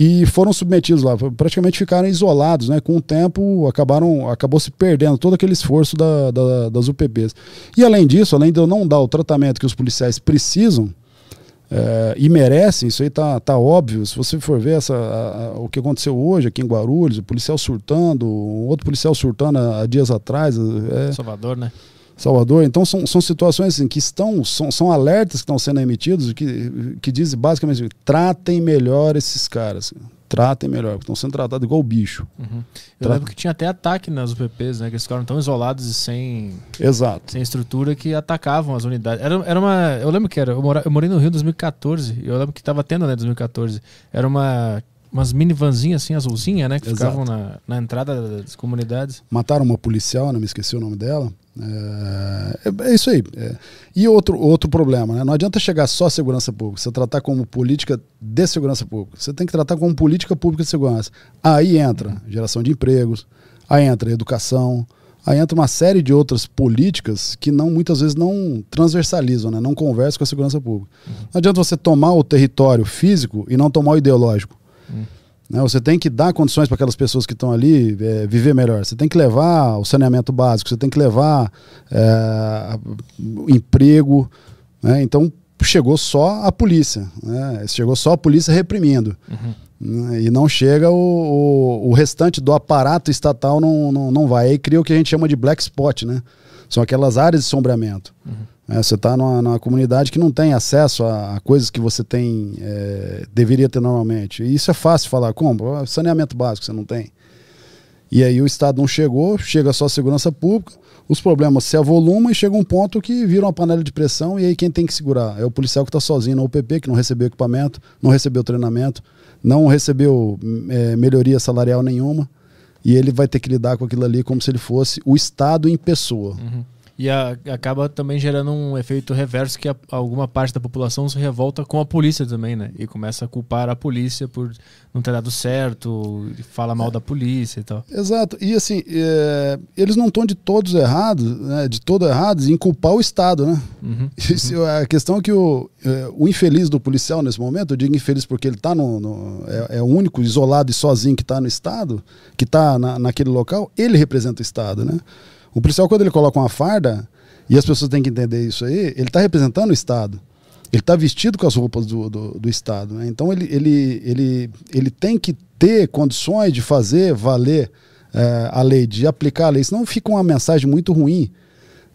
C: e foram submetidos lá, praticamente ficaram isolados, né? Com o tempo acabaram, acabou se perdendo todo aquele esforço da- da- das UPPs. E além disso, além de eu não dar o tratamento que os policiais precisam eh, e merecem, isso aí tá, tá óbvio. Se você for ver essa, a- a- o que aconteceu hoje aqui em Guarulhos, o policial surtando, outro policial surtando há, há dias atrás, é,
A: Salvador, né?
C: Salvador. Então são, são situações assim, que estão, são, são alertas que estão sendo emitidos que, que dizem basicamente tratem melhor esses caras. Tratem melhor, porque estão sendo tratados igual bicho.
A: Uhum. Eu
C: Tra-
A: lembro que tinha até ataque nas UPPs, né? Que eles ficaram tão isolados e sem,
C: Exato.
A: sem estrutura que atacavam as unidades. Era, era uma. Eu lembro que era. Eu, mora, eu morei no Rio em 2014. Eu lembro que tava tendo, né? 2014. Era uma. Umas minivanzinhas assim, azulzinha, né? Que
C: Exato.
A: ficavam na, na entrada das comunidades.
C: Mataram uma policial, não me esqueci o nome dela. É, é- isso aí. é. E outro, outro problema, né? Não adianta chegar só a segurança pública, você tratar como política de segurança pública. Você tem que tratar como política pública de segurança. Aí entra geração de empregos, aí entra educação, aí entra uma série de outras políticas que não muitas vezes não transversalizam, né? não conversam com a segurança pública. Não adianta você tomar o território físico e não tomar o ideológico. Né? Você tem que dar condições para aquelas pessoas que estão ali é, viver melhor. Você tem que levar o saneamento básico, você tem que levar é, o emprego. né? Então chegou só a polícia, né? chegou só a polícia reprimindo. Né? E não chega o, o, o restante do aparato estatal não, não, não vai. Aí cria o que a gente chama de black spot, né? São aquelas áreas de sombreamento. É, você está numa, numa comunidade que não tem acesso a, a coisas que você tem, é, deveria ter normalmente. E isso é fácil falar. Como? Ah, Saneamento básico você não tem. E aí o Estado não chegou, chega só a segurança pública, os problemas se avolumam e chega um ponto que vira uma panela de pressão e aí quem tem que segurar? É o policial que está sozinho na UPP, que não recebeu equipamento, não recebeu treinamento, não recebeu é, melhoria salarial nenhuma e ele vai ter que lidar com aquilo ali como se ele fosse o Estado em pessoa.
A: E a- acaba também gerando um efeito reverso que a- alguma parte da população se revolta com a polícia também, né? E começa a culpar a polícia por não ter dado certo, fala mal da polícia e tal.
C: Exato. E assim, é, eles não estão de todos errados, né, de todo errados em culpar o Estado, né?
A: Uhum.
C: Isso, a questão é que o, é, o infeliz do policial nesse momento, eu digo infeliz porque ele está no, no- é, é o único isolado e sozinho que está no Estado, que está na, naquele local, ele representa o Estado, né? O policial, quando ele coloca uma farda, e as pessoas têm que entender isso aí, ele está representando o Estado. Ele está vestido com as roupas do, do, do Estado. né? Então ele, ele, ele, ele tem que ter condições de fazer valer eh, a lei, de aplicar a lei, senão fica uma mensagem muito ruim.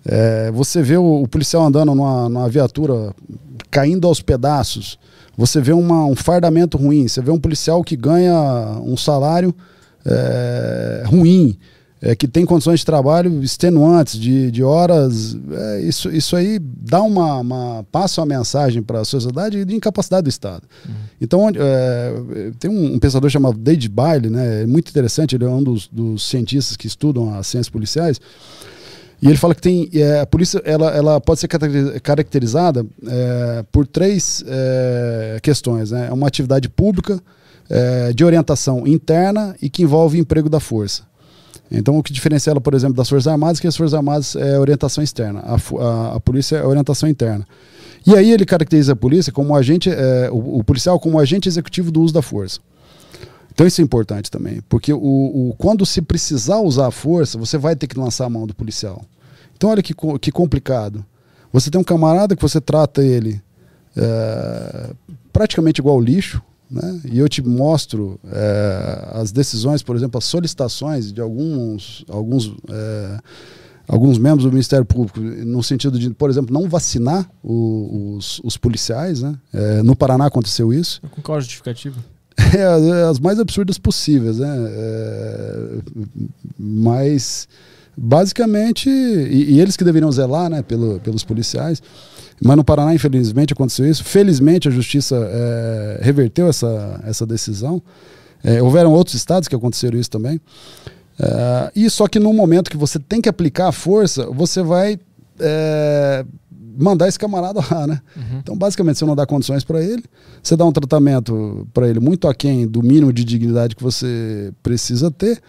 C: É, você vê o, o policial andando numa, numa viatura caindo aos pedaços. Você vê uma- um fardamento ruim. Você vê um policial que ganha um salário é, ruim, é, que tem condições de trabalho extenuantes, de, de horas. É, isso, isso aí dá uma, uma- passa uma mensagem para a sociedade de incapacidade do Estado. Então, onde- é, tem um, um pensador chamado David Bailey, né, é muito interessante, ele é um dos, dos cientistas que estudam as ciências policiais. E ele fala que tem é, a polícia ela, ela pode ser caracteri- caracterizada é, por três é, questões. Né? É uma atividade pública é, de orientação interna e que envolve emprego da força. Então, o que diferencia ela, por exemplo, das Forças Armadas é que as Forças Armadas é orientação externa, a, a, a polícia é orientação interna. E aí ele caracteriza a polícia como agente, é, o, o policial como agente executivo do uso da força. Então isso é importante também, porque o, o- quando se precisar usar a força, você vai ter que lançar a mão do policial. Então olha que, que complicado. Você tem um camarada que você trata ele é, praticamente igual ao lixo, né? e eu te mostro é, as decisões, por exemplo, as solicitações de alguns, alguns, é, alguns membros do Ministério Público, no sentido de, por exemplo, não vacinar o- os, os policiais. Né? É, no Paraná aconteceu isso.
A: Com qual justificativa?
C: É, as mais absurdas possíveis, né? É, mas basicamente, e, e eles que deveriam zelar, né, pelo, pelos policiais. Mas no Paraná, infelizmente, aconteceu isso. Felizmente, a justiça é, reverteu essa, essa decisão. É, houveram outros estados que aconteceram isso também. É, e só que no momento que você tem que aplicar a força, você vai mandar esse camarada lá, né? Então, basicamente, você não dá condições para ele, você dá um tratamento para ele muito aquém do mínimo de dignidade que você precisa ter.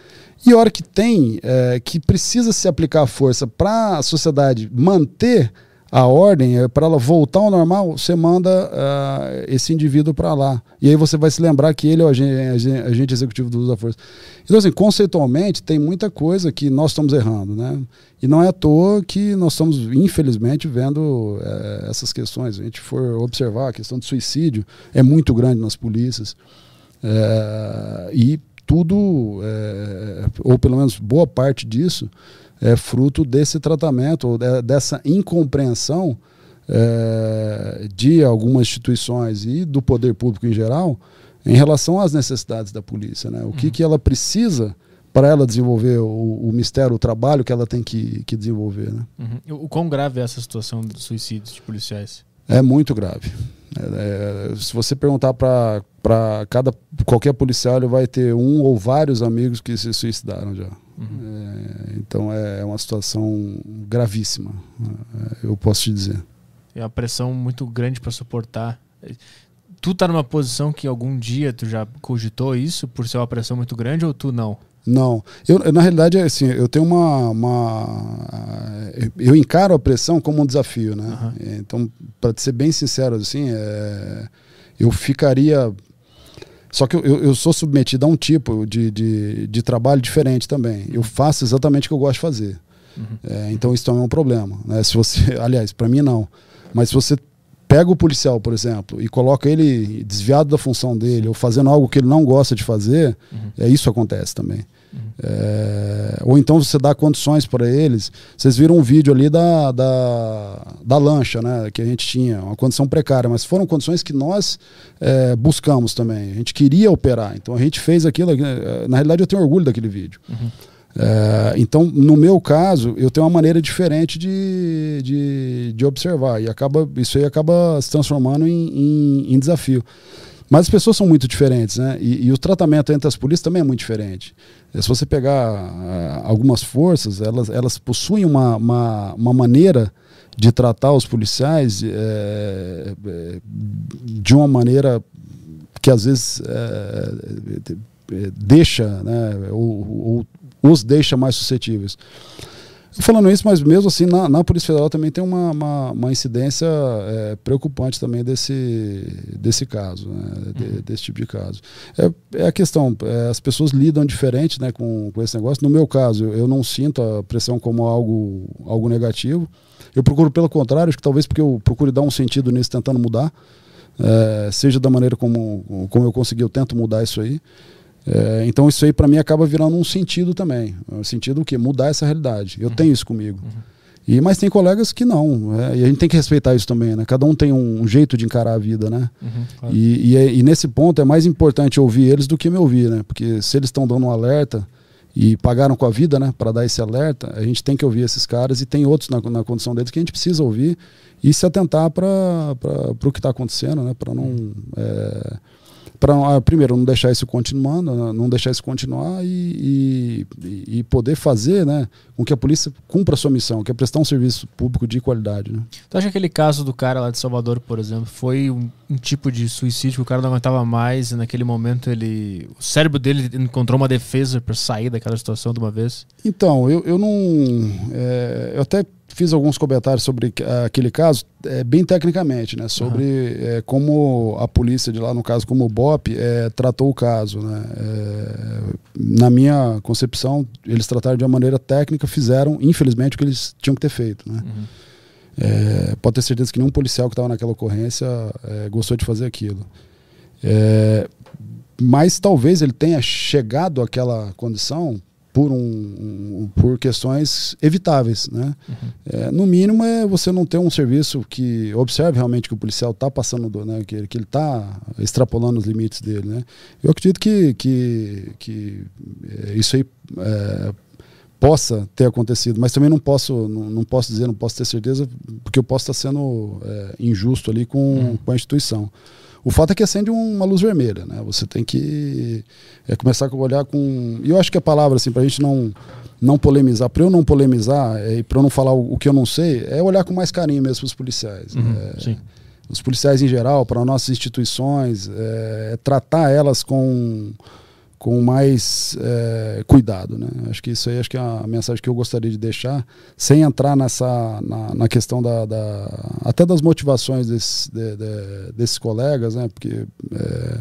C: E a hora que tem, é, que precisa se aplicar a força para a sociedade manter a ordem, é, para ela voltar ao normal, você manda ah, esse indivíduo para lá. E aí você vai se lembrar que ele é o agen- agen- agente executivo do uso da força. Então, assim, conceitualmente, tem muita coisa que nós estamos errando, né? E não é à toa que nós estamos, infelizmente, vendo essas questões. A gente for observar, a questão de suicídio é muito grande nas polícias. Eh, e tudo, ou pelo menos boa parte disso, é fruto desse tratamento, ou de- dessa incompreensão eh, de algumas instituições e do poder público em geral em relação às necessidades da polícia. Né? O que, que ela precisa para ela desenvolver o, o mistério, o trabalho que ela tem que, que desenvolver. Né?
A: Uhum. O quão grave é essa situação dos suicídios de policiais?
C: É muito grave. É, é, se você perguntar para cada qualquer policial, ele vai ter um ou vários amigos que se suicidaram já. É, então é uma situação gravíssima, é, eu posso te dizer.
A: É uma pressão muito grande para suportar. Tu tá numa posição que algum dia tu já cogitou isso por ser uma pressão muito grande ou tu não?
C: Não, eu na realidade assim, eu tenho uma, uma eu encaro a pressão como um desafio, né?
A: Aham.
C: Então, para ser bem sincero assim, é, eu ficaria só que eu, eu, sou submetido a um tipo de, de, de trabalho diferente também. Eu faço exatamente o que eu gosto de fazer. É, então isso também é um problema. Né? Se você, aliás, para mim não. Mas se você pega o policial, por exemplo, e coloca ele desviado da função dele, ou fazendo algo que ele não gosta de fazer, é isso acontece também. É, ou então você dá condições para eles. Vocês viram um vídeo ali da, da, da, lancha, né? Que a gente tinha, uma condição precária, mas foram condições que nós é, buscamos também. A gente queria operar, então a gente fez aquilo. é, Na realidade, eu tenho orgulho daquele vídeo. É, então, no meu caso, eu tenho uma maneira diferente de, de, de observar e acaba, isso aí acaba se transformando em, em, em desafio. Mas as pessoas são muito diferentes, né? E, e, o tratamento entre as polícias também é muito diferente. É, se você pegar uh, algumas forças, elas, elas possuem uma, uma, uma maneira de tratar os policiais é, de uma maneira que às vezes é, deixa, né, ou, ou os deixa mais suscetíveis. Falando isso, mas mesmo assim, na, na Polícia Federal também tem uma, uma, uma incidência é, preocupante também desse, desse caso, né, de, uhum. desse tipo de caso. É, é a questão, é, as pessoas lidam diferente né, com, com esse negócio. No meu caso, eu não sinto a pressão como algo, algo negativo. Eu procuro, pelo contrário, acho que talvez porque eu procuro dar um sentido nisso, tentando mudar. É, seja da maneira como, como eu consegui, eu tento mudar isso aí. É, então isso aí para mim acaba virando um sentido também. Um sentido que mudar essa realidade. Eu uhum. tenho isso comigo. Uhum. E, mas tem colegas que não. É, e a gente tem que respeitar isso também, né? Cada um tem um, um jeito de encarar a vida, né? Uhum, claro. e, e, é, e, nesse ponto é mais importante ouvir eles do que me ouvir, né? Porque se eles estão dando um alerta e pagaram com a vida, né? Para dar esse alerta, a gente tem que ouvir esses caras e tem outros na, na condição deles que a gente precisa ouvir e se atentar para o que está acontecendo, né? Para não. É, para ah, primeiro não deixar isso continuando, não deixar isso continuar e, e, e, poder fazer, né, com que a polícia cumpra a sua missão, que é prestar um serviço público de qualidade. Né?
A: Tu acha que aquele caso do cara lá de Salvador, por exemplo, foi um, um, tipo de suicídio que o cara não aguentava mais e naquele momento ele, o cérebro dele encontrou uma defesa para sair daquela situação de uma vez?
C: Então, eu, eu não, é, eu até fiz alguns comentários sobre aquele caso, é, bem tecnicamente, né? Sobre uhum. é, como a polícia de lá, no caso, como o BOP, é, tratou o caso. Né? É, na minha concepção, eles trataram de uma maneira técnica, fizeram, infelizmente, o que eles tinham que ter feito. Né? Uhum. É, pode ter certeza que nenhum policial que estava naquela ocorrência é, gostou de fazer aquilo. mas talvez ele tenha chegado àquela condição por, um, um, por questões evitáveis. Né? Uhum. É, no mínimo é você não ter um serviço que observe realmente que o policial está passando, do, né? que, que ele está extrapolando os limites dele. Né? Eu acredito que, que, que é, isso aí é, possa ter acontecido, mas também não posso, não, não, posso dizer, não posso ter certeza, porque eu posso estar sendo é, injusto ali com, uhum. com a instituição. O fato é que acende uma luz vermelha, né? Você tem que é, começar a olhar com. E eu acho que a palavra, assim, para a gente não, não polemizar, para eu não polemizar é, e para eu não falar o, o, que eu não sei, é olhar com mais carinho mesmo para os policiais. Uhum, é, sim. Os policiais em geral, para nossas instituições, é, é tratar elas com com mais é, cuidado. Né? Acho que isso aí acho que é a mensagem que eu gostaria de deixar, sem entrar nessa na, na questão da, da, até das motivações desse, de, de, desses colegas, né? porque é,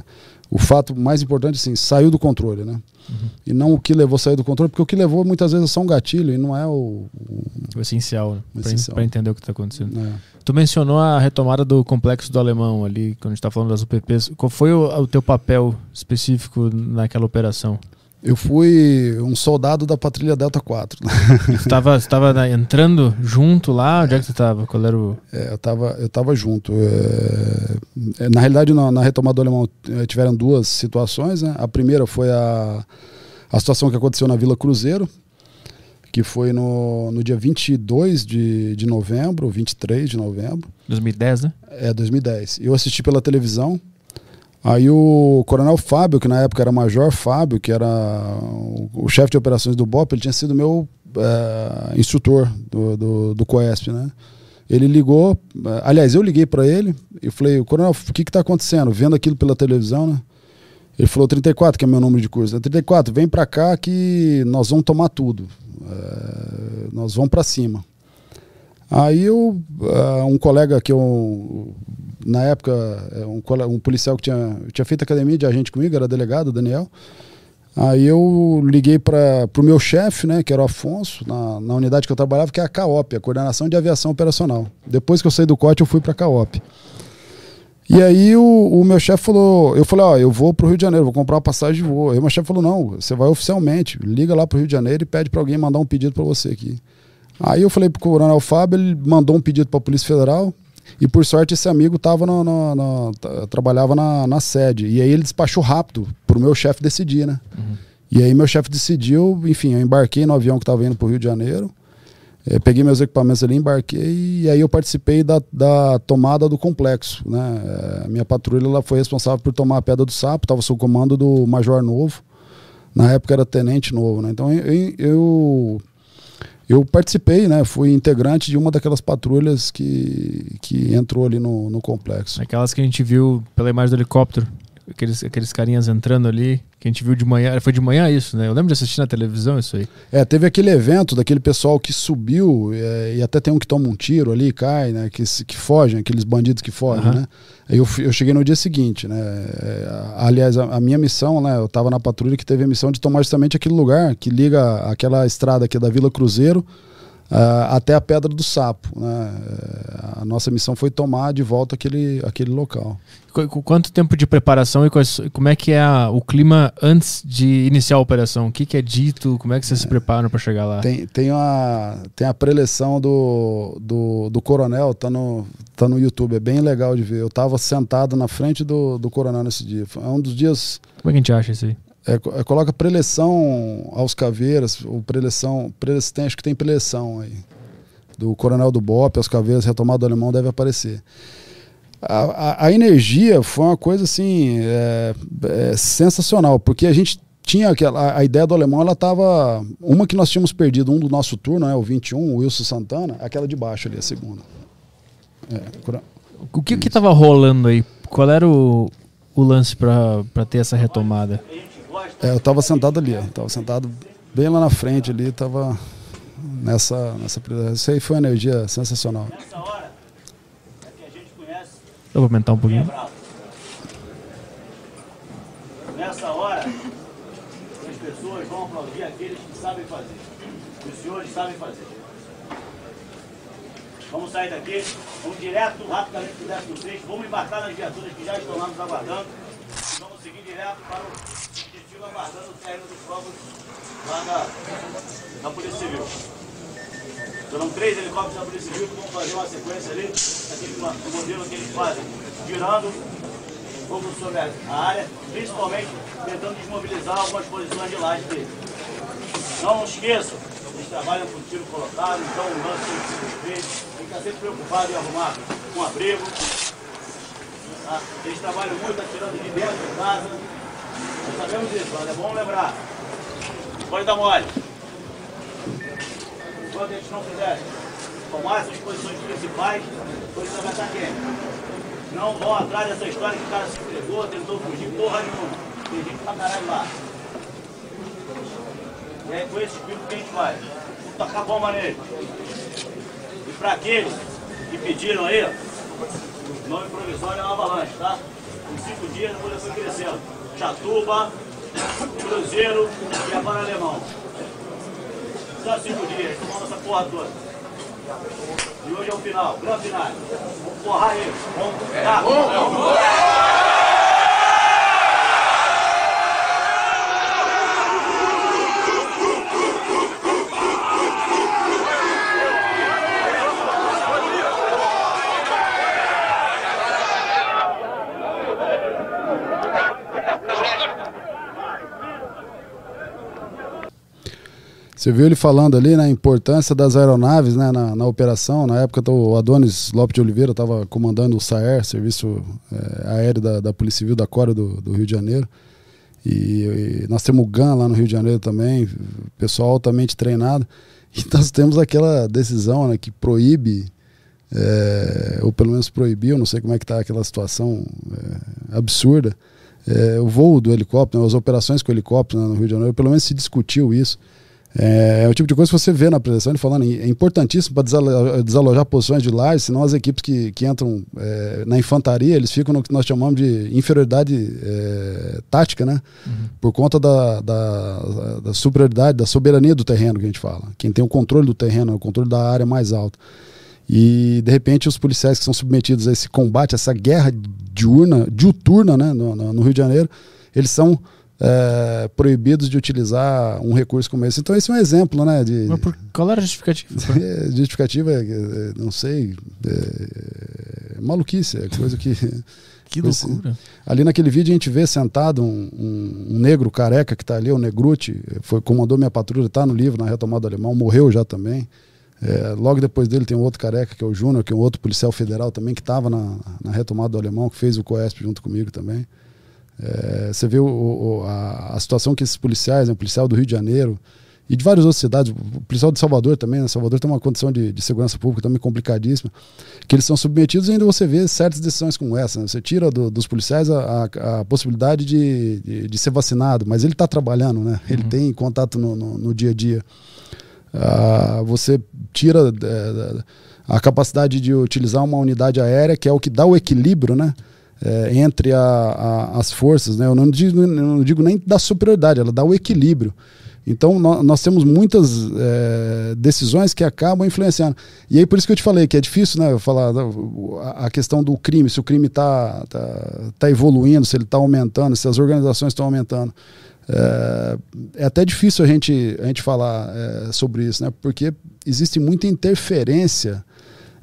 C: o fato mais importante assim, saiu do controle. Né? Uhum. E não o que levou a sair do controle, porque o que levou muitas vezes é só um gatilho e não é o,
A: o, o essencial, né? para entender o que está acontecendo. É. Tu mencionou a retomada do complexo do alemão ali, quando a gente está falando das UPPs. Qual foi o, o teu papel específico naquela operação?
C: Eu fui um soldado da patrulha Delta 4.
A: Você estava tava entrando junto lá? Onde é que você estava? Qual era o...
C: É, eu estava eu tava junto. É... Na realidade, na, na, retomada do alemão eh, tiveram duas situações. Né? A primeira foi a, a situação que aconteceu na Vila Cruzeiro, que foi no, no dia 22 de, de novembro, 23 de novembro.
A: 2010, né?
C: É, 2010. Eu assisti pela televisão. Aí o coronel Fábio, que na época era major Fábio, que era o, o chefe de operações do BOP, ele tinha sido meu é, instrutor do, do, do COESP, né? Ele ligou, é, aliás, eu liguei para ele e falei, coronel, o que está acontecendo? Vendo aquilo pela televisão, né? Ele falou 34, que é meu número de curso. 34, vem para cá que nós vamos tomar tudo. É, nós vamos para cima. Aí eu, um colega que eu, na época, é, um, um policial que tinha, tinha feito academia de agente comigo, era delegado, Daniel. Aí eu liguei para o meu chefe, né, que era o Afonso, na, na unidade que eu trabalhava, que é a CAOP, a Coordenação de Aviação Operacional. Depois que eu saí do COT, eu fui para a CAOP. E aí o, o meu chefe falou, eu falei, ó, eu vou pro Rio de Janeiro, vou comprar uma passagem de voo. Aí meu chefe falou, não, você vai oficialmente, liga lá pro Rio de Janeiro e pede para alguém mandar um pedido para você aqui. Aí eu falei pro coronel Fábio, ele mandou um pedido para a Polícia Federal, e por sorte esse amigo tava no, no, no, trabalhava na, na, sede. E aí ele despachou rápido pro meu chefe decidir, né? Uhum. E aí meu chefe decidiu, enfim, eu embarquei no avião que tava indo pro Rio de Janeiro. É, peguei meus equipamentos ali, embarquei e aí eu participei da, da tomada do complexo. Né? É, minha patrulha ela foi responsável por tomar a Pedra do Sapo, estava sob comando do Major Novo. Na época era Tenente Novo. Né? Então eu, eu, eu, participei, né? fui integrante de uma daquelas patrulhas que, que entrou ali no, no complexo.
A: Aquelas que a gente viu pela imagem do helicóptero aqueles, aqueles carinhas entrando ali, que a gente viu de manhã. Foi de manhã isso, né? Eu lembro de assistir na televisão isso aí.
C: É, teve aquele evento daquele pessoal que subiu é, e até tem um que toma um tiro ali, cai, né? Que, que fogem, aqueles bandidos que fogem, uhum. né? Aí eu, eu cheguei no dia seguinte, né? É, aliás, a, a, minha missão, né? Eu tava na patrulha que teve a missão de tomar justamente aquele lugar que liga aquela estrada aqui da Vila Cruzeiro Uh, até a Pedra do Sapo. Né? A nossa missão foi tomar de volta aquele, aquele local.
A: Qu quanto tempo de preparação e quais, como é que é a, o clima antes de iniciar a operação? O que, que é dito? Como é que vocês é, se preparam para chegar lá?
C: Tem, tem, a, tem a preleção do, do, do coronel, tá no, tá no YouTube, é bem legal de ver. Eu estava sentado na frente do, do coronel nesse dia. É um dos dias.
A: Como é que a gente acha isso aí?
C: É, é, coloca preleção aos caveiras, ou preleção, preleção, tem, acho que tem preleção aí. Do Coronel do Bop, aos caveiras, retomado do alemão deve aparecer. A, a, a energia foi uma coisa assim é, é, sensacional, porque a gente tinha aquela, a ideia do alemão, ela estava. Uma que nós tínhamos perdido, um do nosso turno, né, o 21, o Wilson Santana, aquela de baixo ali, a segunda.
A: É, o que estava rolando aí? Qual era o, o lance para ter essa retomada?
C: É, eu estava sentado ali, estava sentado bem lá na frente ali, estava nessa, nessa. Isso aí foi uma energia sensacional. Nessa hora,
A: é que a gente conhece. Eu vou aumentar um pouquinho.
F: Nessa hora, as pessoas vão aplaudir aqueles que sabem fazer. Os senhores sabem fazer. Vamos sair daqui, vamos direto, rapidamente para o 13, vamos embarcar nas viaturas que já estão lá nos aguardando e vamos seguir direto para o aguardando o término dos fogos lá da Polícia Civil. Serão três helicópteros da Polícia Civil que vão fazer uma sequência ali, aquele modelo que eles fazem, girando fogo sobre a área, principalmente tentando desmobilizar algumas posições de laje dele. Não esqueçam, eles trabalham com tiro colocado, então o lance tem que ser feito, tem que estar sempre preocupado em arrumar um abrigo. Tá? Eles trabalham muito atirando de dentro de casa, nós sabemos disso, mas é bom lembrar. Pode dar mole. Enquanto a gente não fizer tomar essas posições principais, coisa vai estar quente. Não vão atrás dessa história que o cara se entregou, tentou fugir, porra nenhuma. Tem gente pra caralho lá. E é com esse espírito que a gente vai. Vamos tacar bomba nele. E para aqueles que pediram aí, o nome provisório é uma avalanche, tá? Em cinco dias a folha foi crescendo. Chatuba, Cruzeiro e a Para Alemão. Só cinco dias, tomando essa porra toda. E hoje é o final, grande final. Vamos porrar eles. Vamos. É, vamos.
C: Você viu ele falando ali na né, importância das aeronaves né, na, na operação. Na época, o Adonis Lopes de Oliveira estava comandando o SAER, Serviço é, Aéreo da, da, Polícia Civil da Cora do, do Rio de Janeiro. E, e, nós temos o GAN lá no Rio de Janeiro também, pessoal altamente treinado. E nós temos aquela decisão né, que proíbe, é, ou pelo menos proibiu, não sei como é que está aquela situação é, absurda, é, o voo do helicóptero, as operações com helicóptero né, no Rio de Janeiro, pelo menos se discutiu isso. É, é, o tipo de coisa que você vê na apresentação ele falando, é importantíssimo para desalojar, desalojar posições de lajes, senão as equipes que, que entram é, na infantaria, eles ficam no que nós chamamos de inferioridade é, tática, né? Uhum. Por conta da, da, da, superioridade, da soberania do terreno que a gente fala. Quem tem o controle do terreno, o controle da área mais alta. E de repente os policiais que são submetidos a esse combate, essa guerra diurna, diuturna né, no, no Rio de Janeiro, eles são é, proibidos de utilizar um recurso como esse. Então esse é um exemplo, né? De,
A: Mas por, qual era a justificativa?
C: é, justificativa, é, é, não sei, é, maluquice, é coisa que
A: Que loucura.
C: Ali naquele vídeo a gente vê sentado um, um- um negro careca que está ali, o Negruti, foi, comandou minha patrulha, está no livro, na retomada do alemão, morreu já também. É, logo depois dele tem um outro careca, que é o Júnior, que é um outro policial federal também, que estava na, na retomada do alemão, que fez o COESP junto comigo também. É, você vê o- o- a, a situação que esses policiais, né, o policial do Rio de Janeiro e de várias outras cidades, o policial de Salvador também, né, Salvador tem uma condição de, de segurança pública também complicadíssima, que eles são submetidos e ainda você vê certas decisões como essa. né? Você tira do- dos policiais a, a- a possibilidade de, de, de ser vacinado, mas ele está trabalhando, né? ele tem contato no, no, no dia a dia. Ah, você tira é, a capacidade de utilizar uma unidade aérea, que é o que dá o equilíbrio, né? É, entre a- a- as forças, né? Eu não digo, eu não digo nem da superioridade, ela dá o equilíbrio. Então nó- nós, temos muitas é, decisões que acabam influenciando. E aí por isso que eu te falei que é difícil, né? Falar a a questão do crime, se o crime está tá, tá evoluindo, se ele está aumentando, se as organizações estão aumentando. É, é até difícil a gente, a gente falar é, sobre isso, né? Porque existe muita interferência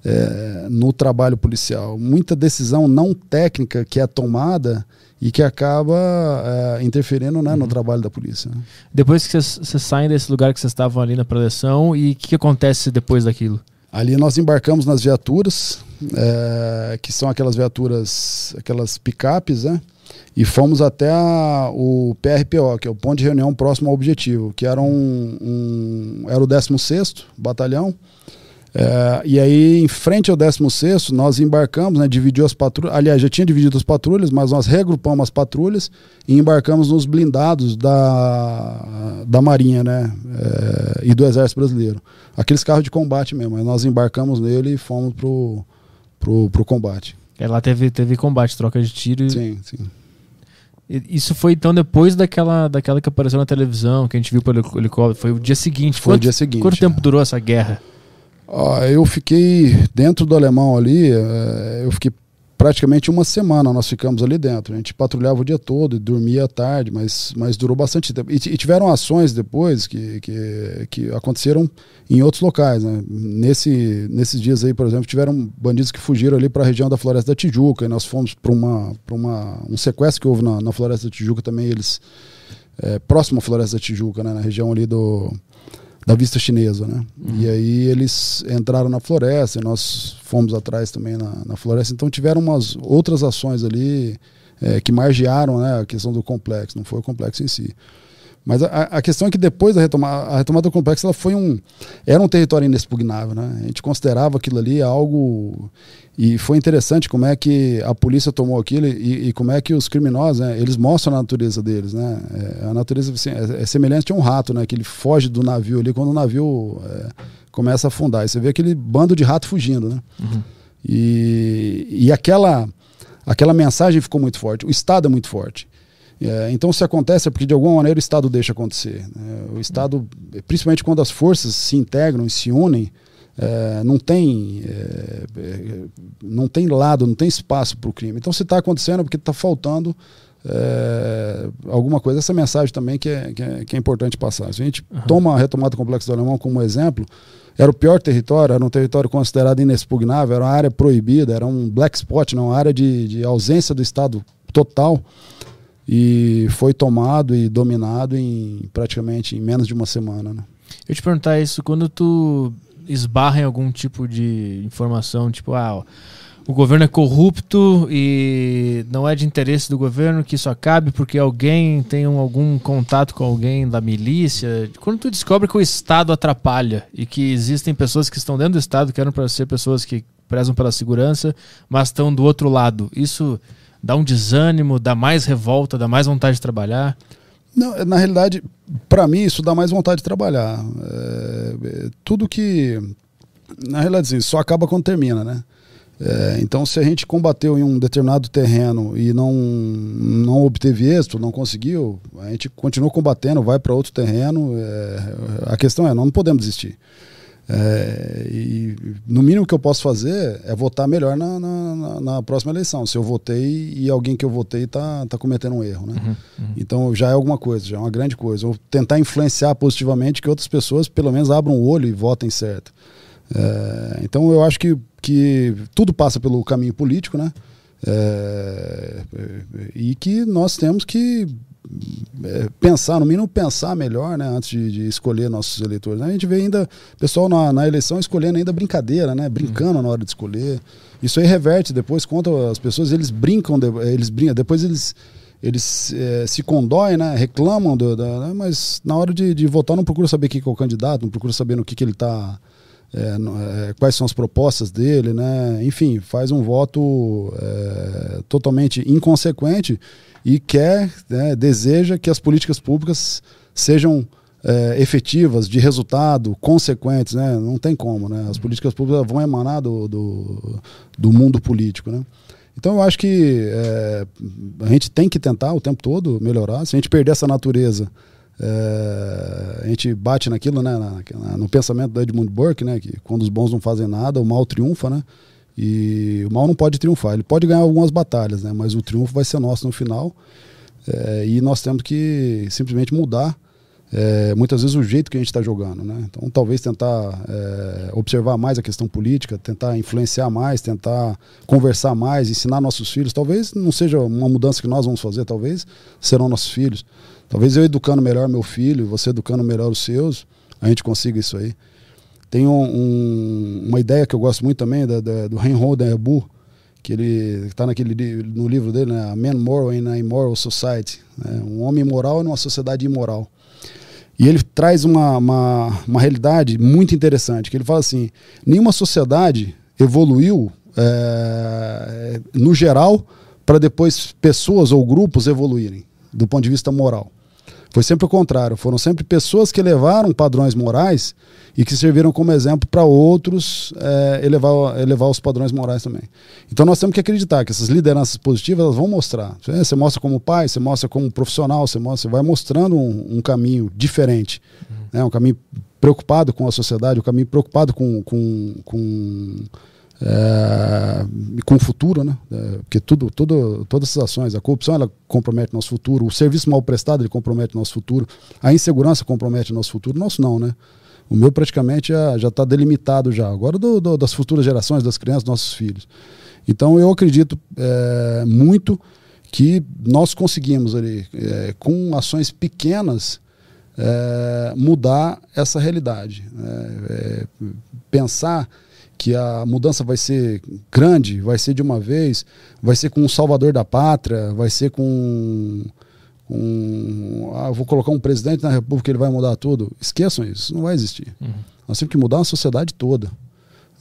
C: é, no trabalho policial, muita decisão não técnica que é tomada e que acaba é, interferindo né, no trabalho da polícia. né?
A: Depois que vocês saem desse lugar que vocês estavam ali na preleção, e o que, que acontece depois daquilo?
C: Ali nós embarcamos nas viaturas, é, que são aquelas viaturas, aquelas picapes, né? E fomos até a- o PRPO, que é o ponto de reunião próximo ao objetivo, que era um, um- era o 16º Batalhão. É, e aí, em frente ao 16º, nós embarcamos, né, dividiu as patrulhas. Aliás, já tinha dividido as patrulhas, mas nós regrupamos as patrulhas e embarcamos nos blindados da, da Marinha né, é, e do Exército Brasileiro. Aqueles carros de combate mesmo. Aí nós embarcamos nele e fomos pro, pro, pro combate.
A: É, Lá teve, teve combate, troca de tiro.
C: Sim, sim.
A: Isso foi então depois daquela, daquela que apareceu na televisão, que a gente viu pelo helicóptero. Foi o dia seguinte.
C: Foi o
A: Quanto-
C: dia seguinte,
A: Quanto tempo
C: é.
A: durou essa guerra?
C: Ah, eu fiquei dentro do alemão ali, eh, eu fiquei praticamente uma semana, nós ficamos ali dentro. A gente patrulhava o dia todo dormia à tarde, mas, mas durou bastante tempo. E, e tiveram ações depois que, que, que aconteceram em outros locais. Né? Nesse, nesses dias aí, por exemplo, tiveram bandidos que fugiram ali para a região da Floresta da Tijuca, e nós fomos para uma, uma, um sequestro que houve na, na Floresta da Tijuca também, eles é, próximo à Floresta da Tijuca, né, na região ali do, da vista chinesa, né? E aí eles entraram na floresta e nós fomos atrás também na, na floresta. Então tiveram umas outras ações ali é, que margearam né, a questão do complexo, não foi o complexo em si. Mas a, a questão é que depois da retomada, a retomada do complexo, ela foi um, era um território inexpugnável, né? A gente considerava aquilo ali algo e foi interessante como é que a polícia tomou aquilo e, e como é que os criminosos, né, eles mostram a natureza deles, né? É, a natureza assim, é, é semelhante a um rato, né? Que ele foge do navio ali quando o navio é, começa a afundar. E você vê aquele bando de rato fugindo, né? E, e aquela, aquela mensagem ficou muito forte. O Estado é muito forte. É, então, se acontece é porque de alguma maneira o Estado deixa acontecer. né? O Estado, principalmente quando as forças se integram e se unem, é, não tem é, é, não tem lado, não tem espaço para o crime. Então, se está acontecendo é porque está faltando é, alguma coisa. Essa mensagem também que é, que é, que é importante passar. Se a gente toma a retomada do Complexo do Alemão como exemplo, era o pior território, era um território considerado inexpugnável, era uma área proibida, era um black spot, não, uma área de, de ausência do Estado total e foi tomado e dominado em praticamente em menos de uma semana. Né?
A: Eu te perguntar isso, quando tu esbarra em algum tipo de informação, tipo, ah, o governo é corrupto e não é de interesse do governo que isso acabe porque alguém tem um- algum contato com alguém da milícia. Quando tu descobre que o Estado atrapalha e que existem pessoas que estão dentro do Estado, que eram para ser pessoas que prezam pela segurança, mas estão do outro lado, isso dá um desânimo, dá mais revolta, dá mais vontade de trabalhar.
C: Não, na realidade, para mim, isso dá mais vontade de trabalhar. É, é, tudo que. Na realidade, assim, só acaba quando termina, né? É, então, se a gente combateu em um determinado terreno e não, não obteve êxito, não conseguiu, a gente continua combatendo, vai para outro terreno. é, a questão é: não podemos desistir. É, e no mínimo que eu posso fazer é votar melhor na, na, na- próxima eleição. Se eu votei e alguém que eu votei está tá cometendo um erro. Né? Então já é alguma coisa, já é uma grande coisa. Ou tentar influenciar positivamente que outras pessoas pelo menos abram o olho e votem certo. É, então eu acho que, que tudo passa pelo caminho político, né? É, e que nós temos que pensar, no mínimo pensar melhor, né, antes de, de escolher nossos eleitores. né? A gente vê ainda pessoal na, na eleição escolhendo ainda brincadeira, né, brincando na hora de escolher. Isso aí reverte depois contra as pessoas, eles brincam, eles brincam, depois eles eles eh, se condoem, né, reclamam, do, né, mas na hora de, de votar não procura saber quem que é o candidato, não procura saber no que, que ele está é, é, quais são as propostas dele, né? Enfim, faz um voto é, totalmente inconsequente e quer, né, deseja que as políticas públicas sejam é, efetivas, de resultado, consequentes, né? Não tem como, né? As políticas públicas vão emanar do, do, do mundo político, né? Então eu acho que é, a gente tem que tentar o tempo todo melhorar. Se a gente perder essa natureza é, a gente bate naquilo, né, na- na- no pensamento do Edmund Burke, né, que quando os bons não fazem nada, o mal triunfa, né? E o mal não pode triunfar. Ele pode ganhar algumas batalhas, né? Mas o triunfo vai ser nosso no final. É, e nós temos que simplesmente mudar é, muitas vezes o jeito que a gente está jogando, né? Então talvez tentar é, observar mais a questão política, tentar influenciar mais, tentar conversar mais, ensinar nossos filhos. Talvez não seja uma mudança que nós vamos fazer, talvez serão nossos filhos. Talvez eu educando melhor meu filho, você educando melhor os seus, a gente consiga isso aí. Tem um- um- uma ideia que eu gosto muito também da, da- do Reinhold Niebuhr, que ele está naquele no livro dele, né, A Man Moral in a Immoral Society, né, um homem moral numa sociedade imoral. E ele traz uma, uma, uma realidade muito interessante, que ele fala assim, nenhuma sociedade evoluiu é, no geral para depois pessoas ou grupos evoluírem do ponto de vista moral. Foi sempre o contrário, foram sempre pessoas que elevaram padrões morais e que serviram como exemplo para outros é, elevar, elevar os padrões morais também. Então nós temos que acreditar que essas lideranças positivas elas vão mostrar. Você mostra como pai, você mostra como profissional, você, mostra, você vai mostrando um, um caminho diferente, né? um caminho preocupado com a sociedade, um caminho preocupado com, com, com é, com o futuro, né? É, porque tudo, tudo, todas essas ações, a corrupção ela compromete nosso futuro, o serviço mal prestado ele compromete nosso futuro, a insegurança compromete nosso futuro, nosso não, né? O meu praticamente já está delimitado já. Agora do, do- das futuras gerações, das crianças, nossos filhos. Então eu acredito é, muito que nós conseguimos ali, é, com ações pequenas, é, mudar essa realidade. né? É, pensar que a mudança vai ser grande, vai ser de uma vez, vai ser com um salvador da pátria, vai ser com. com ah, vou colocar um presidente na república ele vai mudar tudo. Esqueçam isso, não vai existir. Nós temos que mudar a sociedade toda.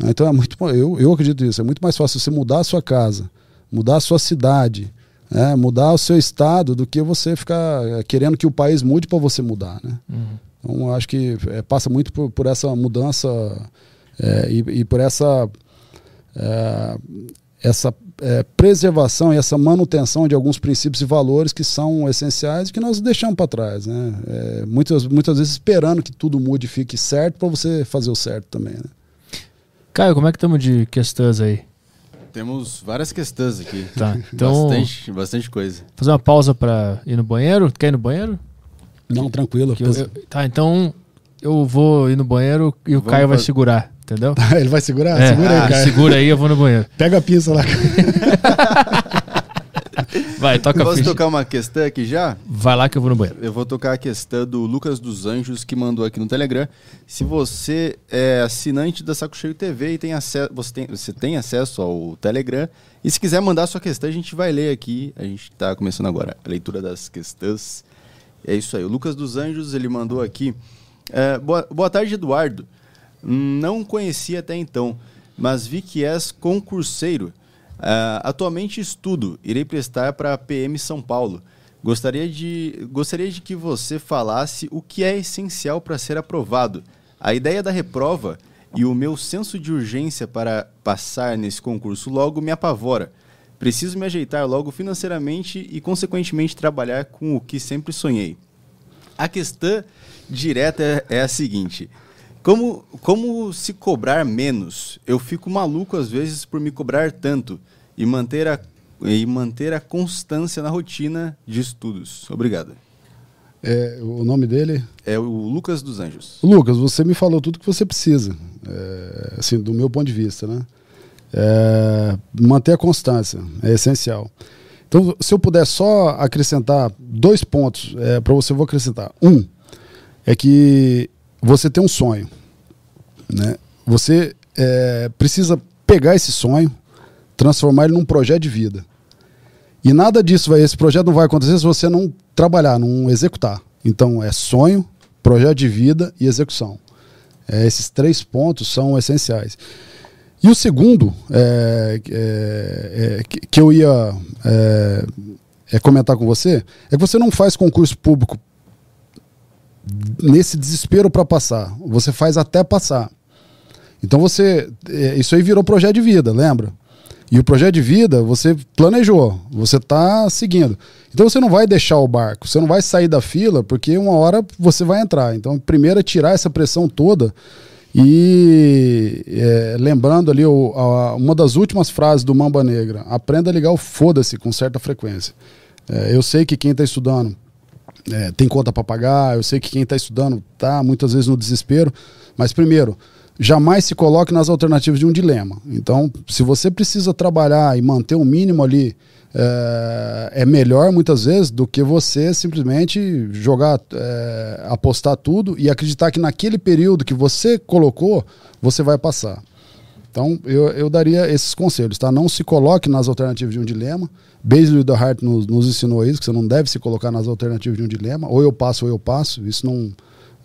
C: Então é muito, eu, eu acredito nisso. É muito mais fácil você mudar a sua casa, mudar a sua cidade, né? mudar o seu estado, do que você ficar eh, querendo que o país mude para você mudar. Né? Então eu acho que eh, passa muito por, por essa mudança eh, e, e por essa eh, essa eh, preservação e essa manutenção de alguns princípios e valores que são essenciais e que nós deixamos para trás, né? Eh, muitas, muitas vezes esperando que tudo mude e fique certo para você fazer o certo também, né?
A: Caio, como é que estamos de questões aí?
B: Temos várias questões aqui.
A: Tá, então-
B: Bastante, bastante coisa.
A: Fazer uma pausa pra ir no banheiro? Quer ir no banheiro?
C: Não, tranquilo.
A: Eu- eu- tá, então eu vou ir no banheiro e o
B: Vamos
A: Caio vai segurar, entendeu?
C: Ele vai segurar?
A: É,
C: Segura
A: ah,
C: aí, cara.
A: segura aí, eu vou no banheiro.
C: Pega a pinça lá.
A: Vai, toca a
B: Posso tocar uma questão aqui já?
A: Vai lá que eu vou no banheiro.
B: Eu vou tocar a questão do Lucas dos Anjos, que mandou aqui no Telegram. Se você é assinante da Saco Cheio TV e tem acesso, você, tem, você tem acesso ao Telegram, e se quiser mandar sua questão, a gente vai ler aqui. A gente está começando agora a leitura das questões. É isso aí. O Lucas dos Anjos, ele mandou aqui. É, boa, boa tarde, Eduardo. Não conhecia até então, mas vi que és concurseiro. Ah, atualmente estudo, irei prestar para a PM São Paulo. Gostaria de, gostaria de que você falasse o que é essencial para ser aprovado. A ideia da reprova e o meu senso de urgência para passar nesse concurso logo me apavora. Preciso me ajeitar logo financeiramente e, consequentemente, trabalhar com o que sempre sonhei. A questão direta é a seguinte: Como, como se cobrar menos? Eu fico maluco às vezes por me cobrar tanto e manter a, e manter a constância na rotina de estudos. Obrigado.
C: É, o nome dele?
B: É o Lucas dos Anjos.
C: Lucas, você me falou tudo que você precisa, é, assim, do meu ponto de vista, né? É, manter a constância é essencial. Então, se eu puder só acrescentar dois pontos é, para você, eu vou acrescentar. Um é que você tem um sonho, né? Você é, precisa pegar esse sonho, transformar ele num projeto de vida. E nada disso, vai, esse projeto não vai acontecer se você não trabalhar, não executar. Então é sonho, projeto de vida e execução. É, esses três pontos são essenciais. E o segundo é, é, é que, eu ia é, é comentar com você é que você não faz concurso público nesse desespero para passar. Você faz até passar. Então você. É, isso aí virou projeto de vida, lembra? E o projeto de vida você planejou, você está seguindo. Então você não vai deixar o barco, você não vai sair da fila, porque uma hora você vai entrar. Então, primeiro é tirar essa pressão toda. E é, lembrando ali o, a, uma das últimas frases do Mamba Negra: aprenda a ligar o foda-se com certa frequência. É, eu sei que quem está estudando é, tem conta para pagar, eu sei que quem está estudando está muitas vezes no desespero, mas primeiro, jamais se coloque nas alternativas de um dilema. Então, se você precisa trabalhar e manter o um mínimo ali, é, é, melhor muitas vezes do que você simplesmente jogar, é, apostar tudo e acreditar que naquele período que você colocou, você vai passar. Então, eu, eu daria esses conselhos, tá? Não se coloque nas alternativas de um dilema. Basil da Hart nos, nos ensinou isso, que você não deve se colocar nas alternativas de um dilema. Ou eu passo ou eu passo. Isso não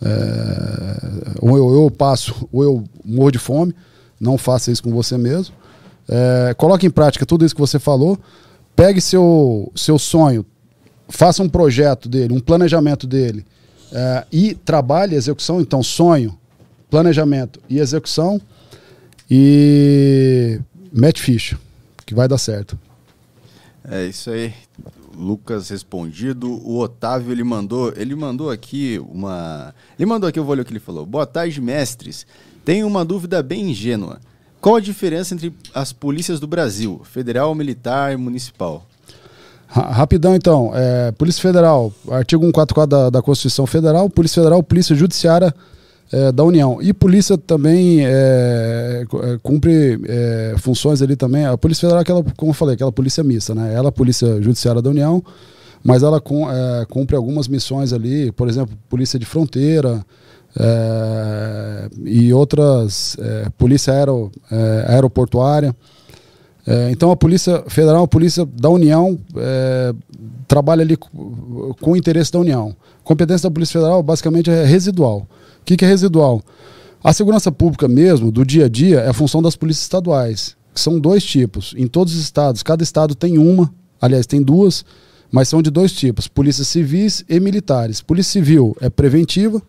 C: é, ou eu, eu, passo, ou eu morro de fome. Não faça isso com você mesmo. É, coloque em prática tudo isso que você falou. Pegue seu, seu sonho, faça um projeto dele, um planejamento dele é, e trabalhe a execução. Então, sonho, planejamento e execução. E mete ficha, que vai dar certo.
B: É isso aí. Lucas respondido. O Otávio ele mandou, ele mandou aqui uma, ele mandou aqui, eu vou ler o que ele falou. Boa tarde, mestres. Tenho uma dúvida bem ingênua. Qual a diferença entre as polícias do Brasil, federal, militar e municipal?
C: Rapidão, então. É, Polícia Federal, artigo 144 da, da Constituição Federal, Polícia Federal, Polícia Judiciária é, da União. E polícia também é, é, cumpre é, funções ali também. A Polícia Federal, aquela, como eu falei, aquela polícia mista, né? Ela é a Polícia Judiciária da União, mas ela é, cumpre algumas missões ali, por exemplo, Polícia de Fronteira é, e outras, Polícia aero, Aeroportuária. então a Polícia Federal, a Polícia da União, trabalha ali com, com o interesse da União. A competência da Polícia Federal basicamente é residual. O que, que é residual? A segurança pública mesmo, do dia a dia, é a função das polícias estaduais, que são dois tipos. Em todos os estados, cada estado tem uma, aliás, tem duas, mas são de dois tipos: polícias civis e militares. Polícia civil é preventiva,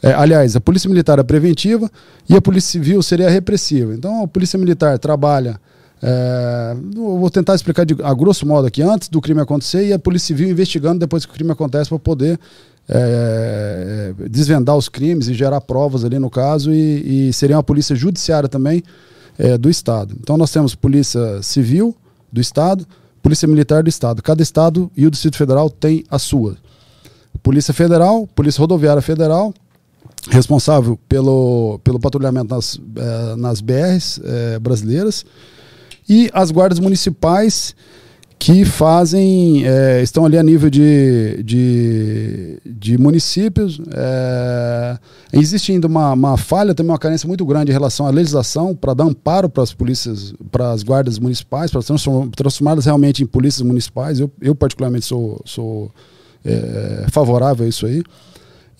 C: é, aliás, a polícia militar é preventiva e a polícia civil seria repressiva. Então, a polícia militar trabalha. É, vou tentar explicar de, a grosso modo aqui, antes do crime acontecer, e a Polícia Civil investigando depois que o crime acontece para poder é, desvendar os crimes e gerar provas ali no caso, e, e seria uma polícia judiciária também é, do Estado. Então nós temos polícia civil do Estado, polícia militar do Estado. Cada Estado e o Distrito Federal tem a sua. Polícia Federal, Polícia Rodoviária Federal, responsável pelo, pelo patrulhamento nas, é, nas BRs é, brasileiras, e as guardas municipais que fazem, é, estão ali a nível de, de, de municípios. É, existe ainda uma, uma falha, também uma carência muito grande em relação à legislação para dar amparo para as polícias, para as guardas municipais, para transformá-las realmente em polícias municipais. Eu, eu particularmente sou, sou é, favorável a isso aí.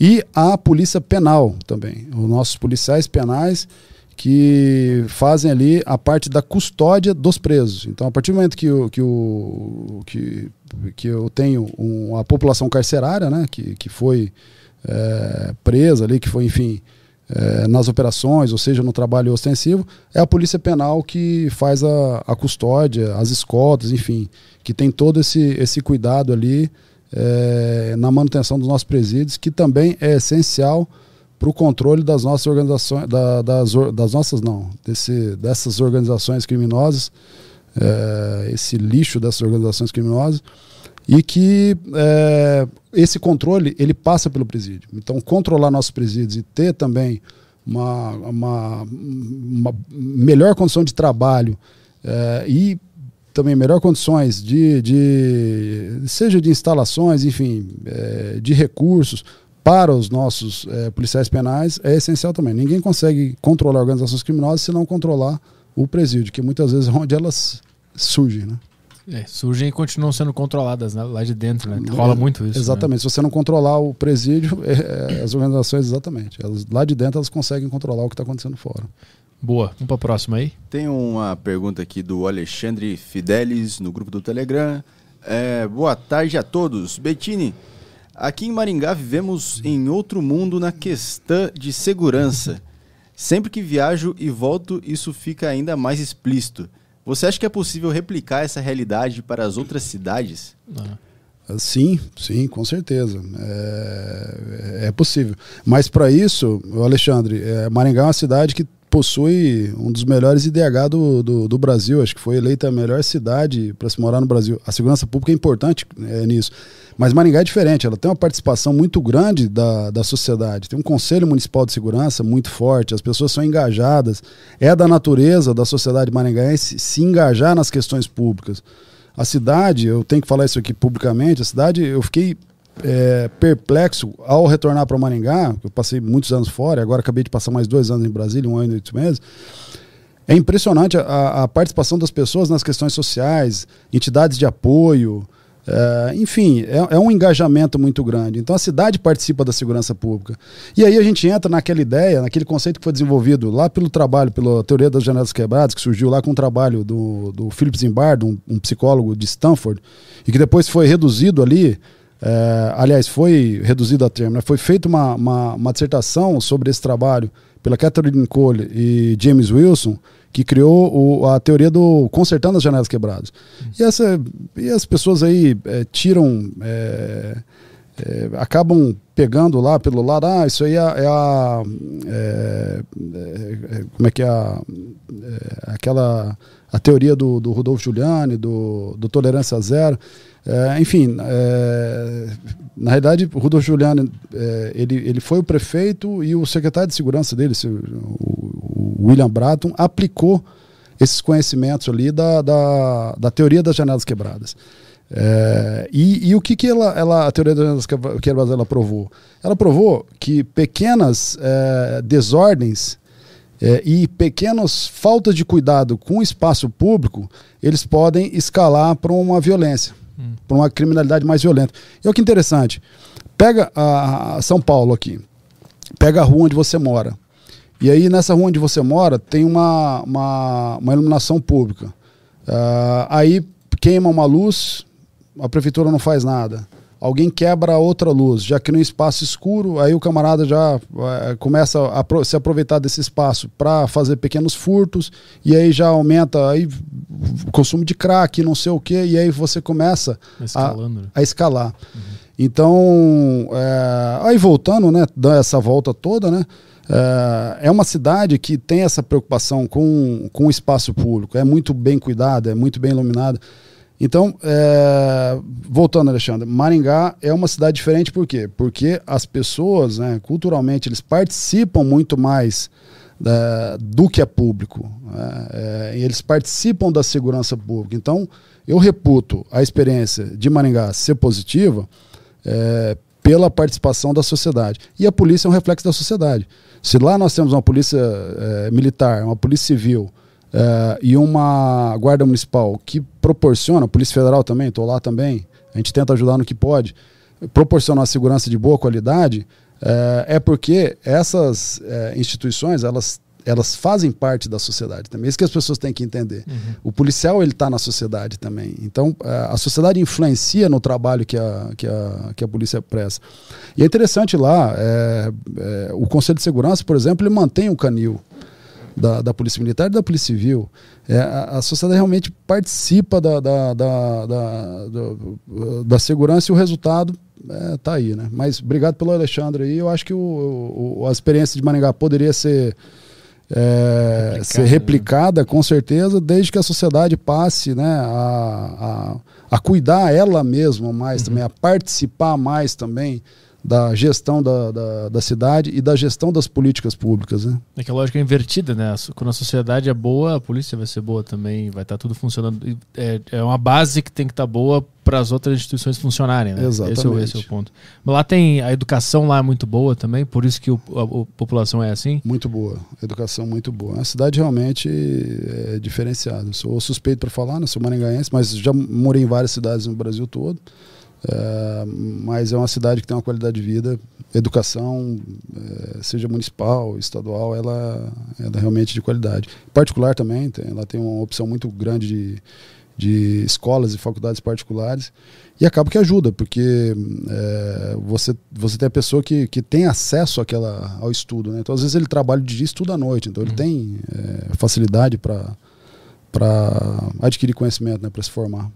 C: E a polícia penal também, os nossos policiais penais que fazem ali a parte da custódia dos presos. Então, a partir do momento que, eu, que, eu, que, que eu tenho um, a população carcerária, né, que, que foi é, presa ali, que foi, enfim, é, nas operações, ou seja, no trabalho ostensivo, é a Polícia Penal que faz a, a custódia, as escoltas, enfim, que tem todo esse, esse cuidado ali é, na manutenção dos nossos presídios, que também é essencial para o controle das nossas organizações, da, das, das, nossas não, desse, dessas organizações criminosas, é, esse lixo dessas organizações criminosas, e que é, esse controle ele passa pelo presídio. Então, controlar nossos presídios e ter também uma, uma, uma melhor condição de trabalho é, e também melhor condições de, de seja de instalações, enfim, é, de recursos para os nossos é, policiais penais é essencial também. Ninguém consegue controlar organizações criminosas se não controlar o presídio, que muitas vezes é onde elas surgem, né?
A: É, surgem e continuam sendo controladas né, lá de dentro, né? Rola muito isso.
C: Né? Exatamente.
A: Né?
C: Se você não controlar o presídio, é, é, as organizações, exatamente. Elas, lá de dentro elas conseguem controlar o que está acontecendo fora.
A: Boa. Vamos para a próxima aí.
B: Tem uma pergunta aqui do Alexandre Fidelis no grupo do Telegram. É, boa tarde a todos. Bettini, aqui em Maringá vivemos em outro mundo na questão de segurança. Sempre que viajo e volto, isso fica ainda mais explícito. Você acha que é possível replicar essa realidade para as outras cidades?
C: Ah, sim, sim, com certeza. É, é possível. Mas para isso, Alexandre, é, Maringá é uma cidade que possui um dos melhores IDH do, do, do, Brasil. Acho que foi eleita a melhor cidade para se morar no Brasil. A segurança pública é importante é, nisso. Mas Maringá é diferente, ela tem uma participação muito grande da, da sociedade. Tem um Conselho Municipal de Segurança muito forte, as pessoas são engajadas. É da natureza da sociedade maringaense se engajar nas questões públicas. A cidade, eu tenho que falar isso aqui publicamente, a cidade, eu fiquei é, perplexo ao retornar para Maringá, eu passei muitos anos fora, agora acabei de passar mais dois anos em Brasília, um ano e oito meses. É impressionante a, a participação das pessoas nas questões sociais, entidades de apoio, é, enfim, é, é, um engajamento muito grande. Então a cidade participa da segurança pública. E aí a gente entra naquela ideia, naquele conceito que foi desenvolvido lá pelo trabalho, pela teoria das janelas quebradas, que surgiu lá com o trabalho do, do Philip Zimbardo, um, um psicólogo de Stanford, e que depois foi reduzido ali. É, aliás, foi reduzido a termo, né? foi feita uma, uma, uma dissertação sobre esse trabalho pela Catherine Cole e James Wilson, que criou o, a teoria do consertando as janelas quebradas. E, essa, e as pessoas aí é, tiram. É, é, acabam pegando lá pelo lado, ah, isso aí é, é a. É, é, como é que é a. aquela. A teoria do, do Rodolfo Giuliani, do, do Tolerância Zero. Enfim, na realidade, o Rodolfo Giuliani ele, ele foi o prefeito e o secretário de segurança dele, o, William Bratton aplicou esses conhecimentos ali da, da, da teoria das janelas quebradas. É, e, e, o que, que ela, ela, a teoria das janelas quebradas ela provou? Ela provou que pequenas é, desordens é, e pequenas faltas de cuidado com o espaço público, eles podem escalar para uma violência, hum. para uma criminalidade mais violenta. E olha que interessante, pega a, a São Paulo aqui, pega a rua onde você mora. E aí, nessa rua onde você mora, tem uma, uma, uma iluminação pública. Uh, aí queima uma luz, a prefeitura não faz nada. Alguém quebra outra luz, já cria um espaço escuro, aí o camarada já uh, começa a pro, se aproveitar desse espaço para fazer pequenos furtos, e aí já aumenta aí, o consumo de crack, não sei o que, e aí você começa a, né? a escalar. Uhum. Então, é, aí voltando, né, dando essa volta toda, né, é, é uma cidade que tem essa preocupação com, com o espaço público, é muito bem cuidada, é muito bem iluminada. Então, é, voltando, Alexandre, Maringá é uma cidade diferente por quê? Porque as pessoas, né, culturalmente, eles participam muito mais é, do que é público. Né? É, eles participam da segurança pública. Então, eu reputo a experiência de Maringá ser positiva é, pela participação da sociedade. E a polícia é um reflexo da sociedade. Se lá nós temos uma polícia é, militar, uma polícia civil é, e uma guarda municipal que proporciona, a Polícia Federal também, estou lá também, a gente tenta ajudar no que pode, proporciona uma segurança de boa qualidade, é, é porque essas instituições elas elas fazem parte da sociedade também. Isso que as pessoas têm que entender. Uhum. O policial ele está na sociedade também. Então a sociedade influencia no trabalho que a, que a, que a polícia presta. E é interessante lá, é, é, o Conselho de Segurança, por exemplo, ele mantém o canil. Da, da Polícia Militar e da Polícia Civil. É, a, a, sociedade realmente participa da, da, da, da, segurança e o resultado é, tá aí, né? Mas obrigado pelo Alexandre aí. Eu acho que o, o- a experiência de Maringá poderia ser, é,
A: Replicada,
C: ser replicada, com certeza, desde que a sociedade passe né, a, a, a cuidar ela mesma mais também, a participar mais também da gestão da, da, da cidade e da gestão das políticas públicas. Né?
A: É que a lógica é invertida, né? Quando a sociedade é boa, a polícia vai ser boa também, vai estar tudo funcionando. É, é uma base que tem que estar boa para as outras instituições funcionarem, né? Esse é,
C: Exatamente.
A: esse é o ponto. Mas lá tem a educação lá é muito boa também, por isso que o, a, a população é assim.
C: Muito boa, educação muito boa. É uma cidade realmente é, diferenciada. Sou suspeito para falar, né? sou maringaense, mas já morei em várias cidades no Brasil todo. É, mas é uma cidade que tem uma qualidade de vida, educação, é, seja municipal, estadual, ela, ela é realmente de qualidade. Particular também, tem, ela tem uma opção muito grande de, de escolas e faculdades particulares. E acaba que ajuda, porque é, você, você tem a pessoa que, que tem acesso àquela, ao estudo. Né? Então, às vezes, ele trabalha de dia e estuda à noite. Então, ele tem é, facilidade para adquirir conhecimento, né? para se formar.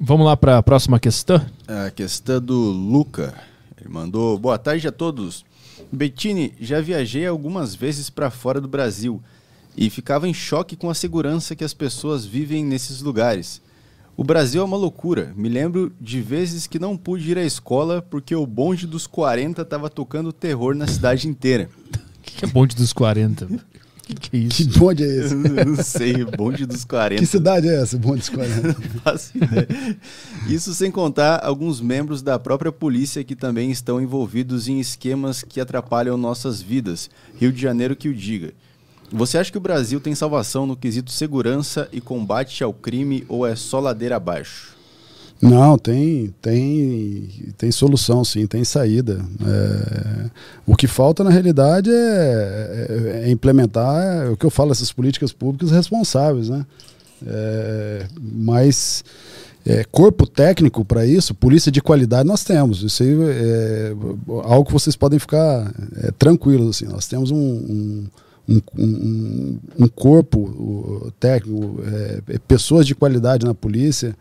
A: Vamos lá para a próxima questão.
B: A questão do Luca. Ele mandou: Boa tarde a todos. Bettini, já viajei algumas vezes para fora do Brasil e ficava em choque com a segurança que as pessoas vivem nesses lugares. O Brasil é uma loucura. Me lembro de vezes que não pude ir à escola porque o bonde dos 40 estava tocando terror na cidade inteira.
A: O que, que é bonde dos 40? Que, que é
C: Que
A: isso?
C: bonde é esse?
B: Eu não sei, bonde dos 40.
C: que cidade é essa, bonde dos 40?
B: Não faço ideia. Isso sem contar alguns membros da própria polícia que também estão envolvidos em esquemas que atrapalham nossas vidas. Rio de Janeiro que o diga. Você acha que o Brasil tem salvação no quesito segurança e combate ao crime ou é só ladeira abaixo?
C: Não, tem, tem, tem solução, sim, tem saída. É, o que falta, na realidade, é, é- é implementar o que eu falo, essas políticas públicas responsáveis, né? É, mas é, corpo técnico para isso, polícia de qualidade, nós temos. Isso aí é algo que vocês podem ficar é, tranquilos. Assim. Nós temos um, um, um, um- um corpo técnico, é, é, pessoas de qualidade na polícia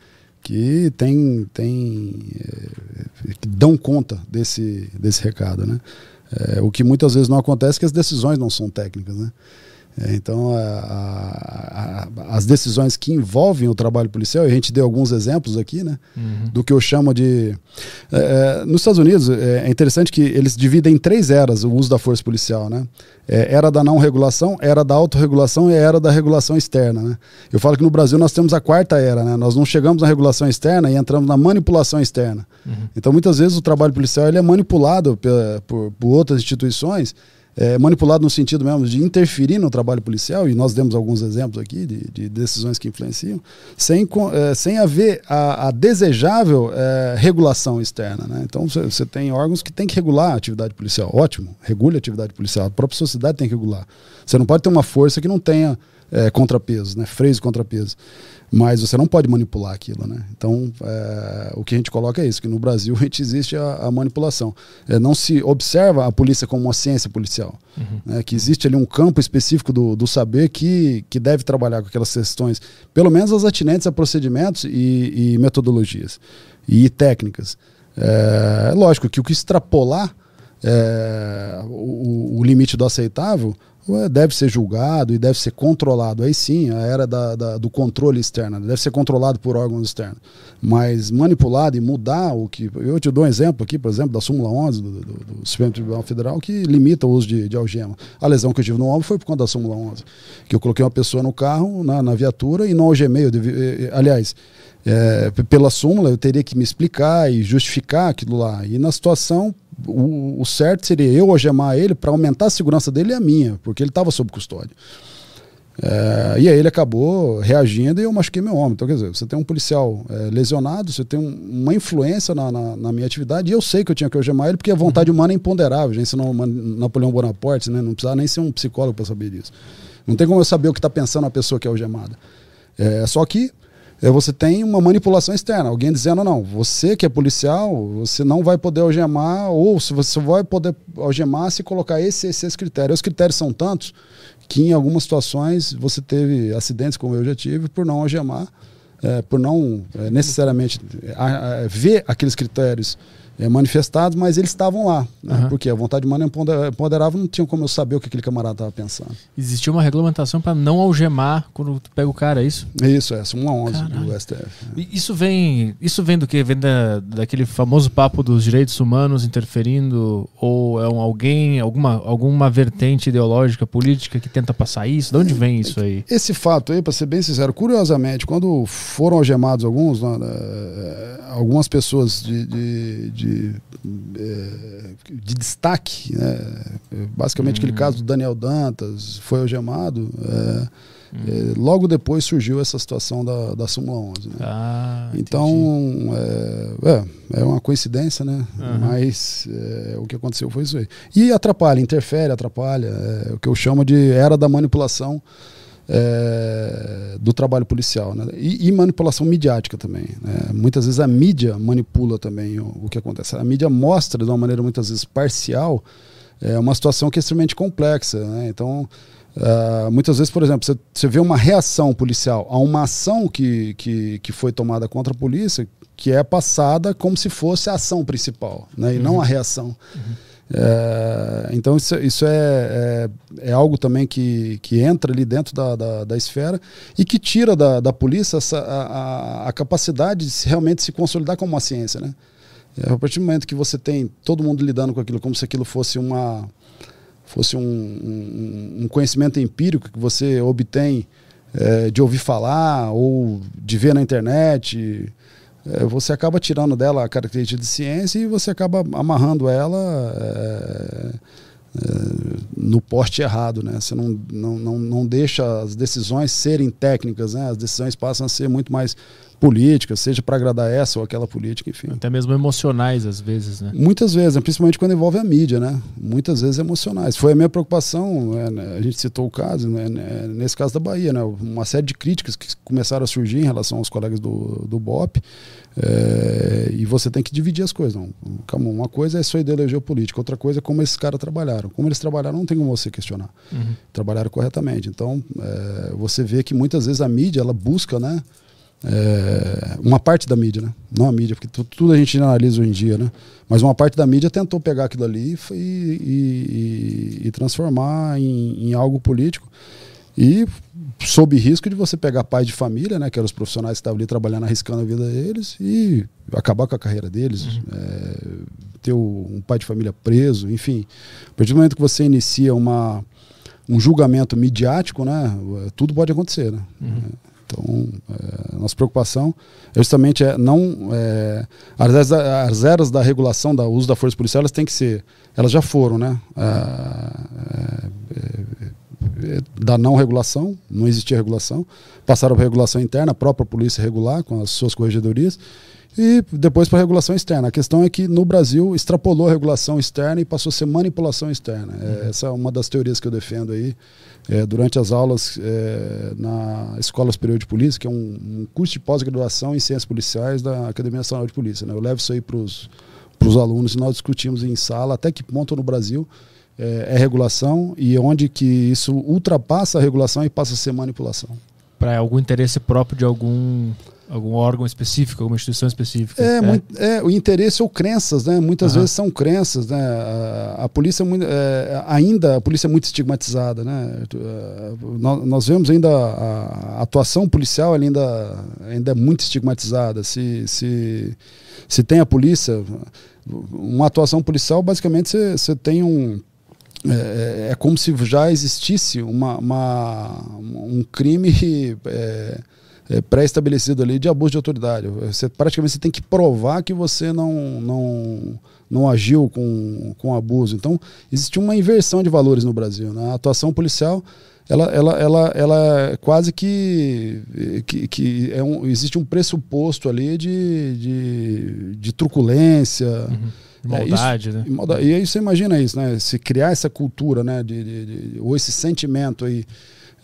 C: que tem, tem é, que dão conta desse, desse recado, né? É, o que muitas vezes não acontece é que as decisões não são técnicas, né? É, então, a- a- as decisões que envolvem o trabalho policial, e a gente deu alguns exemplos aqui, né? Do que eu chamo de. é, é, nos Estados Unidos, é, é interessante que eles dividem em três eras o uso da força policial, né? Era da não regulação, era da autorregulação e era da regulação externa, né? Eu falo que no Brasil nós temos a quarta era, né? Nós não chegamos na regulação externa e entramos na manipulação externa. Então, muitas vezes o trabalho policial ele é manipulado pe- por, por outras instituições é, manipulado no sentido mesmo de interferir no trabalho policial, e nós demos alguns exemplos aqui de, de decisões que influenciam, sem, é, sem haver a, a desejável é, regulação externa. Né? Então você- tem órgãos que têm que regular a atividade policial. Ótimo, regule a atividade policial. A própria sociedade tem que regular. Você não pode ter uma força que não tenha é, contrapesos, né? freios e contrapesos. Mas você não pode manipular aquilo, né? Então, é, o que a gente coloca é isso, que no Brasil a gente existe a, a manipulação. É, não se observa a polícia como uma ciência policial. né? Que existe ali um campo específico do, do saber que, que deve trabalhar com aquelas questões, pelo menos as atinentes a procedimentos e, e metodologias e técnicas. É, lógico que o que extrapolar é, o, o limite do aceitável deve ser julgado e deve ser controlado. Aí sim, a era da, da- do controle externo, deve ser controlado por órgãos externos. Mas manipulado e mudar o que. Eu te dou um exemplo aqui, por exemplo, da súmula 11 do, do, do Supremo Tribunal Federal, que limita o uso de, de algema. A lesão que eu tive no ombro foi por conta da súmula 11. Que eu coloquei uma pessoa no carro, na, na viatura, e não algemei. Devi- eh, eh, aliás, é, pela súmula eu teria que me explicar e justificar aquilo lá. E na situação, o, o certo seria eu algemar ele para aumentar a segurança dele e a minha, porque ele estava sob custódia. É, e aí ele acabou reagindo e eu machuquei meu ombro. Então, quer dizer, você tem um policial é, lesionado, você tem um- uma influência na, na- na minha atividade, e eu sei que eu tinha que algemar ele, porque a vontade humana é imponderável. Gente ensinou Man- Napoleão Bonaparte, né? não precisava nem ser um psicólogo para saber disso. Não tem como eu saber o que está pensando a pessoa que é algemada. É, só que você tem uma manipulação externa, alguém dizendo, não, você que é policial, você não vai poder algemar, ou se você vai poder algemar se colocar esse, esse, esse critério. Os critérios são tantos que em algumas situações você teve acidentes, como eu já tive, por não algemar, é, por não é, necessariamente é, a- a- ver aqueles critérios é, manifestados, mas eles estavam lá. Né?
A: Aham.
C: Porque a vontade humana é ponderável, não tinha como eu saber o que aquele camarada estava pensando.
A: Existia uma regulamentação para não algemar quando tu pega o cara, é isso?
C: Isso, é, 1 a 11
A: Caralho.
C: do STF.
A: E Isso vem, isso vem do que? Vem da, daquele famoso papo dos direitos humanos interferindo? Ou é um alguém, alguma, alguma vertente ideológica, política que tenta passar isso? De onde vem isso aí?
C: Esse fato aí, para ser bem sincero, curiosamente, quando foram algemados alguns, né, eh, algumas pessoas de, de, de, eh, de destaque, né, basicamente aquele caso do Daniel Dantas foi algemado, eh, logo depois surgiu essa situação da, da súmula 11. Né?
A: Ah,
C: Então, é, é, é uma coincidência, né?
A: Aham.
C: Mas é, o que aconteceu foi isso aí. E atrapalha, interfere, atrapalha. É o que eu chamo de era da manipulação é, do trabalho policial. Né? E, e manipulação midiática também. né? Muitas vezes a mídia manipula também o, o que acontece. A mídia mostra de uma maneira muitas vezes parcial é, uma situação que é extremamente complexa. Né? Então, ah, muitas vezes, por exemplo, você, você vê uma reação policial a uma ação que, que, que foi tomada contra a polícia, que é passada como se fosse a ação principal, né? e não a reação. É, então, isso, isso é, é, é algo também que, que entra ali dentro da, da, da esfera e que tira da, da polícia essa, a, a, a capacidade de se- realmente se consolidar como uma ciência. Né? É, a partir do momento que você tem todo mundo lidando com aquilo como se aquilo fosse uma fosse um, um- um conhecimento empírico que você obtém é, de ouvir falar ou de ver na internet, você acaba tirando dela a característica de ciência e você acaba amarrando ela é, é, no poste errado, né? Você não, não, não, não deixa as decisões serem técnicas, né? As decisões passam a ser muito mais políticas, seja para agradar essa ou aquela política, enfim.
A: Até mesmo emocionais, às vezes, né?
C: Muitas vezes, né, principalmente quando envolve a mídia, né? Muitas vezes emocionais. Foi a minha preocupação, né, né, a gente citou o caso, né, né, nesse caso da Bahia, né? Uma série de críticas que começaram a surgir em relação aos colegas do, do BOP. é, e você tem que dividir as coisas. Não. Calma, uma coisa é sua ideologia política, outra coisa é como esses caras trabalharam. Como eles trabalharam, não tem como você questionar.
A: Uhum.
C: Trabalharam corretamente. Então, é, você vê que muias vezes a mídia ela busca, né? É, uma parte da mídia, né? Não a mídia, porque tu- tudo a gente analisa hoje em dia, né? Mas uma parte da mídia tentou pegar aquilo ali e, e- e- e transformar em, em algo político. E sob risco de você pegar pais de família, né? Que eram os profissionais que estavam ali trabalhando, arriscando a vida deles e acabar com a carreira deles. é, ter um pai de família preso, enfim. A partir do momento que você inicia uma, um julgamento midiático, né? Tudo pode acontecer, né? Então, é, nossa preocupação é justamente é não é, as, as eras da regulação do uso da força policial elas têm que ser, elas já foram, né? Ah, é, é, da não regulação, não existia regulação, passaram para regulação interna, a própria polícia regular com as suas corregedorias e depois para regulação externa. A questão é que no Brasil extrapolou a regulação externa e passou a ser manipulação externa. É, essa é uma das teorias que eu defendo aí é, durante as aulas é, na Escola Superior de Polícia, que é um, um curso de pós-graduação em ciências policiais da Academia Nacional de Polícia. Né? Eu levo isso aí para os alunos e nós discutimos em sala até que ponto no Brasil é, é regulação e onde que isso ultrapassa a regulação e passa a ser manipulação.
A: Para algum interesse próprio de algum, algum órgão específico, alguma instituição específica.
C: É, muito- é, o interesse ou crenças, né? Muitas
A: Aham.
C: vezes são crenças, né? A, a polícia é é, ainda a polícia é muito estigmatizada, né? É, Nós, nós vemos ainda a, a atuação policial ainda ainda é muito estigmatizada. Se se se tem a polícia, uma atuação policial basicamente você tem um é, é como se já existisse uma, uma- um crime é, é, pré-estabelecido ali de abuso de autoridade. Você, praticamente você tem que provar que você não, não, não agiu com, com abuso. Então, existe uma inversão de valores no Brasil. Né? A atuação policial ela, ela, ela, ela é quase que, que, que é um, existe um pressuposto ali de, de, de truculência.
A: De
C: É,
A: maldade,
C: isso-
A: né?
C: e E aí você imagina isso, né? Se criar essa cultura, né? De, de- de- ou esse sentimento aí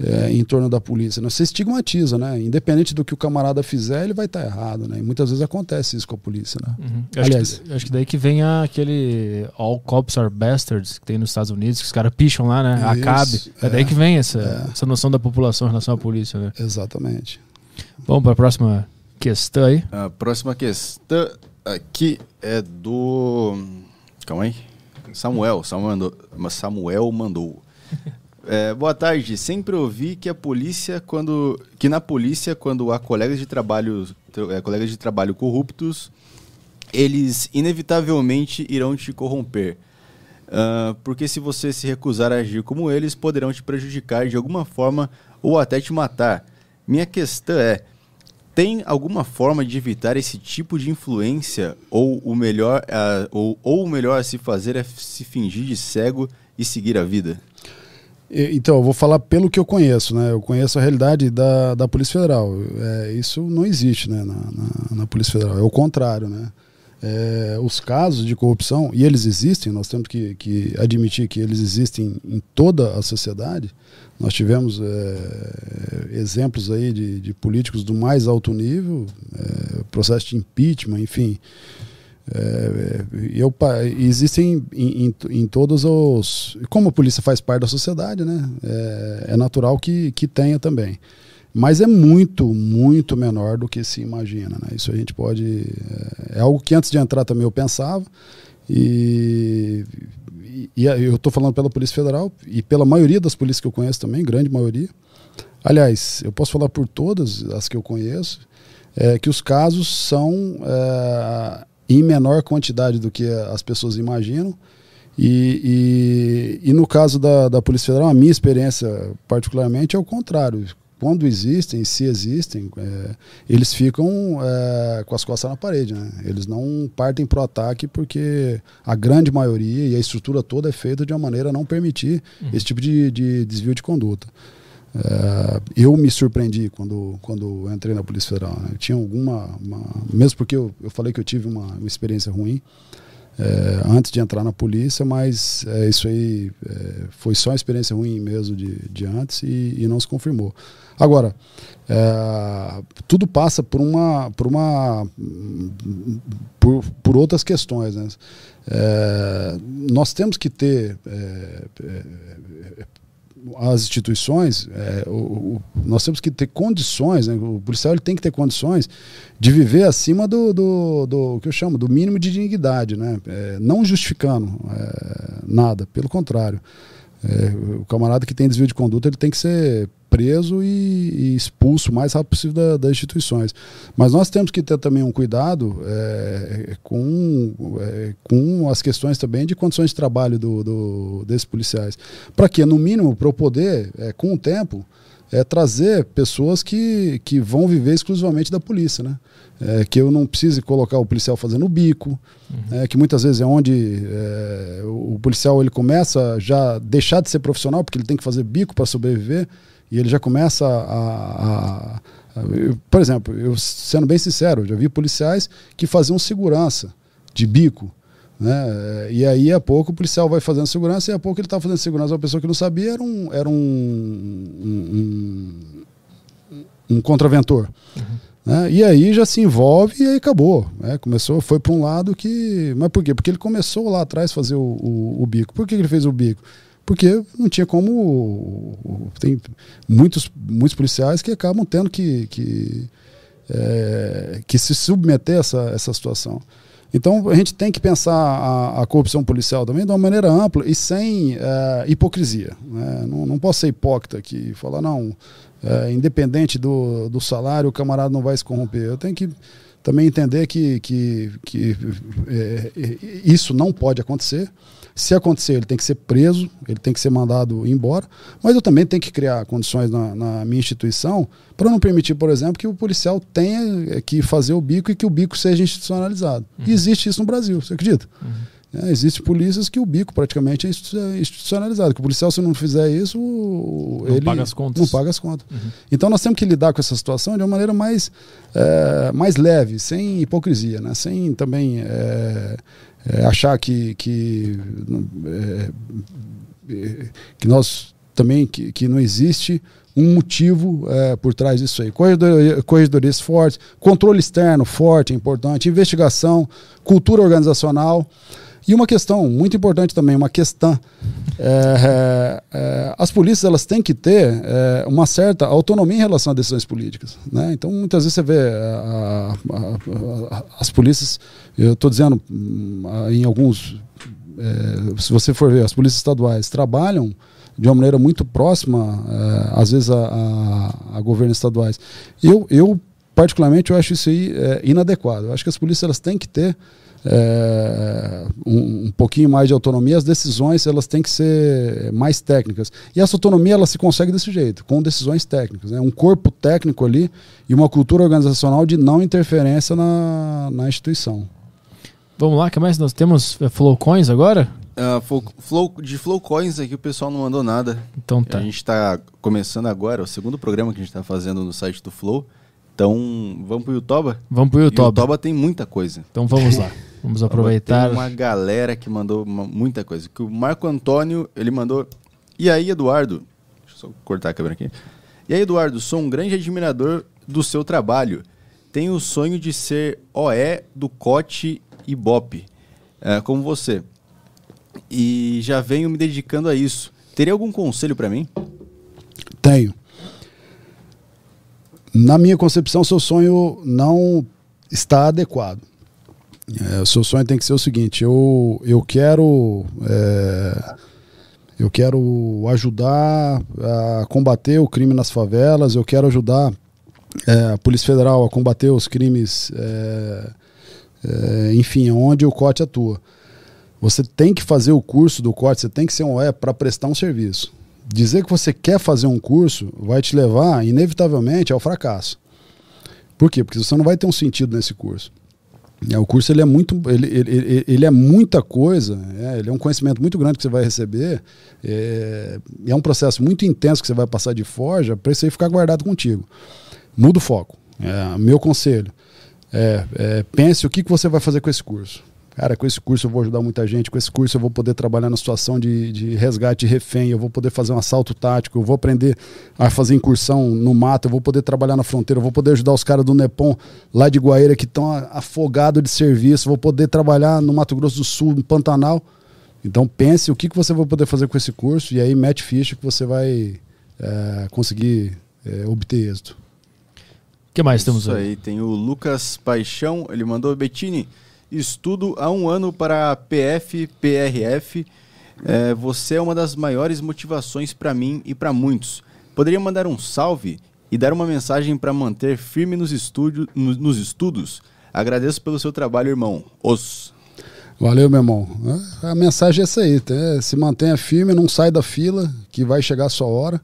C: é, em torno da polícia. Né? Você estigmatiza, né? Independente do que o camarada fizer, ele vai estar errado, né? E muitas vezes acontece isso com a polícia, né?
A: Uhum. Eu acho,
C: Aliás-
A: que, acho que daí que vem a- aquele All Cops Are Bastards que tem nos Estados Unidos, que os caras picham lá, né?
C: Isso,
A: Acabe. É,
C: é.
A: daí que vem essa, essa noção da população em relação à polícia, né?
C: Exatamente.
A: Vamos para a próxima questão aí.
B: A próxima questão. Aqui é do. Calma aí. Samuel. Samuel mandou. Samuel mandou. É, boa tarde. Sempre ouvi que a polícia, quando. que na polícia, quando há colegas de trabalho. é, colegas de trabalho corruptos, eles inevitavelmente irão te corromper. Ah, porque se você se recusar a agir como eles, poderão te prejudicar de alguma forma ou até te matar. Minha questão é: tem alguma forma de evitar esse tipo de influência? Ou o melhor, ah, ou, ou o melhor a se fazer é se fingir de cego e seguir a vida?
C: Então, eu vou falar pelo que eu conheço, né? Eu conheço a realidade da, da Polícia Federal. É, isso não existe né, na, na, na Polícia Federal, é o contrário, né? É, os casos de corrupção, e eles existem, nós temos que, que admitir que eles existem em toda a sociedade. Nós tivemos é, exemplos aí de, de políticos do mais alto nível, é, processo de impeachment, enfim. É, eu, pa- existem em, em, em todos os. Como a polícia faz parte da sociedade, né? É, é natural que, que tenha também. Mas é muito, muito menor do que se imagina. Né? Isso a gente pode. É, é algo que antes de entrar também eu pensava. E, e- e eu estou falando pela Polícia Federal e pela maioria das polícias que eu conheço também, grande maioria. Aliás, eu posso falar por todas as que eu conheço, é, que os casos são é, em menor quantidade do que as pessoas imaginam. E, e, e no caso da, da Polícia Federal, a minha experiência particularmente é o contrário. Quando existem, se existem, é, eles ficam é, com as costas na parede. Né? Eles não partem para o ataque porque a grande maioria e a estrutura toda é feita de uma maneira a não permitir esse tipo de, de desvio de conduta. É, eu me surpreendi quando, quando entrei na Polícia Federal. né? Eu tinha alguma. uma- mesmo porque eu, eu falei que eu tive uma, uma experiência ruim é, antes de entrar na polícia, mas é, isso aí é, foi só uma experiência ruim mesmo de, de antes e, e não se confirmou. Agora, é, tudo passa por uma. Por, uma por, por outras questões. Né? É, nós temos que ter. As instituições, é, o- o- nós temos que ter condições, né? o policial ele tem que ter condições de viver acima do, do, do que eu chamo, do mínimo de dignidade, né? É, não justificando é, nada, pelo contrário. É, o camarada que tem desvio de conduta ele tem que ser preso e, e expulso o mais rápido possível da- das instituições. Mas nós temos que ter também um cuidado é, com, é, com as questões também de condições de trabalho do, do- desses policiais. Para que, no mínimo, para eu poder, é, com o tempo, é, trazer pessoas que, que vão viver exclusivamente da polícia, né? É, que eu não precise colocar o policial fazendo o bico, é, que muitas vezes é onde é, o, policial ele começa já deixar de ser profissional porque ele tem que fazer bico para sobreviver e ele já começa a, a- eu, por exemplo, eu sendo bem sincero, eu já vi policiais que faziam segurança de bico, né? E aí a pouco o policial vai fazendo segurança e a pouco ele está fazendo segurança uma pessoa que não sabia era um era um, um, um- um contraventor. né? E aí já se envolve e aí acabou. né? Começou, foi para um lado que. Mas por quê? Porque ele começou lá atrás fazer o, o- o bico. Por que ele fez o bico? Porque não tinha como. Tem muitos, muitos policiais que acabam tendo que, que, é, que se submeter a essa, essa situação. Então a gente tem que pensar a, a corrupção policial também de uma maneira ampla e sem é, hipocrisia. né? Não, não posso ser hipócrita aqui e falar, não, é, independente do, do salário, o camarada não vai se corromper. Eu tenho que também entender que, que, que é, é, isso não pode acontecer. Se acontecer, ele tem que ser preso, ele tem que ser mandado embora, mas eu também tenho que criar condições na, na minha instituição para não permitir, por exemplo, que o policial tenha que fazer o bico e que o bico seja institucionalizado. E existe isso no Brasil, você acredita? É, Existem polícias que o bico praticamente é é institucionalizado. Que o policial, se não fizer isso,
A: Não
C: ele
A: paga as contas.
C: não paga as contas. Então nós temos que lidar com essa situação de uma maneira mais, é, mais leve, sem hipocrisia, né? sem também é, é, achar que, que, é, que nós também que, que não existe um motivo é, por trás disso aí. Corredoria- Corredorias fortes, controle externo forte, importante, investigação, cultura organizacional. E uma questão muito importante também, uma questão. É, é, as polícias elas têm que ter é, uma certa autonomia em relação a decisões políticas. Né? Então, muitas vezes você vê a, a, a, as polícias, eu estou dizendo hum, em alguns. é, se você for ver, as polícias estaduais trabalham de uma maneira muito próxima, é, às vezes, a, governos estaduais. Eu, eu, particularmente, eu acho isso aí é, inadequado. Eu acho que as polícias elas têm que ter é, um, um, pouquinho mais de autonomia, as decisões elas têm que ser mais técnicas. E essa autonomia ela se consegue desse jeito, com decisões técnicas. Né? Um corpo técnico ali e uma cultura organizacional de não interferência na, na instituição.
A: Vamos lá, que mais nós temos? É Flowcoins agora?
B: Uh, flow, flow, de Flowcoins aqui o pessoal não mandou nada.
A: Então tá.
B: A gente está começando agora, o segundo programa que a gente está fazendo no site do Flow. Então, vamos pro Yotoba?
A: Vamos pro Yotoba.
B: O Yotoba tem muita coisa.
A: Então vamos lá. Vamos aproveitar.
B: Tem uma galera que mandou uma, muita coisa. Que o Marco Antônio, ele mandou. E aí, Eduardo? Deixa eu só cortar a câmera aqui. E aí, Eduardo, sou um grande admirador do seu trabalho. Tenho o sonho de ser OE do Cote e Bop, é, como você. E já venho me dedicando a isso. Teria algum conselho para mim?
C: Tenho. Na minha concepção, seu sonho não está adequado. É, o seu sonho tem que ser o seguinte: eu, eu quero. É, eu quero ajudar a combater o crime nas favelas, eu quero ajudar é, a Polícia Federal a combater os crimes, é, é, enfim, onde o COT atua. Você tem que fazer o curso do COT, você tem que ser um OE para prestar um serviço. Dizer que você quer fazer um curso vai te levar, inevitavelmente, ao fracasso. Por quê? Porque você não vai ter um sentido nesse curso. É, o curso ele é muito, ele, ele, ele é muita coisa, é, ele é um conhecimento muito grande que você vai receber, é, é um processo muito intenso que você vai passar de forja para isso aí ficar guardado contigo. Muda o foco. É, meu conselho é, é, pense o que, que você vai fazer com esse curso. Cara, com esse curso eu vou ajudar muita gente, com esse curso eu vou poder trabalhar na situação de, de resgate de refém, eu vou poder fazer um assalto tático, eu vou aprender a fazer incursão no mato, eu vou poder trabalhar na fronteira, eu vou poder ajudar os caras do Nepom lá de Guaíra que estão afogados de serviço, vou poder trabalhar no Mato Grosso do Sul, no Pantanal. Então pense o que, que você vai poder fazer com esse curso e aí mete ficha que você vai é, conseguir é, obter êxito.
A: O que mais temos
B: Isso aí? Tem o Lucas Paixão, ele mandou Bettini. Estudo há um ano para a PF, PRF. É, você é uma das maiores motivações para mim e para muitos. Poderia mandar um salve e dar uma mensagem para manter firme nos, estúdio, nos, estudos? Agradeço pelo seu trabalho, irmão. Os.
C: Valeu, meu irmão. A mensagem é essa aí: tá? se mantenha firme, não sai da fila, que vai chegar a sua hora.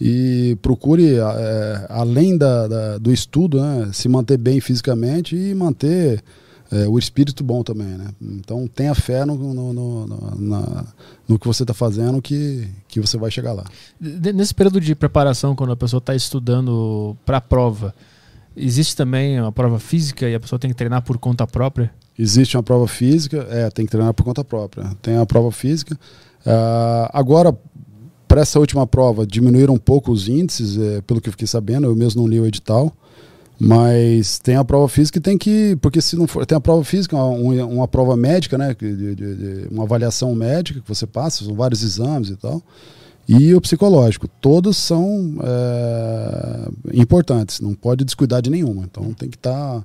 C: E procure, é, além da, da, do estudo, né, se manter bem fisicamente e manter é, o espírito bom também, né? Então tenha fé no, no, no, no, no que você está fazendo que, que você vai chegar lá.
A: Nesse período de preparação, quando a pessoa está estudando para a prova, existe também uma prova física e a pessoa tem que treinar por conta própria?
C: Existe uma prova física, é, tem que treinar por conta própria. Tem a prova física. Uh, agora, para essa última prova, diminuíram um pouco os índices, é, pelo que eu fiquei sabendo, eu mesmo não li o edital. Mas tem a prova física e tem que. Porque se não for. Tem a prova física, uma, uma prova médica, né? De, de, de, uma avaliação médica que você passa, são vários exames e tal. E o psicológico. Todos são é, importantes, não pode descuidar de nenhuma. Então tem que estar. Tá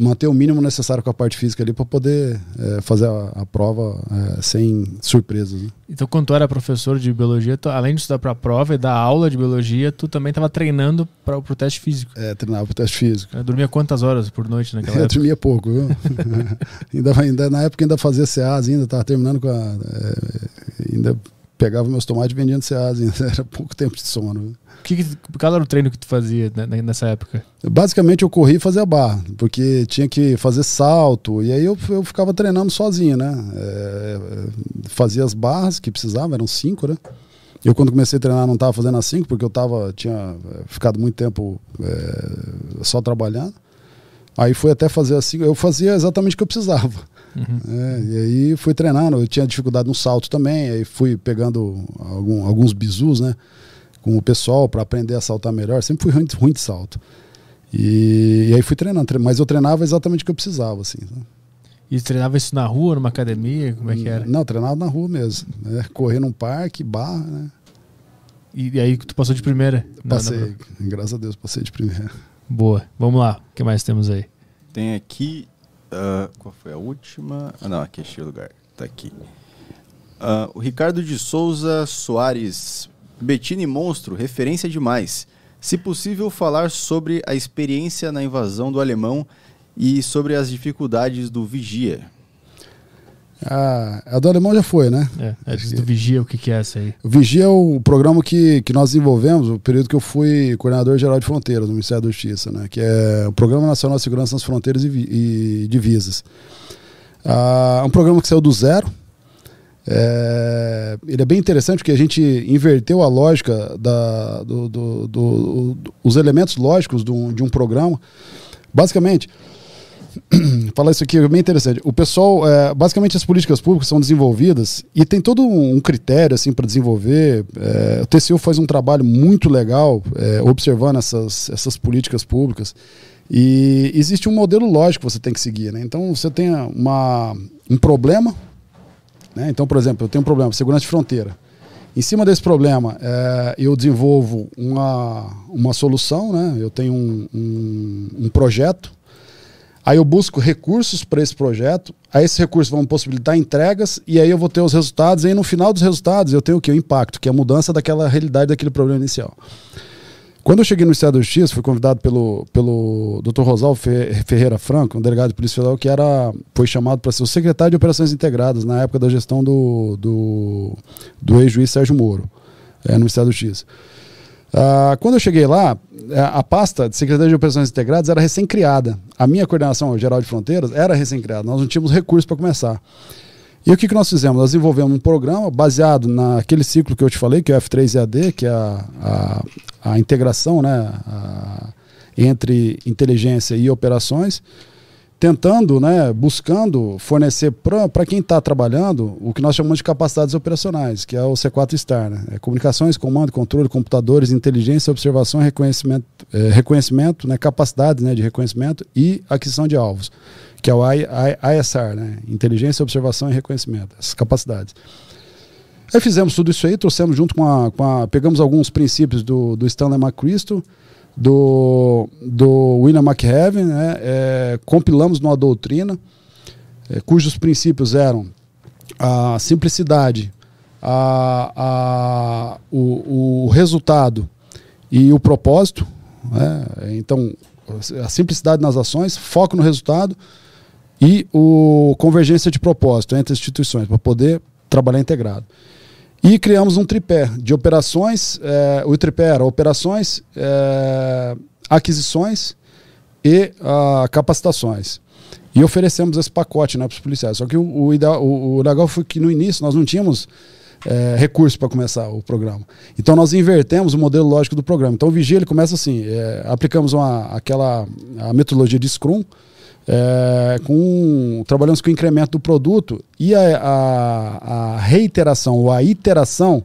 C: manter o mínimo necessário com a parte física ali para poder é, fazer a, a prova é, sem surpresas. Né?
A: Então, quando tu era professor de biologia, tu, além de estudar para a prova e dar aula de biologia, tu também estava treinando para o teste físico?
C: É, treinava para o teste físico. Eu
A: dormia quantas horas por noite naquela
C: época?
A: Eu
C: dormia pouco, viu? ainda, ainda, na época ainda fazia CAs, ainda estava terminando com a... É, ainda pegava meus tomates vendendo CAs, ainda era pouco tempo de sono. Viu?
A: Que, qual era o treino que tu fazia nessa época?
C: Basicamente eu corri e fazia barra, porque tinha que fazer salto, e aí eu, eu ficava treinando sozinho, né? É, fazia as barras que precisava, eram cinco, né? Eu quando comecei a treinar não estava fazendo as cinco, porque eu tava, tinha é, ficado muito tempo é, só trabalhando. Aí fui até fazer assim, eu fazia exatamente o que eu precisava. Uhum. É, e aí fui treinando, eu tinha dificuldade no salto também, aí fui pegando algum, alguns bizus, né? Com o pessoal para aprender a saltar melhor. Sempre fui ruim, ruim de salto. E, e, aí fui treinando, mas eu treinava exatamente o que eu precisava, assim.
A: E treinava isso na rua, numa academia? Como é que era?
C: Não, treinava na rua mesmo. Né? Correr num parque, barra, né?
A: E, e aí tu passou de primeira? Na-
C: Passei,
A: na-
C: graças a Deus, passei de primeira.
A: Boa. Vamos lá. O que mais temos aí?
B: Tem aqui. ah, qual foi a última? Ah, não, aqui achei o lugar. Tá aqui. Ah, o Ricardo de Souza Soares. Bettini Monstro, referência demais. Se possível, falar sobre a experiência na invasão do alemão e sobre as dificuldades do Vigia.
C: Ah, a do alemão já foi, né?
A: É, antes do Vigia, o que, que é essa aí?
C: O Vigia é o programa que, que nós desenvolvemos, o período que eu fui coordenador geral de fronteiras no Ministério da Justiça, né? que é o Programa Nacional de Segurança nas Fronteiras e, e Divisas. Ah, é um programa que saiu do zero. É, ele é bem interessante porque a gente inverteu a lógica, da, do, do- do- do- os elementos lógicos de um, de um programa. Basicamente, falar isso aqui é bem interessante. O pessoal, é, basicamente as políticas públicas são desenvolvidas e tem todo um critério assim para desenvolver. É, o TCU faz um trabalho muito legal é, observando essas, essas políticas públicas e existe um modelo lógico que você tem que seguir. Né? Então você tem uma, um problema. Né? Então, por exemplo, eu tenho um problema segurança de fronteira. Em cima desse problema, é, eu desenvolvo uma, uma solução, né? eu tenho um, um, um projeto Aí eu busco recursos para esse projeto, aí esses recursos vão possibilitar entregas, e aí eu vou ter os resultados, e aí no final dos resultados eu tenho o que? O impacto, que é a mudança daquela realidade daquele problema inicial. Quando eu cheguei no Estado da Justiça, fui convidado pelo, pelo Dr. Rosalvo Fe- Ferreira Franco, um delegado de Polícia Federal, que era, foi chamado para ser o secretário de Operações Integradas na época da gestão do, do, do ex-juiz Sérgio Moro, é, no Estado da Justiça. Ah, quando eu cheguei lá, eh, a pasta de Secretaria de Operações Integradas era recém-criada. A minha coordenação geral de fronteiras era recém-criada. Nós não tínhamos recursos para começar. E o que, que nós fizemos? Nós desenvolvemos um programa baseado naquele ciclo que eu te falei, que é o F3EAD, que é a, a, a integração né, a- entre inteligência e operações, tentando, né, buscando fornecer para quem está trabalhando o que nós chamamos de capacidades operacionais, que é o C4 STAR, né? É comunicações, comando, controle, computadores, inteligência, observação, reconhecimento, eh, reconhecimento né, capacidades né, de reconhecimento e aquisição de alvos, que é o ISR, né? inteligência, observação e reconhecimento, essas capacidades. Aí fizemos tudo isso aí, trouxemos junto com a. Com a pegamos alguns princípios do, do Stanley McChrystal, do, do William McHeaven, né, é, compilamos numa doutrina, é, cujos princípios eram a simplicidade, a, a, o, o resultado e o propósito. né, então, a simplicidade nas ações, foco no resultado e o convergência de propósito entre instituições para poder trabalhar integrado. E criamos um tripé de operações. eh, o tripé era operações, eh, aquisições e ah, capacitações. E oferecemos esse pacote né, para os policiais. Só que o, o, ideal- o- o legal foi que no início nós não tínhamos eh, recurso para começar o programa. Então nós invertemos o modelo lógico do programa. Então o Vigia ele começa assim: eh, aplicamos uma, aquela a metodologia de Scrum. É, com, trabalhamos com o incremento do produto e a, a- a reiteração ou a iteração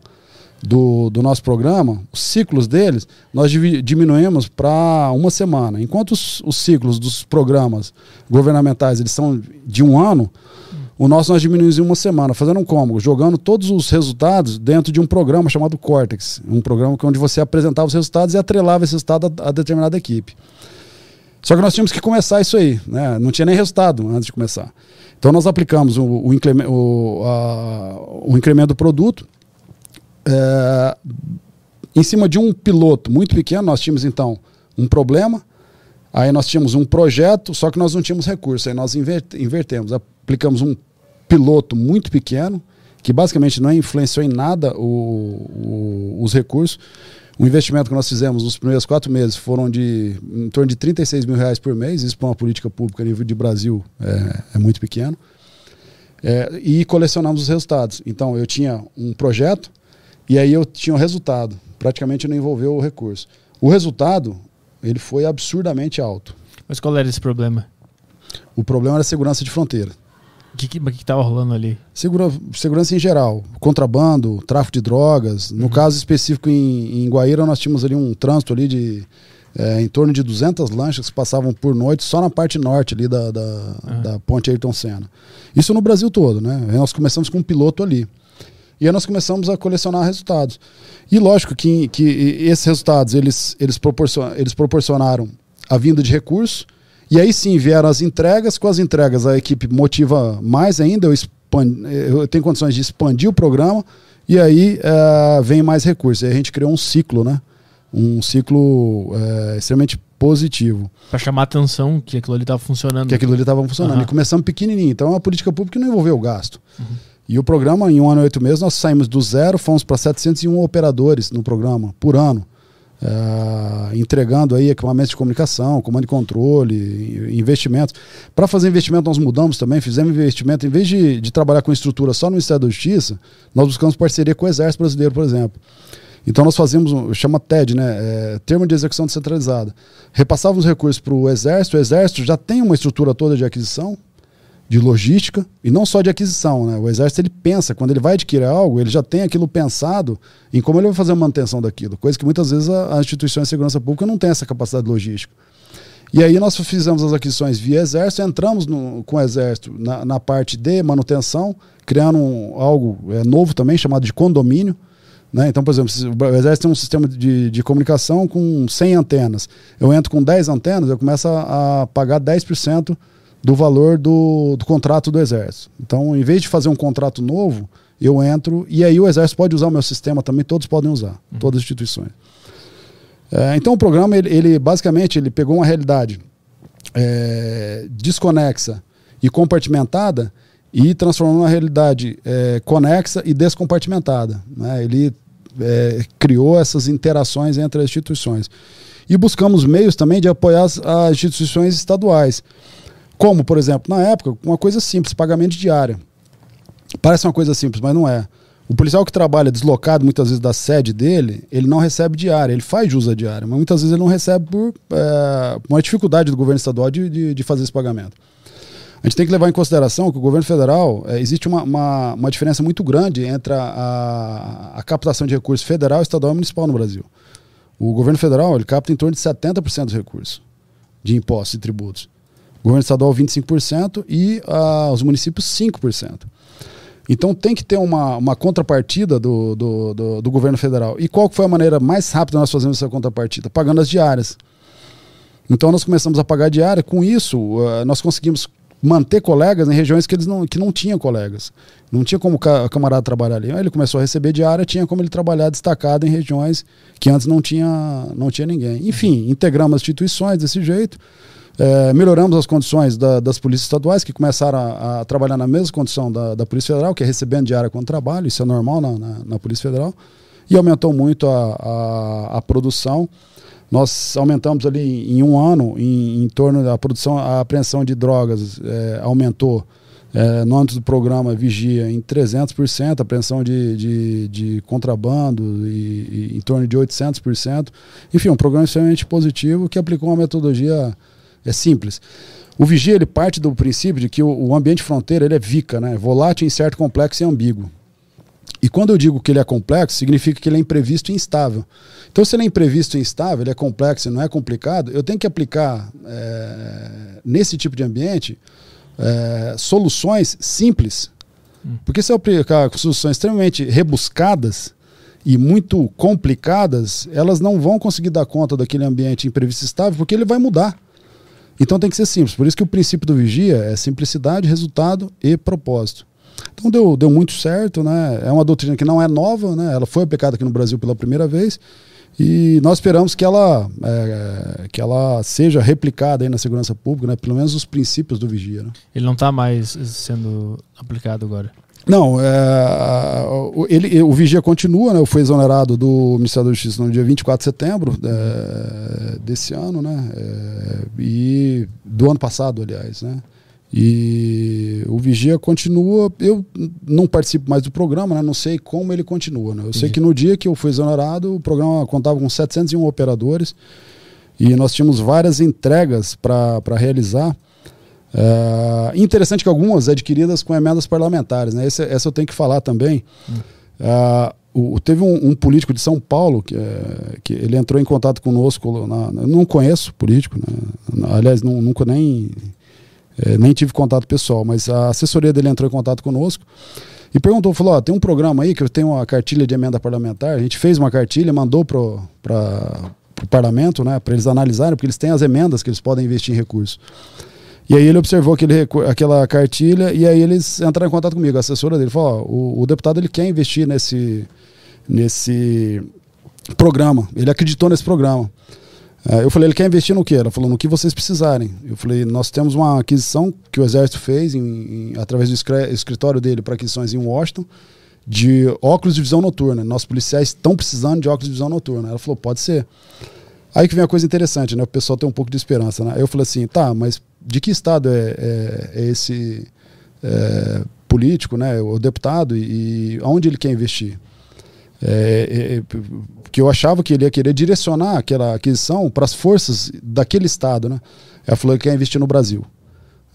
C: do, do nosso programa, os ciclos deles, nós diminuímos para uma semana. Enquanto os, os ciclos dos programas governamentais eles são de um ano, o nosso nós diminuímos em uma semana, fazendo um como? Jogando todos os resultados dentro de um programa chamado Cortex. Um programa que- onde você apresentava os resultados e atrelava esse resultado a, a determinada equipe. Só que nós tínhamos que começar isso aí, né? não tinha nem resultado antes de começar. Então nós aplicamos o, o, increme- o, a- o incremento do produto. é, em cima de um piloto muito pequeno, nós tínhamos então um problema, aí nós tínhamos um projeto, só que nós não tínhamos recurso, aí nós inver- invertemos, aplicamos um piloto muito pequeno, que basicamente não influenciou em nada o- os recursos. O investimento que nós fizemos nos primeiros quatro meses foram de em torno de 36 mil reais por mês. Isso para uma política pública a nível de Brasil é, é muito pequeno. É, e colecionamos os resultados. Então eu tinha um projeto e aí eu tinha o resultado. Praticamente não envolveu o recurso. O resultado ele foi absurdamente alto.
A: Mas qual era esse problema?
C: O problema era a segurança de fronteira.
A: O que, que, que tava rolando ali?
C: Segura, segurança em geral, contrabando, tráfico de drogas. No caso específico em, em Guaíra, nós tínhamos ali um trânsito ali de é, em torno de 200 lanchas que passavam por noite só na parte norte ali da, da,
A: Ah.
C: da ponte Ayrton Senna. Isso no Brasil todo, né? Aí Nós começamos com um piloto ali. E aí nós começamos a colecionar resultados. E lógico que, que esses resultados eles, eles, proporcion, eles proporcionaram a vinda de recursos. E aí sim vieram as entregas. Com as entregas a equipe motiva mais ainda. Eu, eu tenho condições de expandir o programa. E aí eh, vem mais recursos. E aí a gente criou um ciclo, né? Um ciclo eh, extremamente positivo.
A: Pra chamar atenção que aquilo ali tava funcionando.
C: Que aquilo ali estava funcionando.
A: Aham.
C: E começamos pequenininho. Então é uma política pública não envolveu o gasto. E o programa, em um ano e oito meses, nós saímos do zero, fomos para 701 operadores no programa, por ano. É, entregando aí equipamentos de comunicação, comando e controle, investimentos. Para fazer investimento, nós mudamos também, fizemos investimento. Em vez de, de trabalhar com estrutura só no Ministério da Justiça, nós buscamos parceria com o Exército Brasileiro, por exemplo. Então nós fazemos, um- chama TED, né? É, termo de execução descentralizada. Repassávamos recursos para o Exército, o Exército já tem uma estrutura toda de aquisição, de logística, e não só de aquisição, né? O Exército ele pensa, quando ele vai adquirir algo, ele já tem aquilo pensado em como ele vai fazer a manutenção daquilo, coisa que muitas vezes a- as instituições de segurança pública não tem essa capacidade logística. E aí nós fizemos as aquisições via Exército, entramos no- com o Exército na, na parte de manutenção, criando um- algo é, novo também, chamado de condomínio. Né? Então, por exemplo, o Exército tem um sistema de, de comunicação com 100 antenas. Eu entro com 10 antenas, eu começo a, a pagar 10% do valor do, do contrato do Exército. Então, em vez de fazer um contrato novo, eu entro e aí o Exército pode usar o meu sistema também, todos podem usar, todas as instituições. É, então o programa, ele, ele, basicamente, ele pegou uma realidade é, desconexa e compartimentada e transformou numa realidade é, conexa e descompartimentada. Né? Ele é, criou essas interações entre as instituições. E buscamos meios também de apoiar as, as instituições estaduais. Como, por exemplo, na época, uma coisa simples, pagamento de diária. Parece uma coisa simples, mas não é. O policial que trabalha deslocado muitas vezes da sede dele, ele não recebe diária, ele faz jus à diária, mas muitas vezes ele não recebe por é, uma dificuldade do governo estadual de, de, de fazer esse pagamento. A gente tem que levar em consideração que o governo federal, é, existe uma, uma, uma diferença muito grande entre a, a, a captação de recursos federal, estadual e municipal no Brasil. O governo federal ele capta em torno de 70% dos recursos de impostos e tributos. Governo estadual 25% e ah, os municípios 5%. Então tem que ter uma, uma contrapartida do, do, do, do governo federal. E qual foi a maneira mais rápida nós fazermos essa contrapartida? Pagando as diárias. Então nós começamos a pagar diária. Com isso, uh, nós conseguimos manter colegas em regiões que eles não, que não tinham colegas. Não tinha como o ca- camarada trabalhar ali. Aí ele começou a receber diária, tinha como ele trabalhar destacado em regiões que antes não tinha, não tinha ninguém. Enfim, integramos as instituições desse jeito. É, melhoramos as condições da- das polícias estaduais, que começaram a, a trabalhar na mesma condição da, da Polícia Federal, que é recebendo diária quando trabalho, isso é normal na, na, na Polícia Federal, e aumentou muito a, a, a produção. Nós aumentamos ali em um ano, em, em torno da produção, a apreensão de drogas é, aumentou é, no âmbito do programa Vigia em 300%, apreensão de, de, de contrabando e, e em torno de 800%. Enfim, um programa extremamente positivo que aplicou uma metodologia é simples. O vigia ele parte do princípio de que o, o ambiente fronteira ele é VICA, né? volátil, incerto, complexo e ambíguo. E quando eu digo que ele é complexo, significa que ele é imprevisto e instável. Então, se ele é imprevisto e instável, ele é complexo e não é complicado, eu tenho que aplicar é, nesse tipo de ambiente é, soluções simples. Porque se eu aplicar soluções extremamente rebuscadas e muito complicadas, elas não vão conseguir dar conta daquele ambiente imprevisto e estável, porque ele vai mudar. Então tem que ser simples. Por isso que o princípio do vigia é simplicidade, resultado e propósito. Então deu, deu muito certo, né? É uma doutrina que não é nova, né? Ela foi aplicada aqui no Brasil pela primeira vez e nós esperamos que ela, é, que ela seja replicada aí na segurança pública, né? Pelo menos os princípios do vigia. Né?
A: Ele não está mais sendo aplicado agora.
C: Não, é, o, ele, o Vigia continua, né? Eu fui exonerado do Ministério da Justiça no dia 24 de setembro é, desse ano, né? É, e do ano passado, aliás, né? E o Vigia continua. Eu não participo mais do programa, né? Não sei como ele continua. Né? Eu sei que no dia que eu fui exonerado, o programa contava com 701 operadores e nós tínhamos várias entregas para realizar. É, interessante que algumas adquiridas com emendas parlamentares, né? Essa eu tenho que falar também. É, o, teve um, um, político de São Paulo que, é, que ele entrou em contato conosco. Na, eu não conheço político, né? aliás, não, nunca nem, é, nem tive contato pessoal, mas a assessoria dele entrou em contato conosco e perguntou, falou, tem um programa aí que eu tenho uma cartilha de emenda parlamentar, a gente fez uma cartilha, mandou para o parlamento, né, para eles analisarem, porque eles têm as emendas que eles podem investir em recursos. E aí ele observou aquele, aquela cartilha e aí eles entraram em contato comigo, a assessora dele falou, ó, o, o deputado ele quer investir nesse, nesse programa, ele acreditou nesse programa. É, eu falei, ele quer investir no que? Ela falou, no que vocês precisarem. Eu falei, nós temos uma aquisição que o Exército fez em, em, através do escritório dele para aquisições em Washington de óculos de visão noturna. Nossos policiais estão precisando de óculos de visão noturna. Ela falou, pode ser. Aí que vem a coisa interessante, né? O pessoal tem um pouco de esperança, né? Eu falei assim, tá, mas de que estado é, é, é esse é, político, né, o deputado, e, aonde ele quer investir. É, é, que eu achava que ele ia querer direcionar aquela aquisição para as forças daquele estado, né? Ela falou que quer investir no Brasil.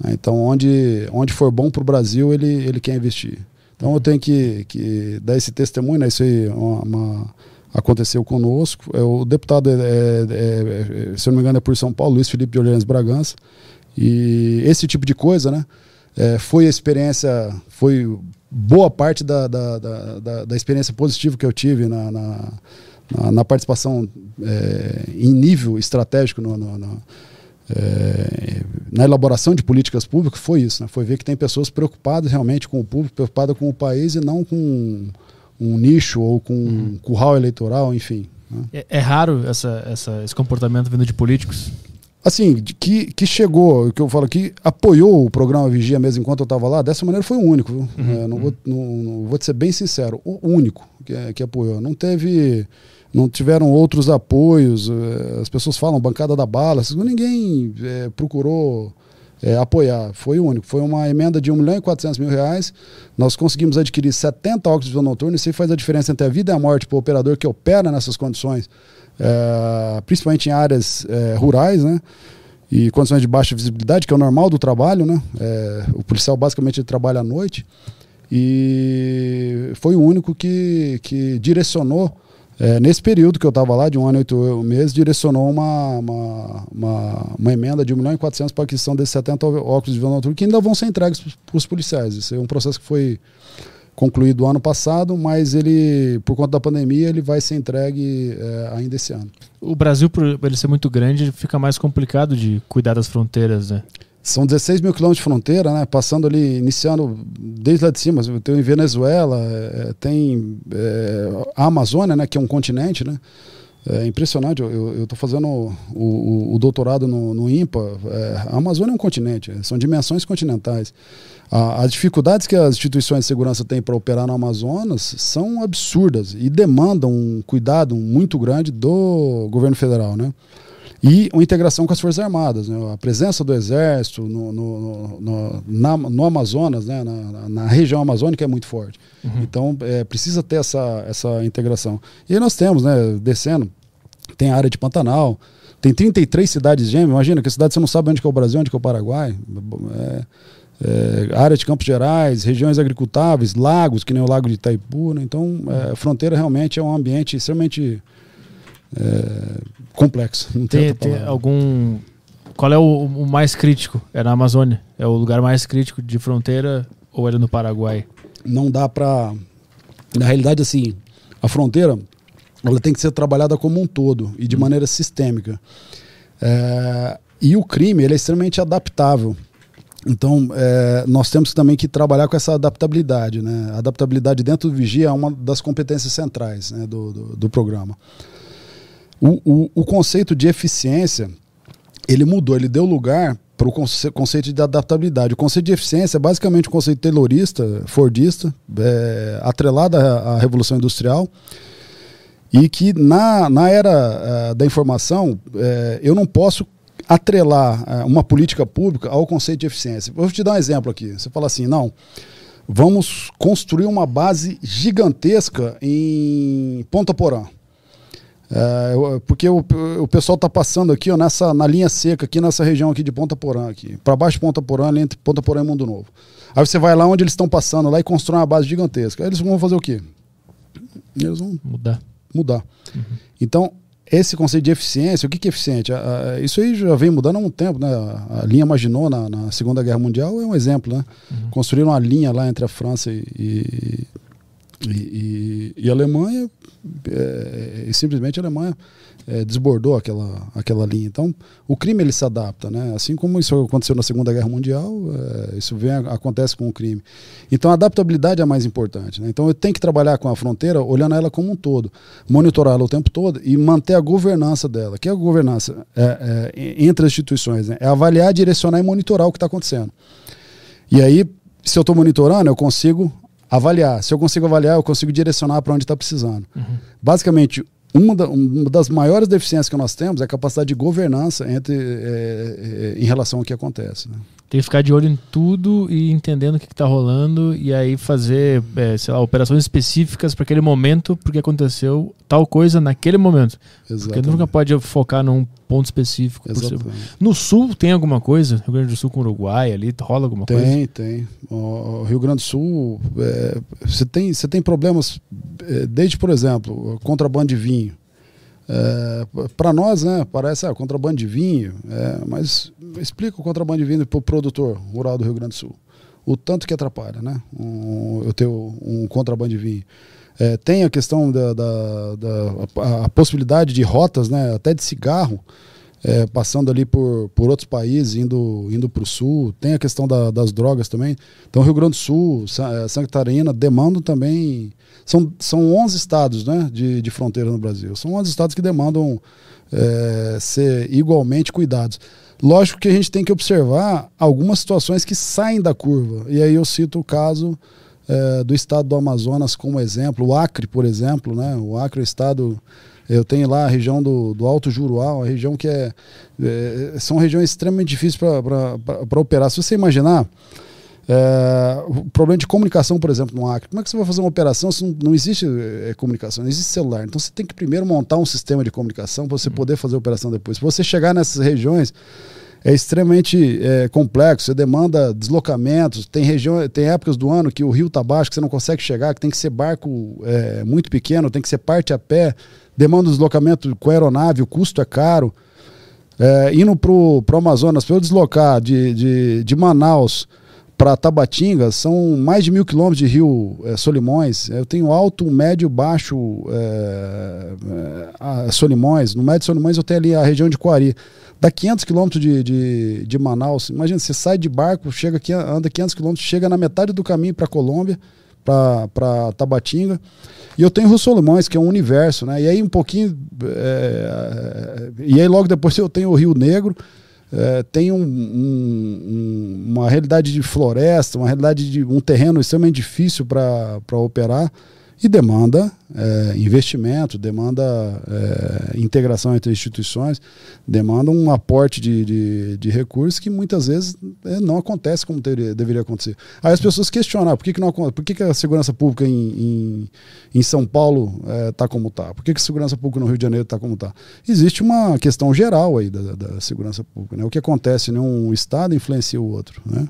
C: Então, onde, onde for bom para o Brasil, ele, ele quer investir. Então, eu tenho que, que dar esse testemunho, né? Isso aí uma, uma, aconteceu conosco. É, o deputado, é, é, é, se eu não me engano, é por São Paulo, Luiz Felipe de Orleans Bragança. E esse tipo de coisa, né? É, foi a experiência, foi boa parte da, da, da, da, experiência positiva que eu tive na, na, na, na participação é, em nível estratégico no, no, no, é, na elaboração de políticas públicas foi isso, né? foi ver que tem pessoas preocupadas realmente com o público, preocupadas com o país e não com um nicho ou com um uhum. curral eleitoral, enfim.
A: Né? É, é, raro essa, essa, esse comportamento vindo de políticos?
C: Assim, que, que chegou, que eu falo que apoiou o programa Vigia mesmo enquanto eu estava lá, dessa maneira foi o único. Uhum, é, não, uhum. vou, não, não, vou ser bem sincero, o único que, que apoiou. Não teve. Não tiveram outros apoios, é, as pessoas falam bancada da bala, ninguém é, procurou é, apoiar. Foi o único. Foi uma emenda de 1 milhão e 400 mil reais. Nós conseguimos adquirir 70 óculos de visão noturno. Isso faz a diferença entre a vida e a morte para o operador que opera nessas condições é, principalmente em áreas é, rurais, né? E condições de baixa visibilidade, que é o normal do trabalho, né? É, o policial basicamente trabalha à noite. E foi o único que, que direcionou, é, nesse período que eu estava lá, de um ano e oito meses, direcionou uma, uma, uma, uma emenda de 1 milhão e 400 para a aquisição desses 70 óculos de visão noturno que ainda vão ser entregues para os policiais. Isso é um processo que foi concluído ano passado, mas ele, por conta da pandemia, ele vai ser entregue é, ainda esse ano.
A: O Brasil, por ele ser muito grande, fica mais complicado de cuidar das fronteiras, né?
C: São 16 mil quilômetros de fronteira, né? Passando ali, iniciando desde lá de cima. Tem em Venezuela, é, tem é, a Amazônia, né? Que é um continente, né? É impressionante, eu estou fazendo o, o, o, doutorado no, no IMPA. É, a Amazônia é um continente, são dimensões continentais. A, as dificuldades que as instituições de segurança têm para operar no Amazonas são absurdas e demandam um cuidado muito grande do governo federal. Né? E uma integração com as Forças Armadas. Né? A presença do Exército no, no, no, na, no Amazonas, né? na, na, região amazônica, é muito forte. Uhum. Então, é, precisa ter essa, essa integração. E aí nós temos, né, descendo, tem a área de Pantanal, tem 33 cidades gêmeas. Imagina que cidade você não sabe onde é o Brasil, onde é o Paraguai. É, é, área de Campos Gerais, regiões agricultáveis, lagos, que nem o Lago de Itaipu. Né? Então, é, a fronteira realmente é um ambiente extremamente é, complexo. Não tem,
A: tem, tem algum. Qual é o, o, mais crítico? É na Amazônia? É o lugar mais crítico de fronteira ou é no Paraguai?
C: Não dá para. Na realidade, assim, a fronteira ela tem que ser trabalhada como um todo e de hum. maneira sistêmica. É, e o crime ele é extremamente adaptável. Então, é, nós temos também que trabalhar com essa adaptabilidade. Né? A adaptabilidade dentro do Vigia é uma das competências centrais né, do, do, do, programa. O, o, o, conceito de eficiência, ele mudou, ele deu lugar para o conce conceito de adaptabilidade. O conceito de eficiência é basicamente um conceito taylorista, fordista, é, atrelado à, à Revolução Industrial, e que na, na era uh, da informação, uh, eu não posso atrelar uh, uma política pública ao conceito de eficiência. Vou te dar um exemplo aqui. Você fala assim, não, vamos construir uma base gigantesca em Ponta Porã. porque o, o pessoal está passando aqui ó, nessa, na linha seca, aqui nessa região aqui de Ponta Porã, aqui. Para baixo de Ponta Porã, entre Ponta Porã e Mundo Novo. Aí você vai lá onde eles estão passando lá e constrói uma base gigantesca. Aí eles vão fazer o quê? Eles vão
A: Mudar.
C: mudar. Então, esse conceito de eficiência, o que, que é eficiente? Isso aí já vem mudando há um tempo, né? A, linha Maginot na, na Segunda Guerra Mundial é um exemplo, né? Construíram uma linha lá entre a França e, e, e- e a Alemanha é, e simplesmente a Alemanha é, desbordou aquela, aquela linha. Então, o crime ele se adapta, né? Assim como isso aconteceu na Segunda Guerra Mundial, é, isso vem, acontece com o crime. Então, a adaptabilidade é a mais importante. Né? Então, eu tenho que trabalhar com a fronteira olhando ela como um todo, monitorá-la o tempo todo e manter a governança dela. Que é a governança é, é, entre as instituições? Né? É avaliar, direcionar e monitorar o que está acontecendo. E aí, se eu estou monitorando, eu consigo avaliar. Se eu consigo avaliar, eu consigo direcionar para onde está precisando. Basicamente, uma, da- uma das maiores deficiências que nós temos é a capacidade de governança entre, é, é, em relação ao que acontece. né?
A: Tem que ficar de olho em tudo e entendendo o que, está rolando e aí fazer, é, sei lá, operações específicas para aquele momento, porque aconteceu tal coisa naquele momento. Porque
C: Exatamente.
A: nunca pode focar num ponto específico.
C: Exatamente.
A: No sul tem alguma coisa? Rio Grande do Sul com Uruguai ali, rola alguma coisa?
C: Tem, tem. O Rio Grande do Sul, é, você tem, você tem problemas, é, desde, por exemplo, contrabando de vinho. Para nós, né, parece ah, contrabando de vinho, é, mas explica o contrabando de vinho para o produtor rural do Rio Grande do Sul. O tanto que atrapalha, né? Um, eu ter um contrabando de vinho. É, tem a questão da, da, da- a, a possibilidade de rotas, né, até de cigarro, é, passando ali por, por outros países, indo, indo para o sul. Tem a questão da- das drogas também. Então, Rio Grande do Sul, eh, Santa Catarina demandam também. São, são 11 estados né, de, de fronteira no Brasil. São 11 estados que demandam eh, ser igualmente cuidados. Lógico que a gente tem que observar algumas situações que saem da curva. E aí eu cito o caso eh, do estado do Amazonas como exemplo, o Acre, por exemplo. Né? O Acre é o estado eu tenho lá a região do, do Alto Juruá, uma região que é, é- São regiões extremamente difíceis para operar. Se você imaginar, é, o problema de comunicação, por exemplo, no Acre. Como é que você vai fazer uma operação se não, não existe é, comunicação, não existe celular? Então você tem que primeiro montar um sistema de comunicação para você poder fazer a operação depois. Se você chegar nessas regiões, é extremamente é, complexo, você demanda deslocamentos, tem região, tem épocas do ano que o rio está baixo, que você não consegue chegar, que tem que ser barco é, muito pequeno, tem que ser parte a pé, demanda um deslocamento com aeronave, o custo é caro. É, indo para o Amazonas, para eu deslocar de, de, de Manaus para Tabatinga, são mais de mil quilômetros de rio é, Solimões. Eu tenho alto, médio, baixo é, é, Solimões. No médio Solimões eu tenho ali a região de Coari. Dá 500 quilômetros de, de, de Manaus. Imagina, você sai de barco, chega aqui, anda 500 quilômetros, chega na metade do caminho para Colômbia, para Tabatinga. E eu tenho Rio Solimões, que é um universo, né? E aí um pouquinho. é, e aí logo depois eu tenho o Rio Negro. É, tem um- um- uma realidade de floresta, uma realidade de um terreno extremamente difícil para operar e demanda é, investimento, demanda é, integração entre instituições, demanda um aporte de, de, de recursos que muitas vezes é, não acontece como teria- deveria acontecer. Aí as pessoas questionam, ah, por que, que, não, por que, que a segurança pública em, em, em São Paulo está como está? Por que, que a segurança pública no Rio de Janeiro está como está? Existe uma questão geral aí da, da segurança pública. Né? O que acontece em um estado influencia o outro. Né?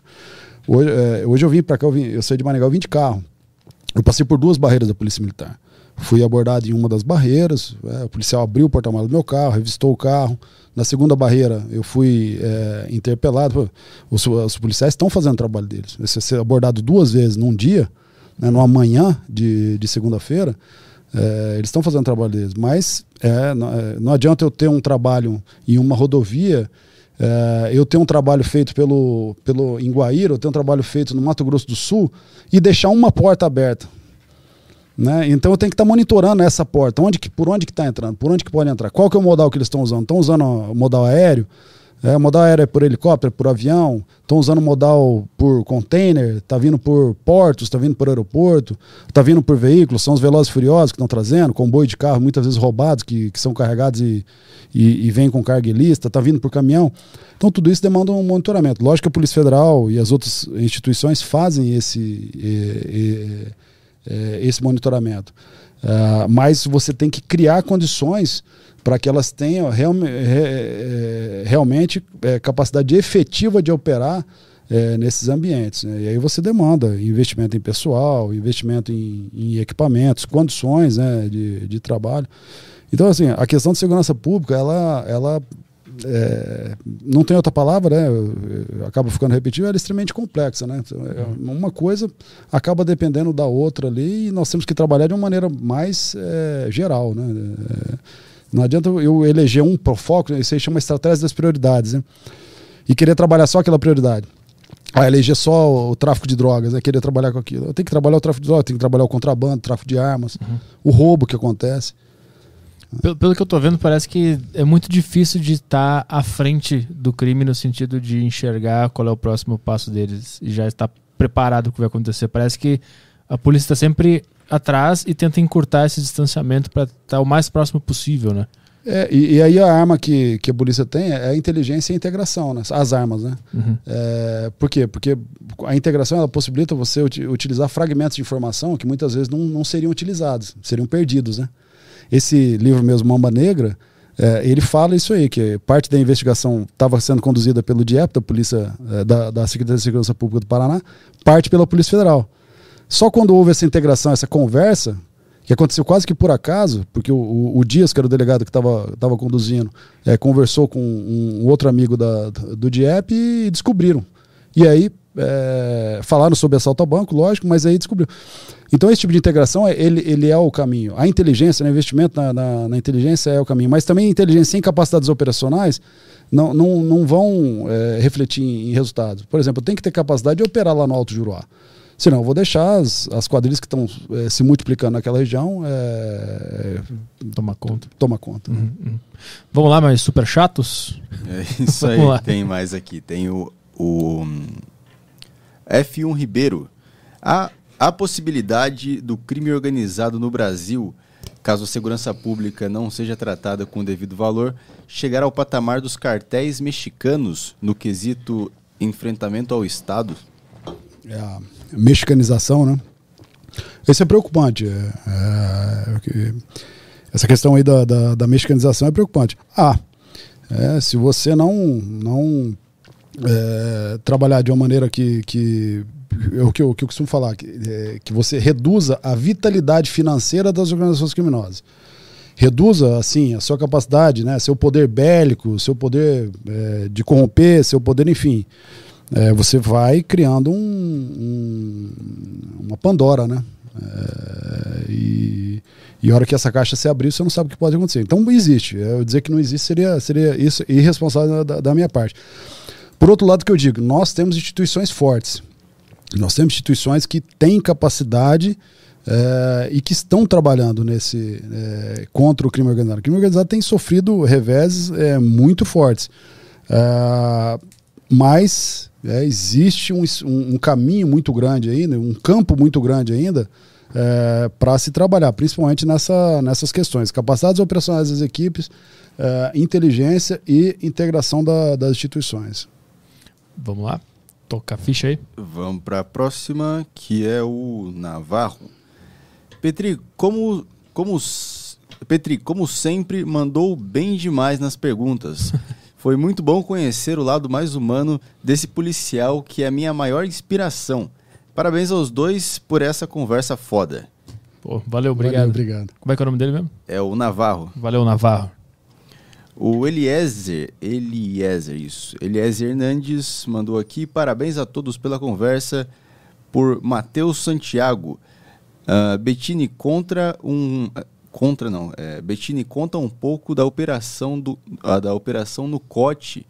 C: Hoje, é, hoje eu vim para cá, eu, vim, eu saí de Maringá, eu vim de carro. Eu passei por duas barreiras da Polícia Militar. Fui abordado em uma das barreiras, é, o policial abriu o porta-malas do meu carro, revistou o carro. Na segunda barreira, eu fui é, interpelado. Os, os policiais estão fazendo o trabalho deles. Você ser abordado duas vezes num dia, né, numa manhã de, de segunda-feira, é, eles estão fazendo o trabalho deles. Mas é, não, é, não adianta eu ter um trabalho em uma rodovia é, eu tenho um trabalho feito pelo, pelo Guaíra, eu tenho um trabalho feito no Mato Grosso do Sul e deixar uma porta aberta. Né? Então eu tenho que estar monitorando essa porta, onde que, por onde que está entrando, por onde que pode entrar, qual que é o modal que eles estão usando. Estão usando o modal aéreo, é, modal aéreo é por helicóptero, por avião, estão usando modal por container, está vindo por portos, está vindo por aeroporto, está vindo por veículos, são os velozes furiosos que estão trazendo, comboio de carro muitas vezes roubados, que, que são carregados e, e, e vêm com carga ilícita, está vindo por caminhão. Então tudo isso demanda um monitoramento. Lógico que a Polícia Federal e as outras instituições fazem esse, eh, esse monitoramento. Ah, mas você tem que criar condições para que elas tenham realme- re- eh, realmente eh, capacidade efetiva de operar é, nesses ambientes. Né? E aí você demanda investimento em pessoal, investimento em, em equipamentos, condições né, de, de trabalho. Então, assim, a questão de segurança pública, ela, ela é, não tem outra palavra, né? Acabo ficando repetido, ela é extremamente complexa, né? Então, é, uma coisa acaba dependendo da outra ali e nós temos que trabalhar de uma maneira mais é, geral, né? É, não adianta eu eleger um foco, isso aí chama estratégia das prioridades, né? E querer trabalhar só aquela prioridade. Ah, eleger só o tráfico de drogas, né? querer trabalhar com aquilo. Eu tenho que trabalhar o tráfico de drogas, tenho que trabalhar o contrabando, o tráfico de armas,
A: Uhum.
C: o roubo que acontece.
A: Pelo, pelo que eu tô vendo, parece que é muito difícil de estar à frente do crime no sentido de enxergar qual é o próximo passo deles e já estar preparado para o que vai acontecer. Parece que a polícia está sempre atrás e tenta encurtar esse distanciamento para estar o mais próximo possível, né?
C: É, e, e aí a arma que, que a polícia tem é a inteligência e a integração, né? as armas. Né?
A: Uhum.
C: É, por quê? Porque a integração ela possibilita você uti- utilizar fragmentos de informação que muitas vezes não, não seriam utilizados, seriam perdidos. Né? Esse livro mesmo, Mamba Negra, é, ele fala isso aí, que parte da investigação estava sendo conduzida pelo DIEP, da Polícia, é, da, da Secretaria de Segurança Pública do Paraná, parte pela Polícia Federal. Só quando houve essa integração, essa conversa, que aconteceu quase que por acaso, porque o, o, o Dias, que era o delegado que estava conduzindo, é, conversou com um, um outro amigo da, do DIEP e descobriram. E aí é, falaram sobre assalto ao banco, lógico, mas aí descobriu. Então esse tipo de integração, é- ele, ele é o caminho. A inteligência, né, o investimento na, na, na inteligência é o caminho. Mas também inteligência sem capacidades operacionais não, não, não vão é, refletir em, resultados. Por exemplo, tenho que ter capacidade de operar lá no Alto Juruá. Senão, eu vou deixar as, as quadrilhas que estão é, se multiplicando naquela região é,
A: Toma conta.
C: tomar conta.
A: Uhum, uhum. Vamos lá, mas super chatos?
B: É isso aí, tem mais aqui. Tem o, o hum, F1 Ribeiro. Há a possibilidade do crime organizado no Brasil, caso a segurança pública não seja tratada com o devido valor, chegar ao patamar dos cartéis mexicanos no quesito enfrentamento ao Estado?
C: É a mexicanização, né? Isso é preocupante. é, é, essa questão aí da, da, da mexicanização é preocupante. Ah, é, se você não, não é, trabalhar de uma maneira que, que é o que eu, que eu costumo falar, que, é, que você reduza a vitalidade financeira das organizações criminosas. Reduza, assim, a sua capacidade, né, seu poder bélico, seu poder é, de corromper, seu poder, enfim. É, você vai criando um, um- uma Pandora, né? É, e, a hora que essa caixa se abrir, você não sabe o que pode acontecer. Então existe. Eu dizer que não existe seria, seria isso irresponsável da, da minha parte. Por outro lado, que eu digo, nós temos instituições fortes. Nós temos instituições que têm capacidade eh, e que estão trabalhando nesse eh, contra o crime organizado. O crime organizado tem sofrido reveses eh, muito fortes. Ah, mas eh, existe um, um- caminho muito grande ainda, um campo muito grande ainda para se trabalhar, principalmente nessa, nessas questões. Capacidades operacionais das equipes, eh, inteligência e integração da- das instituições.
A: Vamos lá? Toca a ficha aí.
B: Vamos para a próxima, que é o Navarro. Petri, como, como, Petri, como sempre, mandou bem demais nas perguntas. Foi muito bom conhecer o lado mais humano desse policial que é a minha maior inspiração. Parabéns aos dois por essa conversa foda.
A: Pô, valeu, obrigado.
C: Valeu, obrigado.
A: Como é que é o nome dele mesmo?
B: É o Navarro.
A: Valeu, Navarro.
B: O Eliezer, Eliezer, isso. Eliezer Hernandes mandou aqui. Parabéns a todos pela conversa. Por Matheus Santiago. Ah, Bettini contra um. Contra não. É, Bettini conta um pouco da operação do, ah, da operação no Cote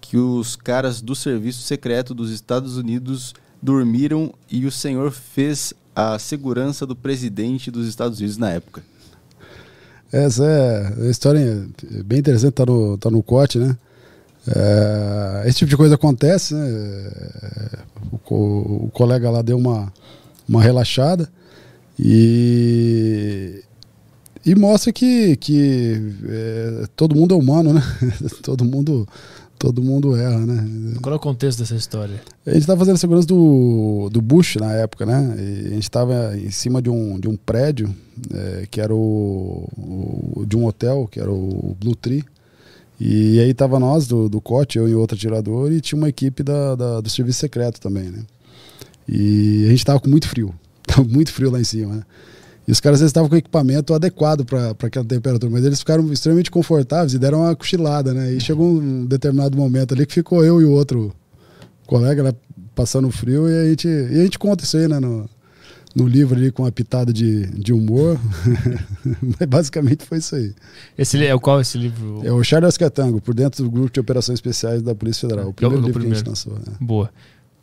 B: que os caras do serviço secreto dos Estados Unidos dormiram e o senhor fez a segurança do presidente dos Estados Unidos na época.
C: Essa é a história bem interessante, tá no, tá no corte, né? É, esse tipo de coisa acontece, né? É, O, co- o colega lá deu uma, uma relaxada e, e mostra que, que é, todo mundo é humano, né? todo, mundo, todo mundo erra, né?
A: Qual é o contexto dessa história?
C: A gente estava fazendo a segurança do, do Bush na época, né? E a gente estava em cima de um, de um prédio, eh, que era o, o- de um hotel, que era o Blue Tree. E aí tava nós, do, do COT, eu e outro atirador, e tinha uma equipe da, da- do serviço secreto também, né? E a gente tava com muito frio. Tava muito frio lá em cima, né? E os caras estavam com equipamento adequado para aquela temperatura, mas eles ficaram extremamente confortáveis e deram uma cochilada, né? E chegou um determinado momento ali que ficou eu e o outro colega lá passando frio e a gente, e a gente conta isso aí, né? No, no livro ali com uma pitada de, de humor. mas basicamente foi isso aí.
A: Esse é o qual esse livro?
C: É o Charles Catango, por dentro do grupo de operações especiais da Polícia Federal. O primeiro
A: o
C: livro que a gente
A: primeiro.
C: lançou. né?
A: Boa.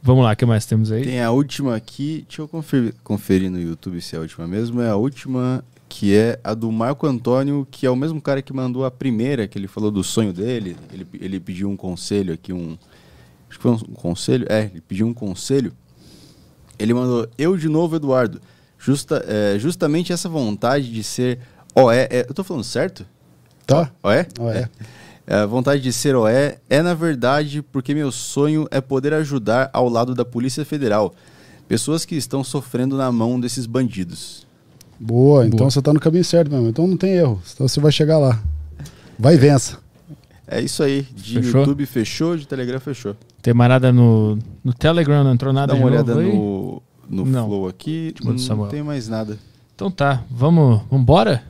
A: Vamos lá, o que mais temos aí?
B: Tem a última aqui, deixa eu conferir, conferir no YouTube se é a última mesmo. É a última que é a do Marco Antônio, que é o mesmo cara que mandou a primeira, que ele falou do sonho dele. Ele, ele pediu um conselho aqui, um. Acho que foi um conselho? É, ele pediu um conselho. Ele mandou, eu de novo, Eduardo. Justa, é, justamente essa vontade de ser OE. É, eu tô falando certo?
C: Tá?
B: OE?
C: OE.
B: É, a vontade de ser OE é, na verdade, porque meu sonho é poder ajudar ao lado da Polícia Federal. Pessoas que estão sofrendo na mão desses bandidos.
C: Boa, então
A: Boa.
C: você tá no caminho certo mesmo. Então não tem erro. Então você vai chegar lá. Vai e vença.
B: É isso aí. De
A: Fechou?
B: YouTube fechou, de Telegram fechou.
A: Tem mais nada no, no Telegram, não entrou nada
B: Dá uma
A: de
B: olhada no, no
A: Não.
B: Flow aqui.
A: Do
B: Não
A: Samuel.
B: tem mais nada.
A: Então tá, vamos, vamos embora?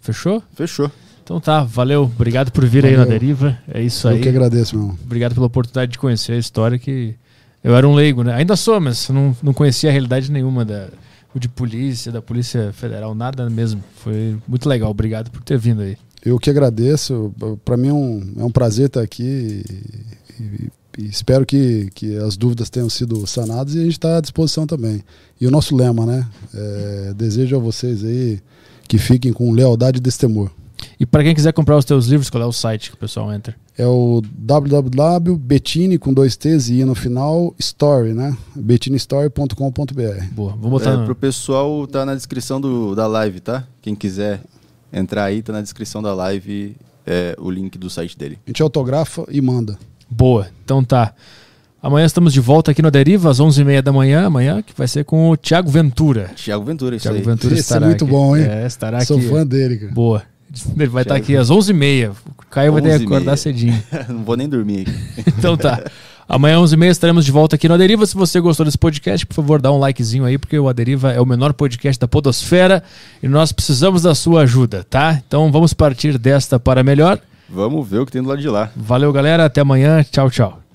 A: Fechou?
B: Fechou.
A: Então tá, valeu. Obrigado por vir aí na
C: Valeu.
A: Deriva. É isso
C: Eu
A: aí.
C: que agradeço, meu irmão.
A: Obrigado pela oportunidade de conhecer a história que eu era um leigo, né? Ainda sou, mas não, não conhecia a realidade nenhuma da o de polícia, da Polícia Federal, nada mesmo. Foi muito legal. Obrigado por ter vindo aí.
C: Eu que agradeço. Para mim é um, é um prazer estar aqui e, e- e espero que, que as dúvidas tenham sido sanadas e a gente está à disposição também. E o nosso lema, né? É, desejo a vocês aí que fiquem com lealdade e destemor.
A: E para quem quiser comprar os teus livros, qual é o site que o pessoal entra?
C: É o www.betine com dois T's e I no final, story, né? betinestore.com.br.
A: Boa, vou botar
B: É,
A: no...
B: pro pessoal, tá na descrição do, da live, tá? Quem quiser entrar aí, tá na descrição da live é, o link do site dele.
C: A gente autografa e manda.
A: Boa, então tá. Amanhã estamos de volta aqui no Deriva, às 11h30 da manhã, amanhã, que vai ser com o Thiago Ventura.
B: Thiago Ventura, isso
A: Thiago
B: aí.
A: Ventura
C: Esse é
A: estará
C: muito
A: aqui.
C: bom, hein?
A: É, estará
C: Sou
A: aqui.
C: fã dele, cara.
A: Boa. Ele vai estar
B: Thiago.
A: aqui às 11h30. O Caio vai ter que
B: 11h30.
A: acordar cedinho.
B: Não vou nem dormir aqui.
A: Então tá. Amanhã, 11h30, estaremos de volta aqui no Aderiva. Se você gostou desse podcast, por favor, dá um likezinho aí, porque o Aderiva é o menor podcast da Podosfera e nós precisamos da sua ajuda, tá? Então vamos partir desta para melhor.
B: Vamos ver o que tem do lado de lá.
A: Valeu, galera. Até amanhã. Tchau, tchau.